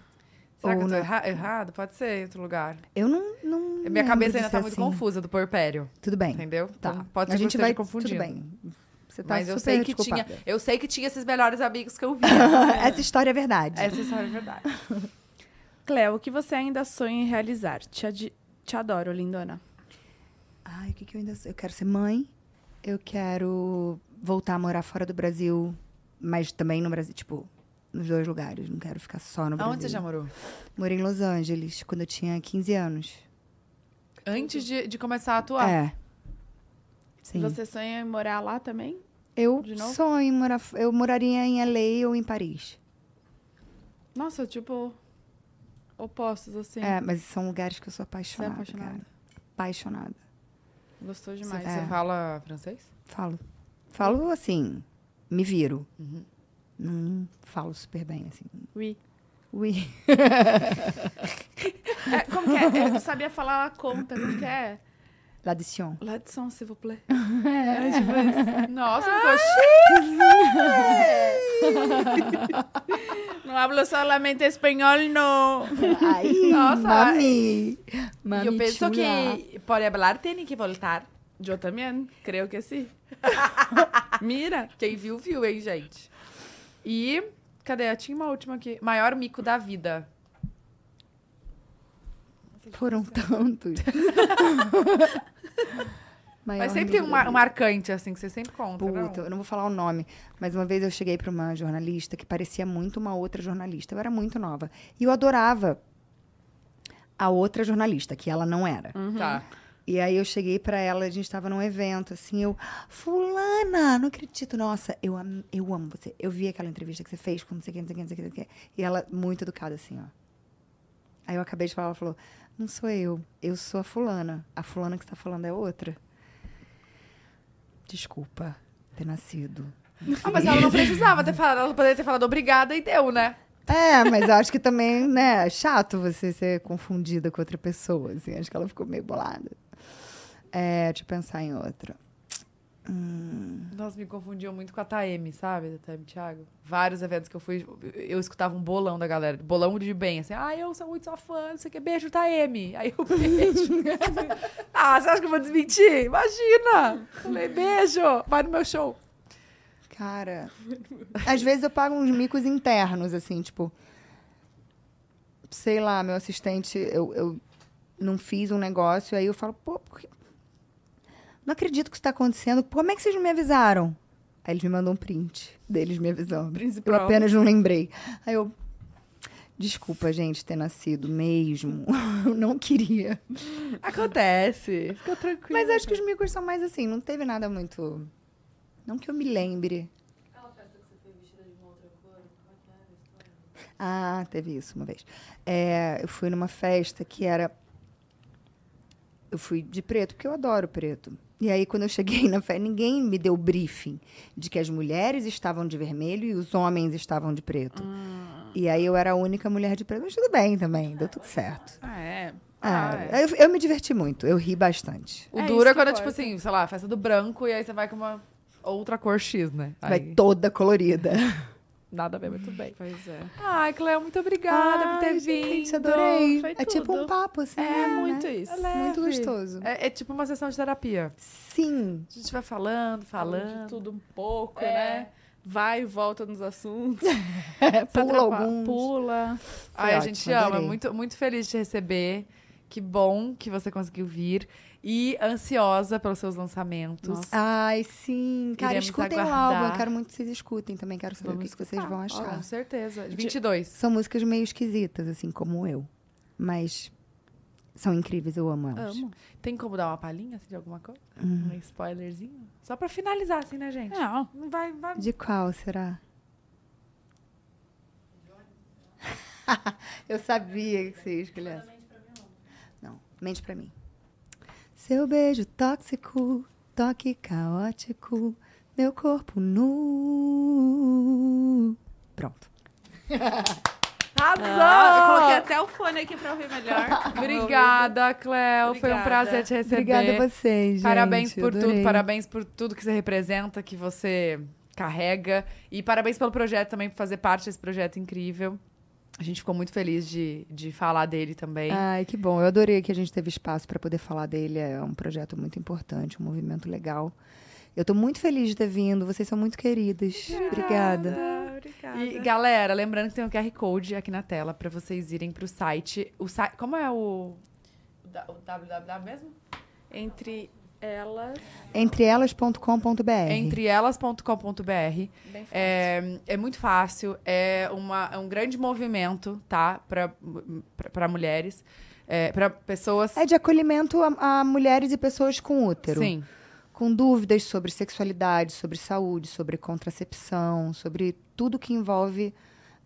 Será que Ou eu tô na- erra- errado? Pode ser em outro lugar. Eu não. não Minha cabeça ainda tá muito assim. confusa do porpério, Tudo bem. entendeu? Tá. Então, pode ser a que gente vai confundindo. Tudo bem. Você tá Mas eu sei que tinha. Eu sei que tinha esses melhores amigos que eu vi. Essa história é verdade. Essa história é verdade. Cleo, o que você ainda sonha em realizar? Te, adi- te adoro, lindona. Ai, o que, que eu ainda sou? Eu quero ser mãe. Eu quero voltar a morar fora do Brasil, mas também no Brasil, tipo, nos dois lugares. Não quero ficar só no Brasil. Aonde você já morou? Morei em Los Angeles, quando eu tinha 15 anos. Antes de, de começar a atuar. É. Sim. Você sonha em morar lá também? Eu sonho em morar. Eu moraria em LA ou em Paris. Nossa, tipo, opostos, assim. É, mas são lugares que eu sou Você é apaixonada. apaixonada. cara. Apaixonada. Gostou Você, demais. você É. fala francês? Falo. Falo assim, me viro. Uhum. Não falo super bem, assim. Oui. Ui. É, como que é? Eu sabia falar a conta, como que é? L'addition. L'addition, s'il vous plaît. É, tipo. Nossa, ficou Não hablo solamente espanhol, não. Ai, Nossa. mami. Mami eu penso chula. que pode falar, tem que voltar. Eu também, creio que sim. Mira. Quem viu, viu, hein, gente? E, cadê? Tinha uma última aqui. Maior mico da vida. Foram tantos. Mas sempre tem um, mar- marcante, assim, que você sempre conta, Puta, não? eu não vou falar o nome, mas uma vez eu cheguei para uma jornalista que parecia muito uma outra jornalista. Eu era muito nova. E eu adorava a outra jornalista, que ela não era. Tá. E aí eu cheguei pra ela, a gente tava num evento, assim, eu, fulana, não acredito, nossa, eu, am- eu amo você. Eu vi aquela entrevista que você fez com não sei quem, não sei quem, não sei quem, não sei quem. E ela, muito educada, assim, ó. Aí eu acabei de falar, ela falou, não sou eu, eu sou a fulana. A fulana que você tá falando é outra. Desculpa ter nascido. Ah, mas ela não precisava ter falado, ela poderia ter falado obrigada e deu, né? É, mas eu acho que também, né, é chato você ser confundida com outra pessoa, assim. Acho que ela ficou meio bolada. É, deixa eu pensar em outra. Hum, Nossa, me confundiam muito com a Taeme, sabe? Da Taeme Thiago. Vários eventos que eu fui, eu escutava um bolão da galera. Bolão de bem, assim. Ah, eu sou muito sua fã, não sei o que. Beijo, Taeme. Aí eu beijo. ah, você acha que eu vou desmentir? Imagina! Falei, beijo, vai no meu show. Cara, às vezes eu pago uns micos internos, assim, tipo. Sei lá, meu assistente, eu, eu não fiz um negócio, aí eu falo, pô, por que- não acredito que isso tá acontecendo. Como é que vocês não me avisaram? Aí eles me mandam um print deles me avisando. Eu Principal. apenas não lembrei. Aí eu. Desculpa, gente, ter nascido mesmo. Eu não queria. Acontece. Fica tranquilo. Mas acho que os micos são mais assim, não teve nada muito. Não que eu me lembre. Ah, teve isso uma vez. É, eu fui numa festa que era. Eu Eu fui de preto porque eu adoro preto. E aí, quando eu cheguei na festa, ninguém me deu briefing de que as mulheres estavam de vermelho e os homens estavam de preto. E aí eu era a única mulher de preto. Mas tudo bem também, deu tudo certo. Ah, é. Ah, Ah, é. eu, eu me diverti muito, eu ri bastante. O É duro é quando, importa. tipo assim, sei lá, festa do branco e aí você vai com uma outra cor X, né? Vai Aí, toda colorida. nada a ver, muito bem. Pois é. Ai, Cleo, muito obrigada por ter Ai, vindo. gente, adorei. Foi É tipo um tudo. papo, assim. É, né? muito isso. Muito leve. gostoso. É, é tipo uma sessão de terapia. Sim. A gente vai falando, Falando falando. de tudo um pouco, É. né? Vai e volta nos assuntos. Pula alguns. Pula. Ai, a ótimo, gente ama. adorei. Muito, muito feliz de te receber. Que bom que você conseguiu vir. E ansiosa pelos seus lançamentos. Nossa. Ai, sim. Cara, Iremos escutem o aguardar. álbum. Eu quero muito que vocês escutem também. Quero saber Vamos o que, que vocês vão achar. Com certeza. 22. São músicas meio esquisitas, assim, como eu. Mas são incríveis, eu amo elas. Amo. Tem como dar uma palhinha assim, de alguma coisa? Hum. Um spoilerzinho? Só pra finalizar, assim, né, gente? Não. Não vai, vai. De qual será? eu sabia que você ia escolher essa. Não, mente pra mim. Seu beijo tóxico, toque caótico, meu corpo nu. Pronto. Arrasou! Ah, eu coloquei até o fone aqui pra ouvir melhor. Obrigada, Cleo. Foi um Obrigada. prazer te receber. Obrigada a vocês, gente. Parabéns por adorei. tudo, parabéns por tudo que você representa, que você carrega. E parabéns pelo projeto também, por fazer parte desse projeto incrível. A gente ficou muito feliz de, de falar dele também. Ai, que bom. Eu adorei que a gente teve espaço para poder falar dele. É um projeto muito importante, um movimento legal. Eu tô muito feliz de ter vindo. Vocês são muito queridas. Obrigada. Obrigada. E, galera, lembrando que tem um QR Code aqui na tela para vocês irem pro site. O site. Como é o. O www mesmo? Entre elas. Entreelas.com.br. Entreelas.com.br. É, é muito fácil, é, uma, é um grande movimento, tá? Para mulheres, é, para pessoas. É de acolhimento a, a mulheres e pessoas com útero. Sim. Com dúvidas sobre sexualidade, sobre saúde, sobre contracepção, sobre tudo que envolve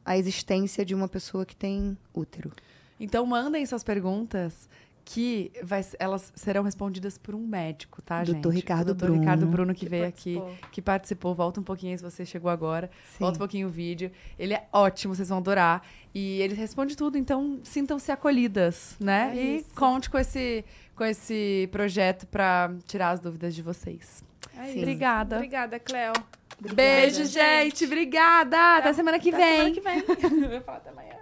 a existência de uma pessoa que tem útero. Então mandem suas perguntas que vai, elas serão respondidas por um médico, tá, gente? Doutor Ricardo o doutor Bruno. Ricardo Bruno que, Que veio participou. aqui, que participou. Volta um pouquinho aí se você chegou agora. Sim. Volta um pouquinho o vídeo. Ele é ótimo, vocês vão adorar. E ele responde tudo, então sintam-se acolhidas, né? É e isso. conte com esse, com esse projeto para tirar as dúvidas de vocês. É Sim. isso. Obrigada. Obrigada, Cleo. Beijo, gente. gente. Obrigada. Até semana que Até vem. semana que vem. Eu ia falar até amanhã.